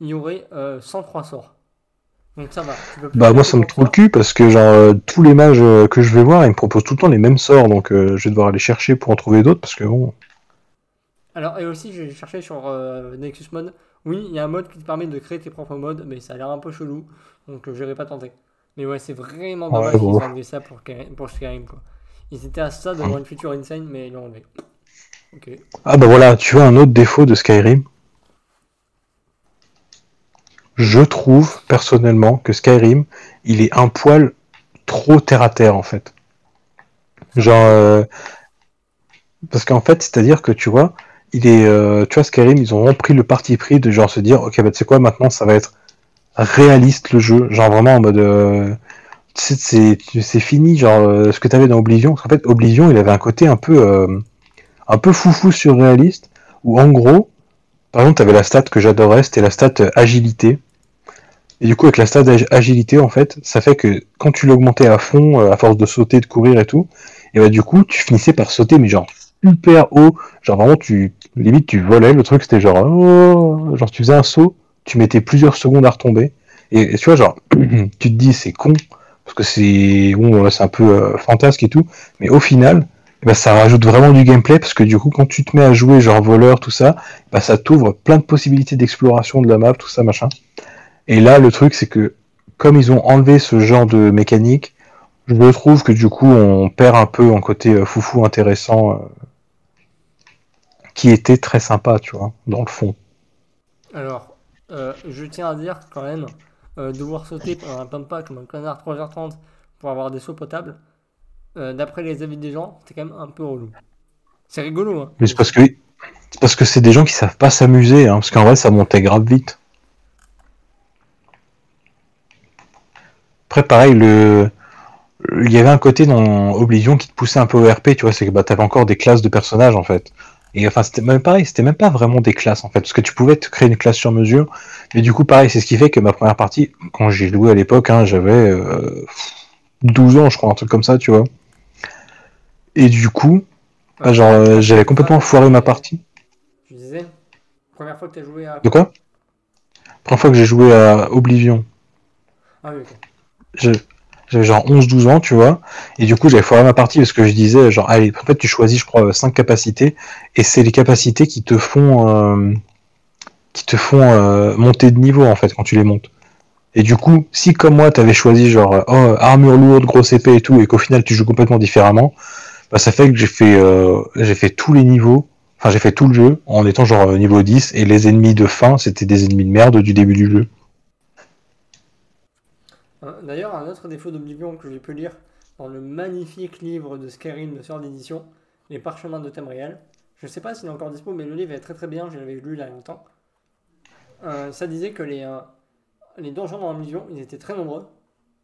il y aurait euh, 103 sorts. Donc ça va. tu peux plus Bah moi ça me trouve le cul parce que genre euh, tous les mages euh, que je vais voir ils me proposent tout le temps les mêmes sorts donc euh, je vais devoir aller chercher pour en trouver d'autres parce que bon Alors, et aussi, j'ai cherché sur euh, Nexus Mode. Oui, il y a un mode qui te permet de créer tes propres modes, mais ça a l'air un peu chelou. Donc, euh, j'irai pas tenter. Mais ouais, c'est vraiment Ouais, dommage bon. qu'ils aient enlevé ça pour, pour Skyrim, quoi. Ils étaient à ça d'avoir une future insane, mais ils l'ont enlevé. Ah bah voilà tu vois un autre défaut de Skyrim. Je trouve personnellement que Skyrim il est un poil trop terre à terre en fait. Genre euh, parce qu'en fait c'est à dire que tu vois il est euh, tu vois Skyrim ils ont vraiment pris le parti pris de genre se dire ok bah tu sais quoi maintenant ça va être réaliste le jeu. Genre vraiment en mode euh, c'est fini, genre euh, ce que t'avais dans Oblivion. Parce qu'en fait, Oblivion, il avait un côté un peu, euh, un peu foufou surréaliste, où en gros, par exemple, t'avais la stat que j'adorais, c'était la stat euh, agilité. Et du coup, avec la stat ag- agilité, en fait, ça fait que quand tu l'augmentais à fond, à force de sauter, de courir et tout, et bah du coup, tu finissais par sauter, mais genre super haut, genre vraiment, tu limite tu volais. Le truc, c'était genre, oh, genre tu faisais un saut, tu mettais plusieurs secondes à retomber. Et, et tu vois, genre, tu te dis, c'est con, parce que c'est c'est un peu euh, fantasque et tout, mais au final, eh ben, ça rajoute vraiment du gameplay parce que du coup, quand tu te mets à jouer genre voleur, tout ça, bah, ça t'ouvre plein de possibilités d'exploration de la map, tout ça, machin. Et là, le truc, c'est que comme ils ont enlevé ce genre de mécanique, je trouve que du coup, on perd un peu en côté euh, foufou intéressant, euh, qui était très sympa, tu vois, dans le fond. Alors, je tiens à dire quand même, euh, devoir sauter pendant un pampa comme un connard 3h30 pour avoir des seaux potables, euh, d'après les avis des gens, c'est quand même un peu relou. C'est rigolo, hein. Mais c'est parce que c'est parce que c'est des gens qui savent pas s'amuser, hein, parce qu'en vrai, ça montait grave vite. Après, pareil, le... il y avait un côté dans Oblivion qui te poussait un peu au RP, tu vois, c'est que bah, t'avais encore des classes de personnages en fait. Et enfin, c'était même pareil, c'était même pas vraiment des classes en fait, parce que tu pouvais te créer une classe sur mesure, mais du coup, pareil, c'est ce qui fait que ma première partie, quand j'ai joué à l'époque, hein, j'avais euh, 12 ans, je crois, un truc comme ça, tu vois. Et du coup, bah, genre, euh, j'avais complètement foiré ma partie. Tu disais, première fois que tu as joué à. De quoi? Première fois que j'ai joué à Oblivion, Ah oui, ok. J'avais genre 11-12 ans, tu vois, et du coup j'avais foiré ma partie parce que je disais, genre, allez, en fait tu choisis, je crois, 5 capacités, et c'est les capacités qui te font, euh, qui te font euh, monter de niveau, en fait, quand tu les montes. Et du coup, si comme moi t'avais choisi, genre, euh, oh, armure lourde, grosse épée et tout, et qu'au final tu joues complètement différemment, bah ça fait que j'ai fait, j'ai fait tous les niveaux, enfin j'ai fait tout le jeu en étant genre niveau 10, et les ennemis de fin, c'était des ennemis de merde du début du jeu. D'ailleurs, un autre défaut d'Oblivion que j'ai pu lire dans le magnifique livre de Skyrim de sort d'édition, Les Parchemins de Tamriel. Je sais pas s'il est encore dispo, mais le livre est très très bien, je l'avais lu il y a longtemps. Euh, ça disait que les, euh, les donjons dans Oblivion, ils étaient très nombreux,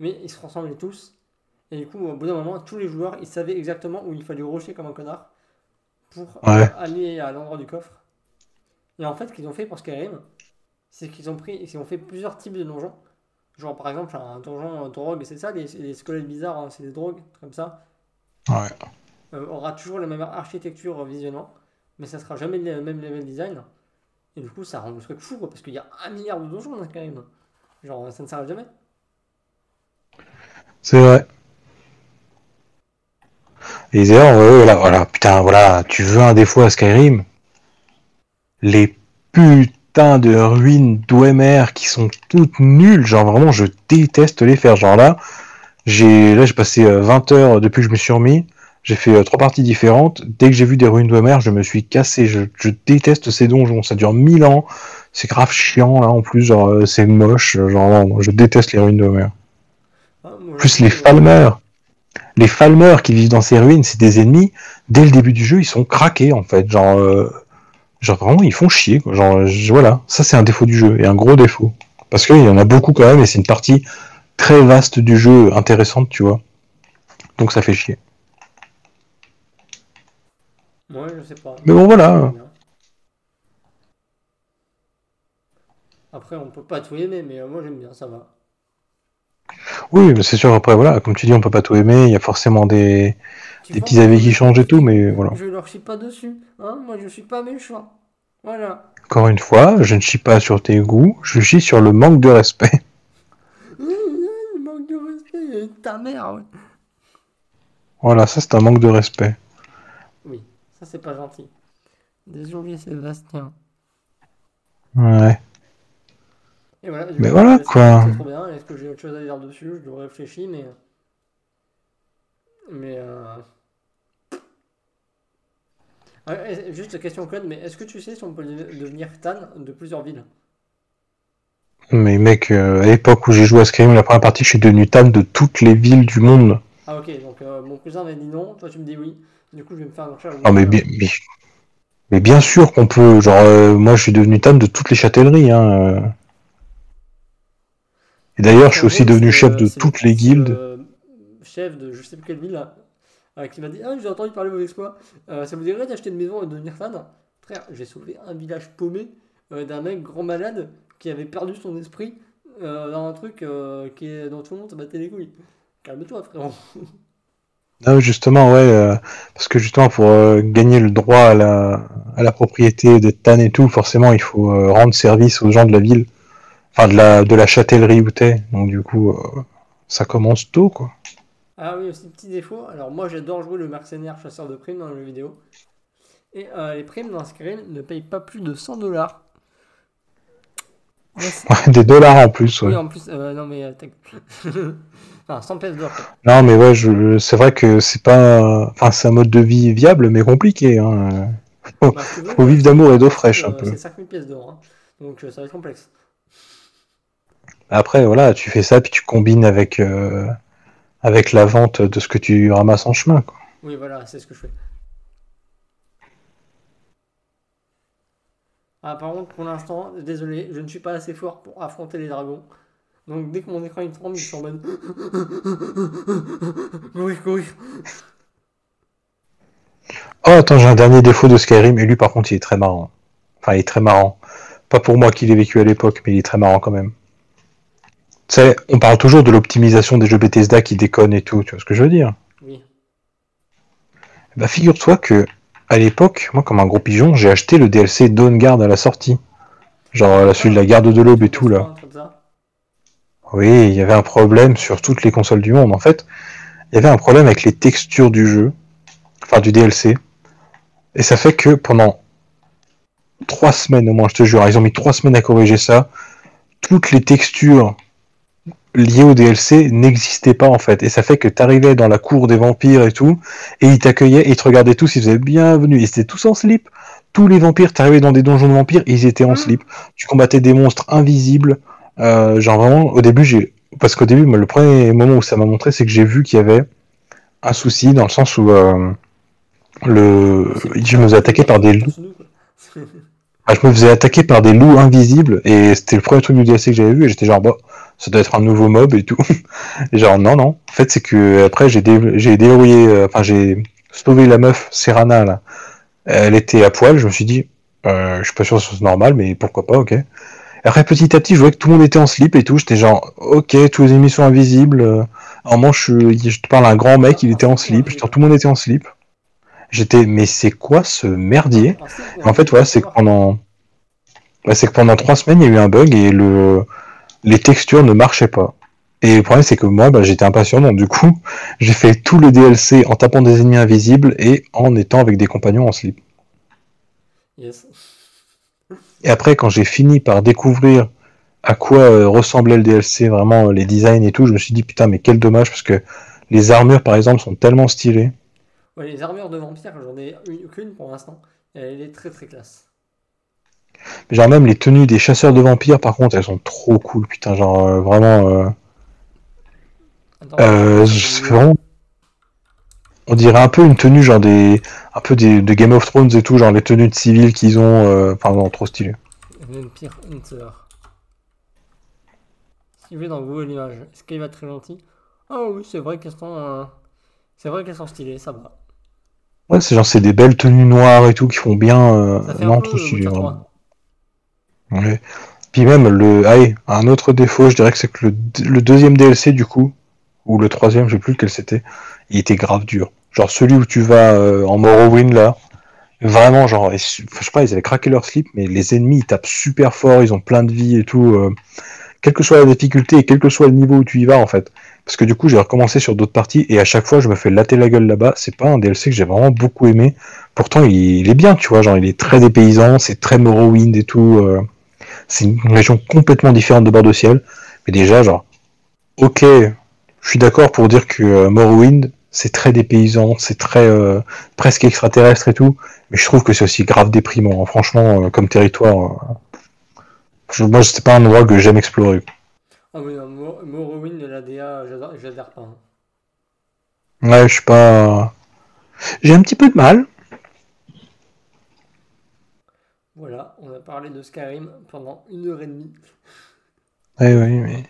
mais ils se ressemblaient tous. Et du coup, au bout d'un moment, tous les joueurs, ils savaient exactement où il fallait rusher comme un connard pour Ouais. aller à l'endroit du coffre. Et en fait, ce qu'ils ont fait pour Skyrim, c'est qu'ils ont pris, ils ont fait plusieurs types de donjons. Genre par exemple un donjon euh, drogue, c'est ça, les, les squelettes bizarres, hein, c'est des drogues, comme ça. Ouais. Euh, aura toujours la même architecture visuellement, mais ça sera jamais le même level design. Et du coup, ça rend le truc fou, quoi, parce qu'il y a un milliard de donjons dans Skyrim. Genre, ça ne s'arrête jamais. C'est vrai. Et d'ailleurs, voilà, voilà, putain, voilà, tu veux un défaut à Skyrim? Les de ruines d'Ouemer qui sont toutes nulles, genre vraiment, je déteste les faire. Genre là, j'ai là j'ai passé euh, 20 heures depuis que je me suis remis, j'ai fait euh, trois parties différentes. Dès que j'ai vu des ruines d'Ouemer, je me suis cassé. Je, déteste ces donjons, ça dure 1000 ans, c'est grave chiant là en plus, genre euh, c'est moche, genre je déteste les ruines d'Ouemer. Ah, Plus les Falmer. Les Falmer qui vivent dans ces ruines, c'est des ennemis. Dès le début du jeu, ils sont craqués en fait. Genre, euh, genre vraiment, ils font chier. quoi. Genre, je- voilà, ça c'est un défaut du jeu et un gros défaut. Parce qu'il y en a beaucoup quand même et c'est une partie très vaste du jeu, intéressante, tu vois. Donc ça fait chier. Ouais, je sais pas. Mais bon, voilà. Après, on peut pas tout aimer, mais euh, moi j'aime bien, ça va. Oui, mais c'est sûr. Après, voilà, comme tu dis, on peut pas tout aimer. Il y a forcément des, Vois, petits avis qui changent et tout, mais voilà. Je leur chie pas dessus, hein, moi je suis pas méchant. Voilà. Encore une fois, je ne chie pas sur tes goûts, je chie sur le manque de respect. Il manque de respect, ta mère, ouais. Voilà, ça c'est un manque de respect. Oui, ça c'est pas gentil. Désolé Sébastien. Ouais. Et voilà, Mais coup, voilà, c'est- quoi. C'est trop bien. Est-ce que j'ai autre chose à dire dessus? Je dois réfléchir, mais. Mais. Euh... Ouais, et- juste question code, mais est-ce que tu sais si on peut de- devenir Tan de plusieurs villes? Mais mec, euh, à l'époque où j'ai joué à Skyrim, la première partie, je suis devenu Tan de toutes les villes du monde. Ah, ok, donc euh, mon cousin m'a dit non, toi tu me dis oui. Du coup, je vais me faire une recherche. Ah mais bien, mais, mais bien sûr qu'on peut. Genre, euh, moi, je suis devenu Tan de toutes les châtelleries. Hein. Et d'ailleurs, je suis aussi devenu chef de toutes les guildes. chef de je sais plus quelle ville là, qui m'a dit Ah, j'ai entendu parler de vos exploits. Euh, ça vous dirait d'acheter une maison et de devenir fan Frère, j'ai sauvé un village paumé euh, d'un mec grand malade qui avait perdu son esprit euh, dans un truc euh, qui est, dont tout le monde se battait les couilles. Calme-toi, frérot. Non, justement, ouais, euh, parce que justement, pour euh, gagner le droit à la, à la propriété des Tan et tout, forcément, il faut euh, rendre service aux gens de la ville, enfin de la, de la châtellerie où t'es. Donc, du coup, euh, ça commence tôt, quoi. Ah oui, aussi petit défaut. Alors moi j'adore jouer le mercenaire chasseur de primes dans le jeu vidéo. Et euh, les primes dans Skyrim ne payent pas plus de 100 dollars. Ouais, des dollars en plus, ouais. Oui, en plus, euh, non mais. euh, enfin, 100 pièces d'or. Non, mais ouais, je, c'est vrai que c'est pas, enfin, c'est un mode de vie viable, mais compliqué, hein. Bah, veux, Faut vivre d'amour et d'eau fraîche, un peu. C'est 5000 pièces d'or. hein. Donc ça va être complexe. Après, voilà, tu fais ça, puis tu combines avec, avec la vente de ce que tu ramasses en chemin, quoi. Oui, voilà, c'est ce que je fais. Ah, par contre, pour l'instant, désolé, je ne suis pas assez fort pour affronter les dragons. Donc dès que mon écran il tremble, je suis en mode. courir, courir. Oh, attends, j'ai un dernier défaut de Skyrim, et lui, par contre, il est très marrant. Enfin, il est très marrant. Pas pour moi qui l'ai vécu à l'époque, mais il est très marrant quand même. Tu sais, on parle toujours de l'optimisation des jeux Bethesda qui déconnent et tout, tu vois ce que je veux dire? Oui. Bah, figure-toi que, à l'époque, moi, comme un gros pigeon, j'ai acheté le DLC Dawn Guard à la sortie. Genre, la celui de la garde de l'aube et tout, là. Ça. Oui, il y avait un problème sur toutes les consoles du monde. En fait, il y avait un problème avec les textures du jeu, enfin du DLC. Et ça fait que pendant trois semaines au moins, je te jure, ils ont mis trois semaines à corriger ça. Toutes les textures liées au DLC n'existaient pas en fait. Et ça fait que tu arrivais dans la cour des vampires et tout, et ils t'accueillaient, et ils te regardaient tous, ils faisaient bienvenue. Ils étaient tous en slip. Tous les vampires, t'arrivais dans des donjons de vampires, ils étaient en slip. Tu combattais des monstres invisibles. Euh, genre vraiment, au début, j'ai. Parce qu'au début, le premier moment où ça m'a montré, c'est que j'ai vu qu'il y avait un souci dans le sens où euh, le... je me faisais attaquer par des loups. Ah, je me faisais attaquer par des loups invisibles et c'était le premier truc du DLC que j'avais vu et j'étais genre, bah, ça doit être un nouveau mob et tout. Et genre, non, non. En fait, c'est que après, j'ai dé... j'ai déverrouillé, euh, enfin, j'ai sauvé la meuf, Serana, là. Elle était à poil, je me suis dit, euh, je suis pas sûr que c'est normal, mais pourquoi pas, ok. Après, petit à petit, je voyais que tout le monde était en slip et tout. J'étais genre, ok, tous les ennemis sont invisibles. À un moment, je, je te parle à un grand mec, il était en slip. Genre, tout le monde était en slip. J'étais, mais c'est quoi ce merdier? Et En fait, voilà, c'est que pendant, c'est que pendant trois semaines, il y a eu un bug et le, les textures ne marchaient pas. Et le problème, c'est que moi, bah, j'étais impatient, donc du coup, j'ai fait tout le DLC en tapant des ennemis invisibles et en étant avec des compagnons en slip. Yes. Et après, quand j'ai fini par découvrir à quoi euh, ressemblait le DLC, vraiment euh, les designs et tout, je me suis dit putain, mais quel dommage parce que les armures, par exemple, sont tellement stylées. Ouais, les armures de vampires, j'en ai une- qu'une pour l'instant. Elle est très très classe. Genre même les tenues des chasseurs de vampires, par contre, elles sont trop cool, putain, genre euh, vraiment. euh, Attends, euh, vraiment. On dirait un peu une tenue, genre des. Un peu des, de Game of Thrones et tout, genre les tenues de civils qu'ils ont. euh, Enfin, non, trop stylé. Vampire Hunter. Si vous dans Google Images, est-ce qu'elle va très gentil? Ah oui, c'est vrai qu'elles sont. euh, C'est vrai qu'elles sont stylées, ça va. Ouais, c'est genre, c'est des belles tenues noires et tout qui font bien. euh, non, trop euh, stylé. Vraiment. 3. Ouais. Puis même le, allez, un autre défaut, je dirais que c'est que le, le deuxième DLC du coup, ou le troisième, je sais plus lequel c'était, il était grave dur. Genre celui où tu vas euh, en Morrowind là, vraiment genre, je sais pas, ils avaient craqué leur slip, mais les ennemis ils tapent super fort, ils ont plein de vie et tout, euh, quelle que soit la difficulté et quel que soit le niveau où tu y vas en fait. Parce que du coup j'ai recommencé sur d'autres parties et à chaque fois je me fais latter la gueule là-bas. C'est pas un DLC que j'ai vraiment beaucoup aimé. Pourtant il, il est bien, tu vois, genre il est très dépaysant, c'est très Morrowind et tout. euh, c'est une région complètement différente de bord de ciel. Mais déjà, genre, ok, je suis d'accord pour dire que euh, Morrowind, c'est très dépaysant, c'est très euh, presque extraterrestre et tout. Mais je trouve que c'est aussi grave déprimant. hein. Franchement, euh, comme territoire, je- moi, c'est pas un endroit que j'aime explorer. Ah oui, non, Mor- Morrowind de l'ADA, j'adore- j'adhère pas. hein. Ouais, je suis pas. J'ai un petit peu de mal. Parlé de Skyrim pendant une heure et demie. Ouais, ouais, mais.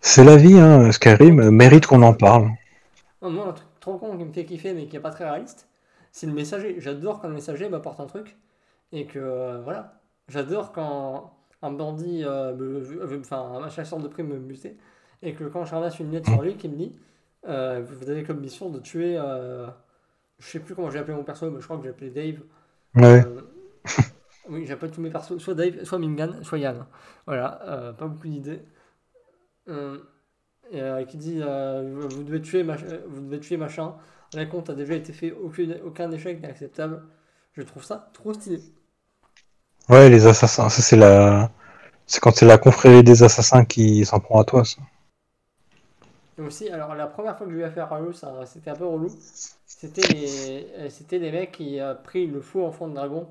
C'est la vie, hein. Skyrim euh, mérite qu'on en parle. Oh, Moi, un truc trop con qui me fait kiffer mais qui est pas très réaliste, c'est le messager. J'adore quand le messager m'apporte un truc et que euh, voilà. J'adore quand un bandit, euh, me- enfin un chasseur de primes me buter et que quand je ramasse une lettre sur lui qui me dit euh, vous avez comme mission de tuer, je sais plus comment j'ai appelé mon perso, mais je crois que j'ai appelé Dave. Ouais. Oui, j'appelle tous mes persos, soit Dave, soit Mingan, soit Yann. Voilà, euh, pas beaucoup d'idées. Euh, et euh, qui dit euh, vous, devez tuer mach- vous devez tuer machin. La compte a déjà été fait, aucun, aucun échec n'est acceptable. Je trouve ça trop stylé. Ouais, les assassins. Ça, c'est la. C'est quand c'est la confrérie des assassins qui s'en prend à toi, ça. Et aussi, alors la première fois que j'ai eu affaire à eux, c'était un peu relou. C'était les, c'était les mecs qui ont pris le faux enfant de dragon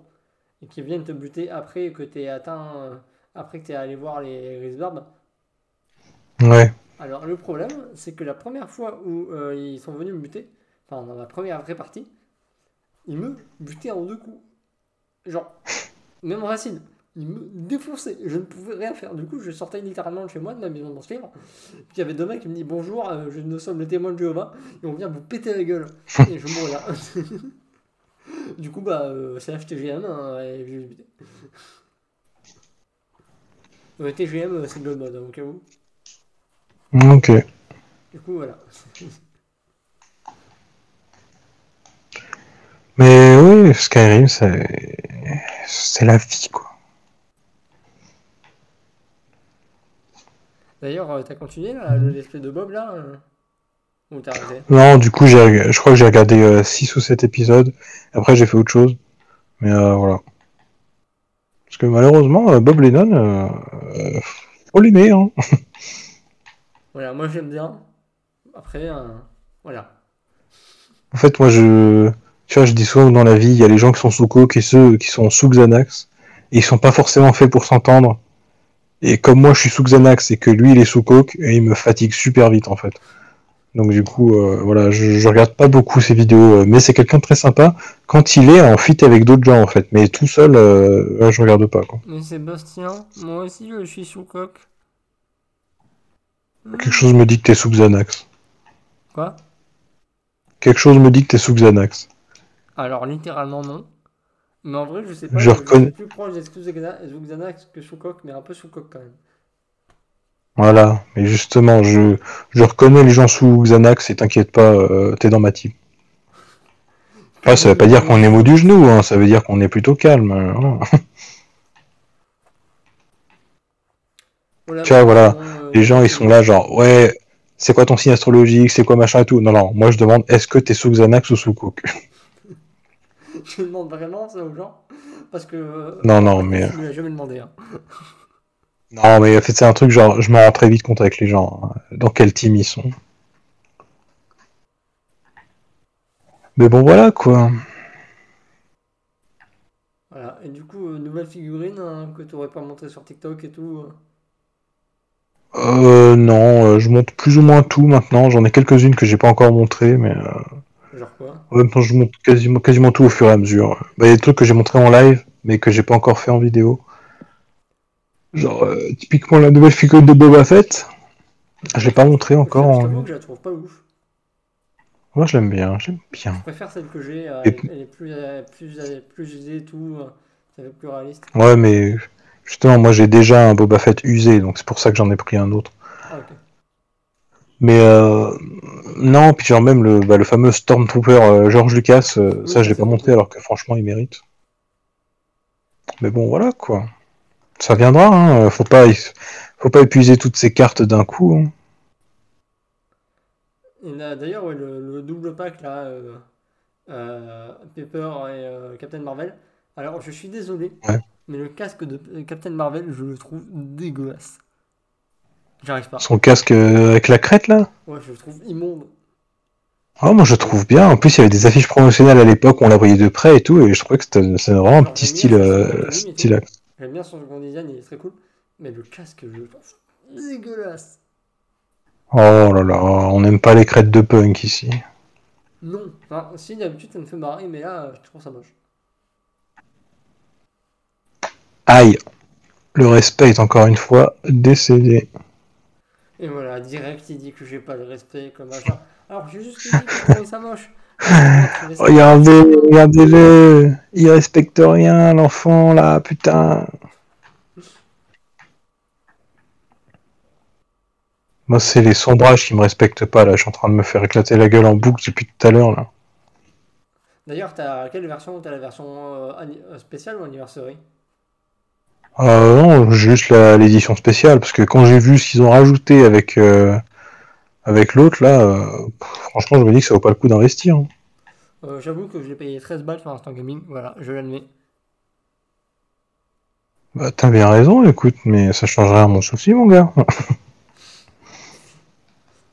et qui viennent te buter après que t'aies atteint, euh, après que t'es allé voir les Grisbarbs. Ouais. Alors le problème, c'est que la première fois où euh, ils sont venus me buter, enfin dans la première vraie partie, ils me butaient en deux coups. Genre, même Racine, ils me défonçaient, je ne pouvais rien faire. Du coup, je sortais littéralement de chez moi, de ma maison de livre. Puis il y avait deux mecs qui me disent bonjour, euh, nous sommes les témoins de Jéhovah, et on vient vous péter la gueule. Et je mourais là. Du coup, bah, euh, c'est HTGM, hein, et. Euh, TGM, euh, c'est le mode, hein, au cas où. Ok. Du coup, voilà. Mais oui, Skyrim, c'est. C'est la vie, quoi. D'ailleurs, euh, t'as continué là, le let's play de Bob là euh? Ou t'as arrêté Non, du coup, j'ai, je crois que j'ai regardé 6 ou 7 épisodes. Après, j'ai fait autre chose. Mais euh, voilà. Parce que malheureusement, euh, Bob Lennon, euh, euh, faut l'aimer, hein. Voilà, moi j'aime bien. Après, euh, voilà. En fait, moi, je, tu vois, je dis souvent dans la vie, il y a les gens qui sont sous coke et ceux qui sont sous Xanax. Et ils sont pas forcément faits pour s'entendre. Et comme moi, je suis sous Xanax et que lui, il est sous coke, et il me fatigue super vite, en fait. Donc du coup, euh, voilà, je, je regarde pas beaucoup ses vidéos, euh, mais c'est quelqu'un de très sympa quand il est en fit avec d'autres gens, en fait. Mais tout seul, euh, je regarde pas, quoi. Mais Sébastien, moi aussi je suis sous coque. Quelque chose me dit que t'es sous Xanax. Quoi? Quelque chose me dit que t'es sous Xanax. Alors littéralement non. Mais en vrai, je sais pas, Je je, reconnais- suis plus proche des sous Xanax que sous coque, mais un peu sous coque quand même. Voilà, mais justement, je, je reconnais les gens sous Xanax et t'inquiète pas, euh, t'es dans ma team. Ah, ça veut pas dire qu'on est mot du genou, hein, ça veut dire qu'on est plutôt calme. euh, voilà. Voilà, Tu vois, voilà, euh, Les gens, ils sont là, genre, ouais, c'est quoi ton signe astrologique, c'est quoi machin et tout. Non, non, moi je demande, est-ce que t'es sous Xanax ou sous coke? Je demande vraiment ça aux gens. Parce que. euh, Non, non, fait, mais- Je me l'ai jamais demandé. hein. Non, mais en fait, c'est un truc, genre, je m'en rends très vite compte avec les gens, hein, dans quel team ils sont. Mais bon, voilà, quoi. Voilà. Et du coup, euh, nouvelle figurine hein, que tu aurais pas montré sur TikTok et tout. euh. Euh, non, euh, je monte plus ou moins tout maintenant. J'en ai quelques-unes que j'ai pas encore montrées, mais euh, Genre quoi? en même temps, je monte quasiment, quasiment tout au fur et à mesure. Bah, il y a des trucs que j'ai montrés en live, mais que j'ai pas encore fait en vidéo. Genre, euh, typiquement la nouvelle figurine de Boba Fett. Je l'ai pas montré encore. En- je la trouve pas ouf. Moi, je l'aime bien, j'aime bien. Je préfère celle que j'ai. euh, Et- elle, est plus, euh, plus, usée et tout. euh, Ça fait plus réaliste. Ouais, mais justement, moi, j'ai déjà un Boba Fett usé, donc c'est pour ça que j'en ai pris un autre. Ah, ok. Mais euh, non, puis genre même le, bah, le fameux Stormtrooper euh, George Lucas, euh, Oui, ça je l'ai c'est pas bon. montré alors que franchement il mérite. Mais bon voilà quoi. Ça viendra, hein. faut pas faut pas épuiser toutes ces cartes d'un coup. hein. D'ailleurs, ouais, le, le double pack là, euh, euh, Pepper et euh, Captain Marvel. Alors, je suis désolé, Ouais. mais le casque de Captain Marvel, je le trouve dégueulasse. J'arrive pas. Son casque avec la crête là? Ouais, je le trouve immonde. Ah moi je trouve bien. En plus il y avait des affiches promotionnelles à l'époque où on la voyait de près et tout, et je trouvais que c'était vraiment un petit j'aime style J'aime bien son second design, il est très cool. Mais le casque, je trouve dégueulasse. Oh là là, on n'aime pas les crêtes de punk ici. Non. Enfin, si d'habitude ça me fait marrer, mais là, je trouve ça moche. Aïe. Le respect est encore une fois décédé. Et voilà, direct, il dit que j'ai pas le respect, comme ça. Alors, j'ai juste dit que je trouvais ça moche. Ça Regardez, regardez-le. Il respecte rien, l'enfant, là, putain. Moi, c'est les sombrages qui me respectent pas, là. Je suis en train de me faire éclater la gueule en boucle depuis tout à l'heure, là. D'ailleurs, t'as quelle version T'as la version euh, euh, spéciale ou anniversary? Euh, non, juste l'édition spéciale, parce que quand j'ai vu ce qu'ils ont rajouté avec, euh, avec l'autre, là, euh, franchement, je me dis que ça vaut pas le coup d'investir. hein. Euh, J'avoue que je l'ai payé 13 balles sur Instant Gaming, voilà, je l'admets. Bah, t'as bien raison, écoute, mais ça changerait à mon souci, mon gars.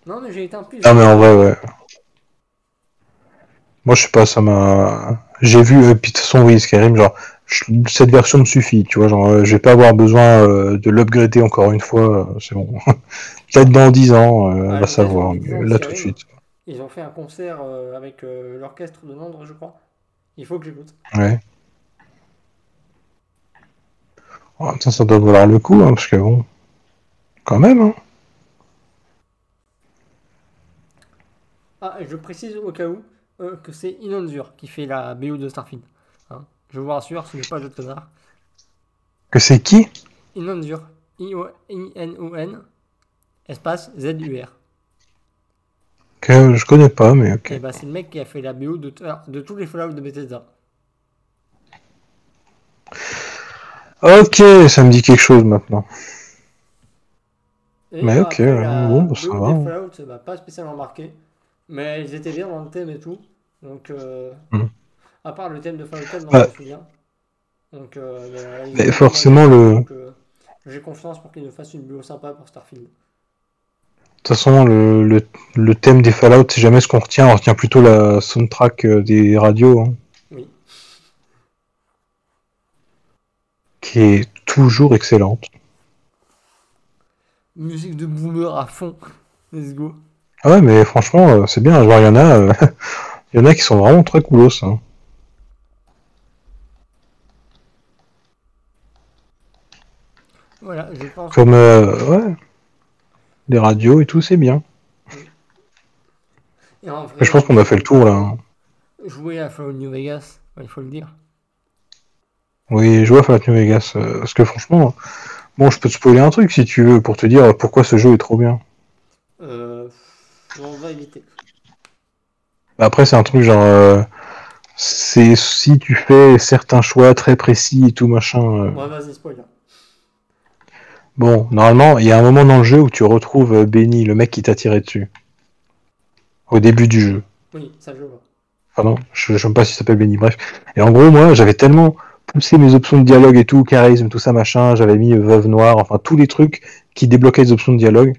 Non, mais j'ai été un plus. Ah, mais en vrai, ouais. Moi, je sais pas, ça m'a. J'ai vu, euh, puis de toute façon, oui, Skyrim, genre, je- cette version me suffit, tu vois, genre, euh, je vais pas avoir besoin euh, de l'upgrader encore une fois, c'est bon. Peut-être dans 10 ans, euh, on Ouais, va savoir, mais là, tout de suite. Ils ont fait un concert euh, avec euh, l'orchestre de Londres, je crois. Il faut que j'écoute. Ouais. En même temps, ça doit valoir le coup, hein, parce que bon, quand même, hein. Ah, je précise au cas où euh, que c'est Inonzur qui fait la BO de Starfield. Hein. Je vous rassure, ce n'est pas de connard. Que c'est qui? Inonzur. I-O-I-N-O-N. Espace Z-U-R. Que je connais pas, mais ok. Et bah, c'est le mec qui a fait la BO de, tous les Fallout de Bethesda. Ok, ça me dit quelque chose maintenant. Et Mais bah, ok, la bon, bah, ça va, hein. Fallout, pas spécialement marqué. Mais ils étaient bien dans le thème et tout. Donc, euh, Mhm. à part le thème de Fallout 4, dont Bah. je me souviens. Donc, euh, Mais forcément, le- euh, J'ai confiance pour qu'ils nous fassent une BO sympa pour Starfield. De toute façon, le, le, le thème des Fallout, c'est jamais ce qu'on retient, on retient plutôt la soundtrack euh, des radios, hein, Oui. qui est toujours excellente. Musique de boomer à fond. Let's go. Ah ouais, mais franchement, euh, c'est bien, genre, il y en a, euh, y en a qui sont vraiment très coolos, hein. Voilà, je pense. Comme, euh, ouais, les radios et tout, c'est bien. Et en vrai, je pense qu'on a fait le tour, là. hein. Jouer à Fallout New Vegas, ouais, il faut le dire. Oui, je vois Fallout New Vegas, euh, parce que franchement, bon, je peux te spoiler un truc si tu veux, pour te dire pourquoi ce jeu est trop bien. Euh, on va éviter. Bah, Après, c'est un truc genre, euh, c'est si tu fais certains choix très précis et tout machin. euh, Ouais, vas-y, spoiler. Bon, normalement, il y a un moment dans le jeu où tu retrouves euh, Benny, le mec qui t'a tiré dessus. Au début du jeu. Oui, ça je vois. Pardon, je ne sais pas s'il s'appelle Benny, bref. Et en gros, moi, j'avais tellement poussé mes options de dialogue et tout, charisme, tout ça, machin, j'avais mis euh, veuve noire, enfin tous les trucs qui débloquaient les options de dialogue.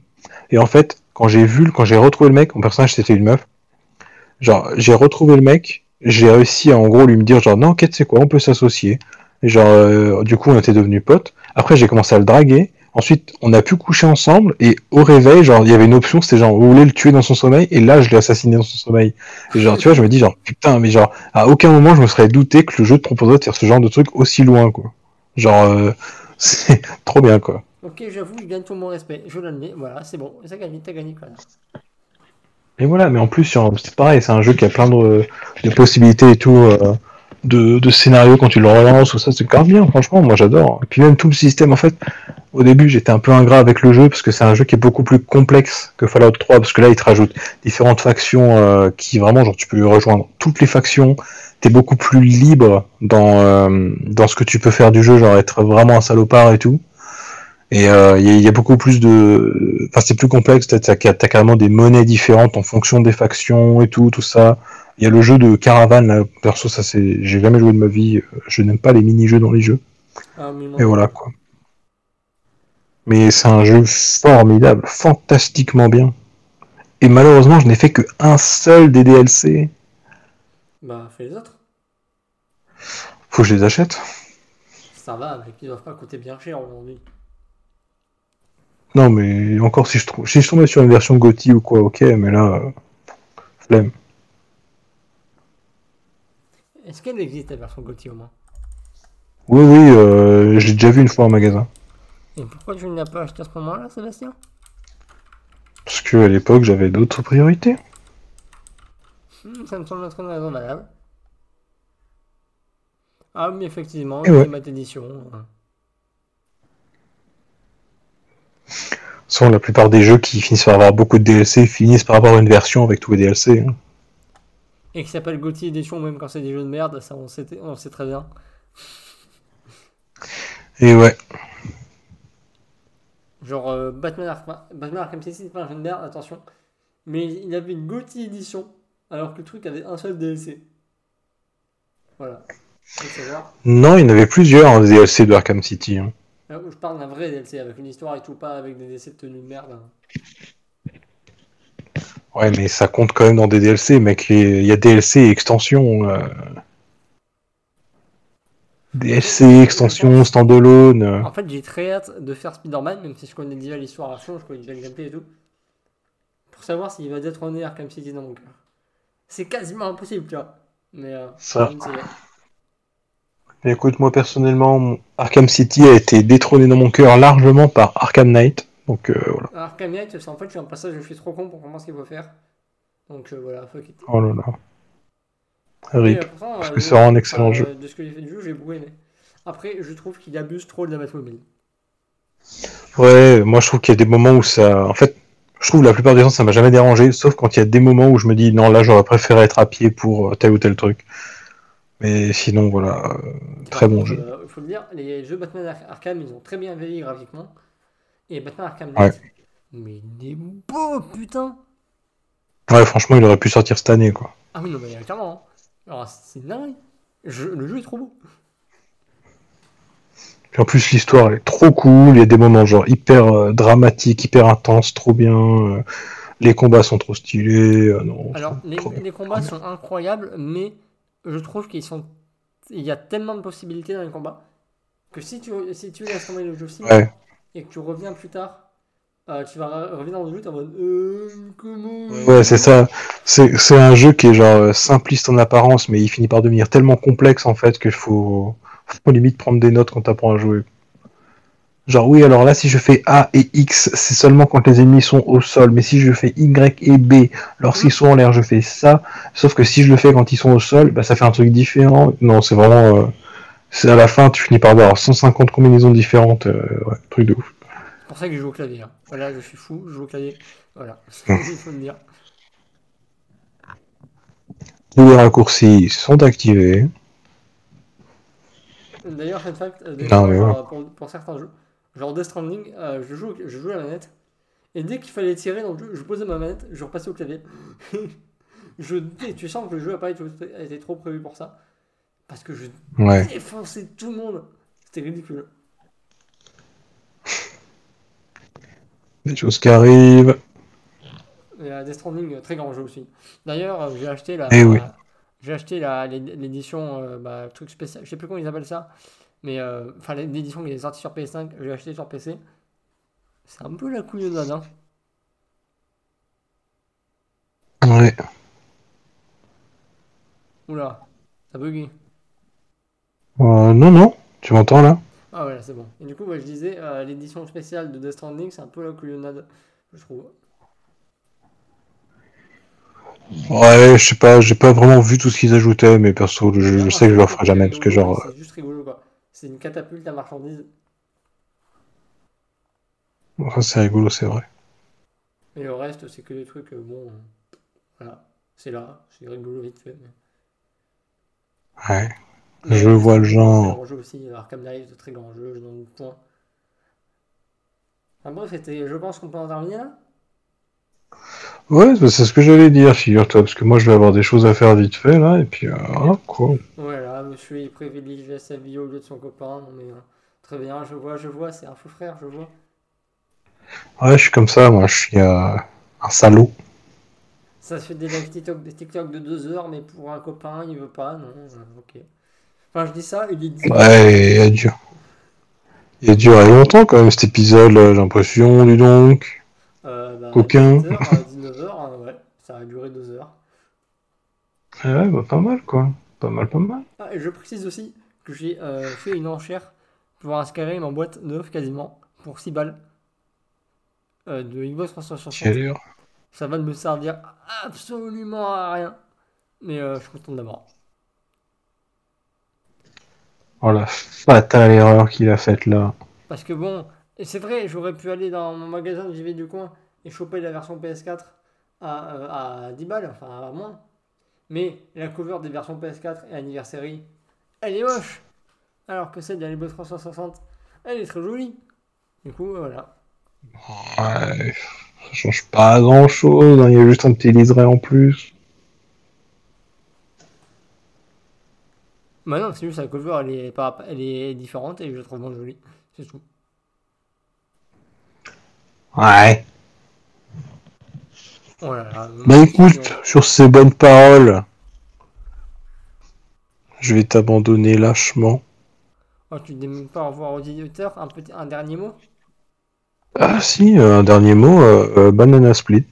Et en fait, quand j'ai vu, quand j'ai retrouvé le mec, mon personnage c'était une meuf, genre, j'ai retrouvé le mec, j'ai réussi à en gros lui me dire, genre, non, quête, c'est quoi, on peut s'associer. Et genre, euh, du coup, on était devenus potes. Après, j'ai commencé à le draguer. Ensuite, on a pu coucher ensemble et au réveil, genre, il y avait une option, c'était genre, vous voulez le tuer dans son sommeil? Et là, je l'ai assassiné dans son sommeil. Et genre, tu vois, je me dis genre, putain, mais genre, à aucun moment, je me serais douté que le jeu te proposait de faire ce genre de truc aussi loin, quoi. Genre, euh, c'est trop bien, quoi. Ok, j'avoue, il gagne tout mon respect. Je l'admets. Voilà, c'est bon. Ça gagne, t'as gagné, connard. Et voilà, mais en plus, c'est pareil, c'est un jeu qui a plein de, de possibilités et tout, euh, de, de scénarios quand tu le relances, ou ça, c'est grave bien, franchement, moi j'adore. Et puis même tout le système, en fait, au début, j'étais un peu ingrat avec le jeu, parce que c'est un jeu qui est beaucoup plus complexe que Fallout 3, parce que là, il te rajoute différentes factions euh, qui, vraiment, genre, tu peux rejoindre toutes les factions, t'es beaucoup plus libre dans, euh, dans ce que tu peux faire du jeu, genre être vraiment un salopard et tout. Et euh, il y, a- il y a beaucoup plus de. Enfin, c'est plus complexe, t'as carrément des monnaies différentes en fonction des factions et tout, tout ça. Il y a le jeu de caravane, là, perso, ça c'est. J'ai jamais joué de ma vie, euh, je n'aime pas les mini-jeux dans les jeux. Ah, mais non. Et voilà quoi. Mais c'est un jeu formidable, fantastiquement bien. Et malheureusement, je n'ai fait que un seul des DLC. Bah, fais les autres. Faut que je les achète. Ça va, mais qui doivent pas coûter bien cher aujourd'hui. Non, mais encore si je trouve. Si je tombais sur une version GOTY ou quoi, ok, mais là. euh, Flemme. Est-ce qu'elle existe la version GOTY au moins? Oui, oui, euh, je l'ai déjà vu une fois en magasin. Et pourquoi tu ne l'as pas acheté à ce moment-là, Sébastien? Que à l'époque j'avais d'autres priorités. Hmm, ça me semble être raisonnable. Ah, mais effectivement, Et ouais. ma édition. euh, Sans la plupart des jeux qui finissent par avoir beaucoup de DLC finissent par avoir une version avec tous les DLC. hein. Et qui s'appelle Gauthier Edition, même quand c'est des jeux de merde, ça on sait, on sait très bien. Et ouais. Genre euh, Batman, Arkham, Batman Arkham City, c'est pas un merde, attention. Mais il avait une Gauthier Edition, alors que le truc avait un seul DLC. Voilà. Non, il y en avait plusieurs en DLC de Arkham City. hein. Alors, je parle d'un vrai DLC avec une histoire et tout, pas avec des DLC de tenue de merde. hein. Ouais, mais ça compte quand même dans des DLC, mec. Il y a DLC et extension. euh. DLC, extension, standalone. euh. En fait, j'ai très hâte de faire Spider-Man, même si je connais déjà l'histoire à fond, je connais déjà le gameplay et tout. Pour savoir s'il va détrôner Arkham City dans mon cœur. C'est quasiment impossible, tu vois. Mais euh, Ça. Écoute, moi personnellement, Arkham City a été détrôné dans mon cœur largement par Arkham Knight. Donc euh, voilà. Arkham Knight, c'est en fait, je suis un passage, je suis trop con pour comprendre ce qu'il faut faire. Donc euh, voilà, fuck it. Oh là là. Pourtant, Parce euh, que c'est vraiment un excellent euh, jeu. De ce que j'ai fait du jeu, j'ai beaucoup aimé. Après, je trouve qu'il abuse trop de la Batmobile. Ouais, moi je trouve qu'il y a des moments où ça. En fait, je trouve la plupart des gens ça m'a jamais dérangé, sauf quand il y a des moments où je me dis non, là j'aurais préféré être à pied pour euh, tel ou tel truc. Mais sinon, voilà. Très bon jeu. Il faut le dire, les jeux Batman Ar- Arkham, ils ont très bien vieilli graphiquement. Et Batman Arkham Knight, mais il est beau, putain Ouais, franchement, il aurait pu sortir cette année, quoi. Ah oui, non, mais clairement. hein. Alors, c'est dingue. Je- le jeu est trop beau. Puis en plus, l'histoire elle est trop cool. Il y a des moments genre hyper euh, dramatiques, hyper intenses, trop bien. euh, les combats sont trop stylés. euh, non, Alors, les, combats sont incroyables, mais je trouve qu'ils sont. Il y a tellement de possibilités dans les combats que si tu, si tu laisses tomber le jeu aussi Ouais. et que tu reviens plus tard, euh, tu vas re- revenir dans le en mode. Euh, comment Ouais, c'est ça. C'est un jeu qui est genre euh, simpliste en apparence, mais il finit par devenir tellement complexe en fait qu'il faut, faut limite prendre des notes quand t'apprends à jouer. Genre oui, alors là si je fais A et X, c'est seulement quand les ennemis sont au sol, mais si je fais Y et B lorsqu'ils sont en l'air, je fais ça. Sauf que si je le fais quand ils sont au sol, bah ça fait un truc différent. Non, c'est vraiment, c'est à la fin tu finis par avoir 150 combinaisons différentes, ouais, truc de ouf. C'est pour ça que je joue au clavier. hein. Voilà, je suis fou, je joue au clavier. Voilà, il faut le dire. Tous les raccourcis sont activés. D'ailleurs, fun fact, euh, Non, mais genre, pour, pour certains jeux, genre Death Stranding, euh, je, joue, je joue à la manette, et dès qu'il fallait tirer dans le jeu, je posais ma manette, je repassais au clavier. je, et tu sens que le jeu a pas été trop prévu pour ça, parce que je Ouais. défonçais tout le monde. C'était ridicule. Des choses qui arrivent. Et Death Stranding, euh, très grand jeu aussi. D'ailleurs, euh, j'ai acheté la. Eh oui. J'ai acheté la- l'é- l'édition, euh, bah, truc spécial, je sais plus comment ils appellent ça, mais euh, enfin l'édition qui est sortie sur PS5, j'ai acheté sur PC. C'est un peu la couillonnade, hein. Ouais. Oula, ça bugué. Euh, non, non, tu m'entends là? Ah voilà, c'est bon. Et du coup, ouais, je disais, euh, l'édition spéciale de Death Stranding, c'est un peu la couillonnade, je trouve. Ouais, je sais pas, j'ai pas vraiment vu tout ce qu'ils ajoutaient, mais perso, je, je sais que je le referai jamais, parce que genre... C'est juste rigolo, quoi. C'est une catapulte à marchandises. ça, c'est rigolo, c'est vrai. Et le reste, c'est que des trucs, euh, bon, euh, voilà, c'est là, c'est rigolo vite fait. mais- Ouais. Je vois le c'est genre. un grand jeu aussi, Arkham Knight, de très grand jeu, je n'en doute point. Enfin bref, je pense qu'on peut en terminer là. Ouais, c'est ce que j'allais dire, figure-toi, parce que moi, je vais avoir des choses à faire vite fait, là, et puis, euh, voilà, quoi. Voilà, monsieur il privilégie sa vie au lieu de son copain, mais euh, très bien, je vois, je vois, c'est un fou frère, je vois. Ouais, je suis comme ça, moi, je suis euh, un salaud. Ça se fait des live TikTok, des TikTok de deux heures, mais pour un copain, il veut pas, non, euh, ok. Enfin, je dis ça, il est dit. Ouais, il a duré. Il a duré longtemps, quand même, cet épisode, là, j'ai l'impression, dis donc. Euh, bah, Coquin. 19h, ouais, ça a duré deux heures. Ouais, bah, pas mal, quoi. Pas mal, pas mal. Ah, et je précise aussi que j'ai euh, fait une enchère pour un Skyrim en boîte neuve quasiment, pour 6 balles. Euh, de Xbox 360. Quelle heure Ça va me servir absolument à rien. Mais euh, je suis content d'avoir. Oh la fatale erreur qu'il a faite là. Parce que bon, et c'est vrai, j'aurais pu aller dans mon magasin de JV du coin et choper la version PS4 à, euh, à 10 balles, enfin à moins. Mais la cover des versions PS4 et Anniversary, elle est moche. Alors que celle de la Xbox 360, elle est très jolie. Du coup, voilà. Ouais, ça change pas grand chose, il y a juste un petit liseré en plus. Bah non, c'est juste la cover, elle est, pas, elle est différente et je la trouve moins jolie. C'est tout. Ouais. Oh là là, Bah écoute, sur ces bonnes paroles, je vais t'abandonner lâchement. Oh, tu ne même pas au revoir aux auditeurs, un, petit, un dernier mot? Ah si, un dernier mot, euh, euh, Banana Split.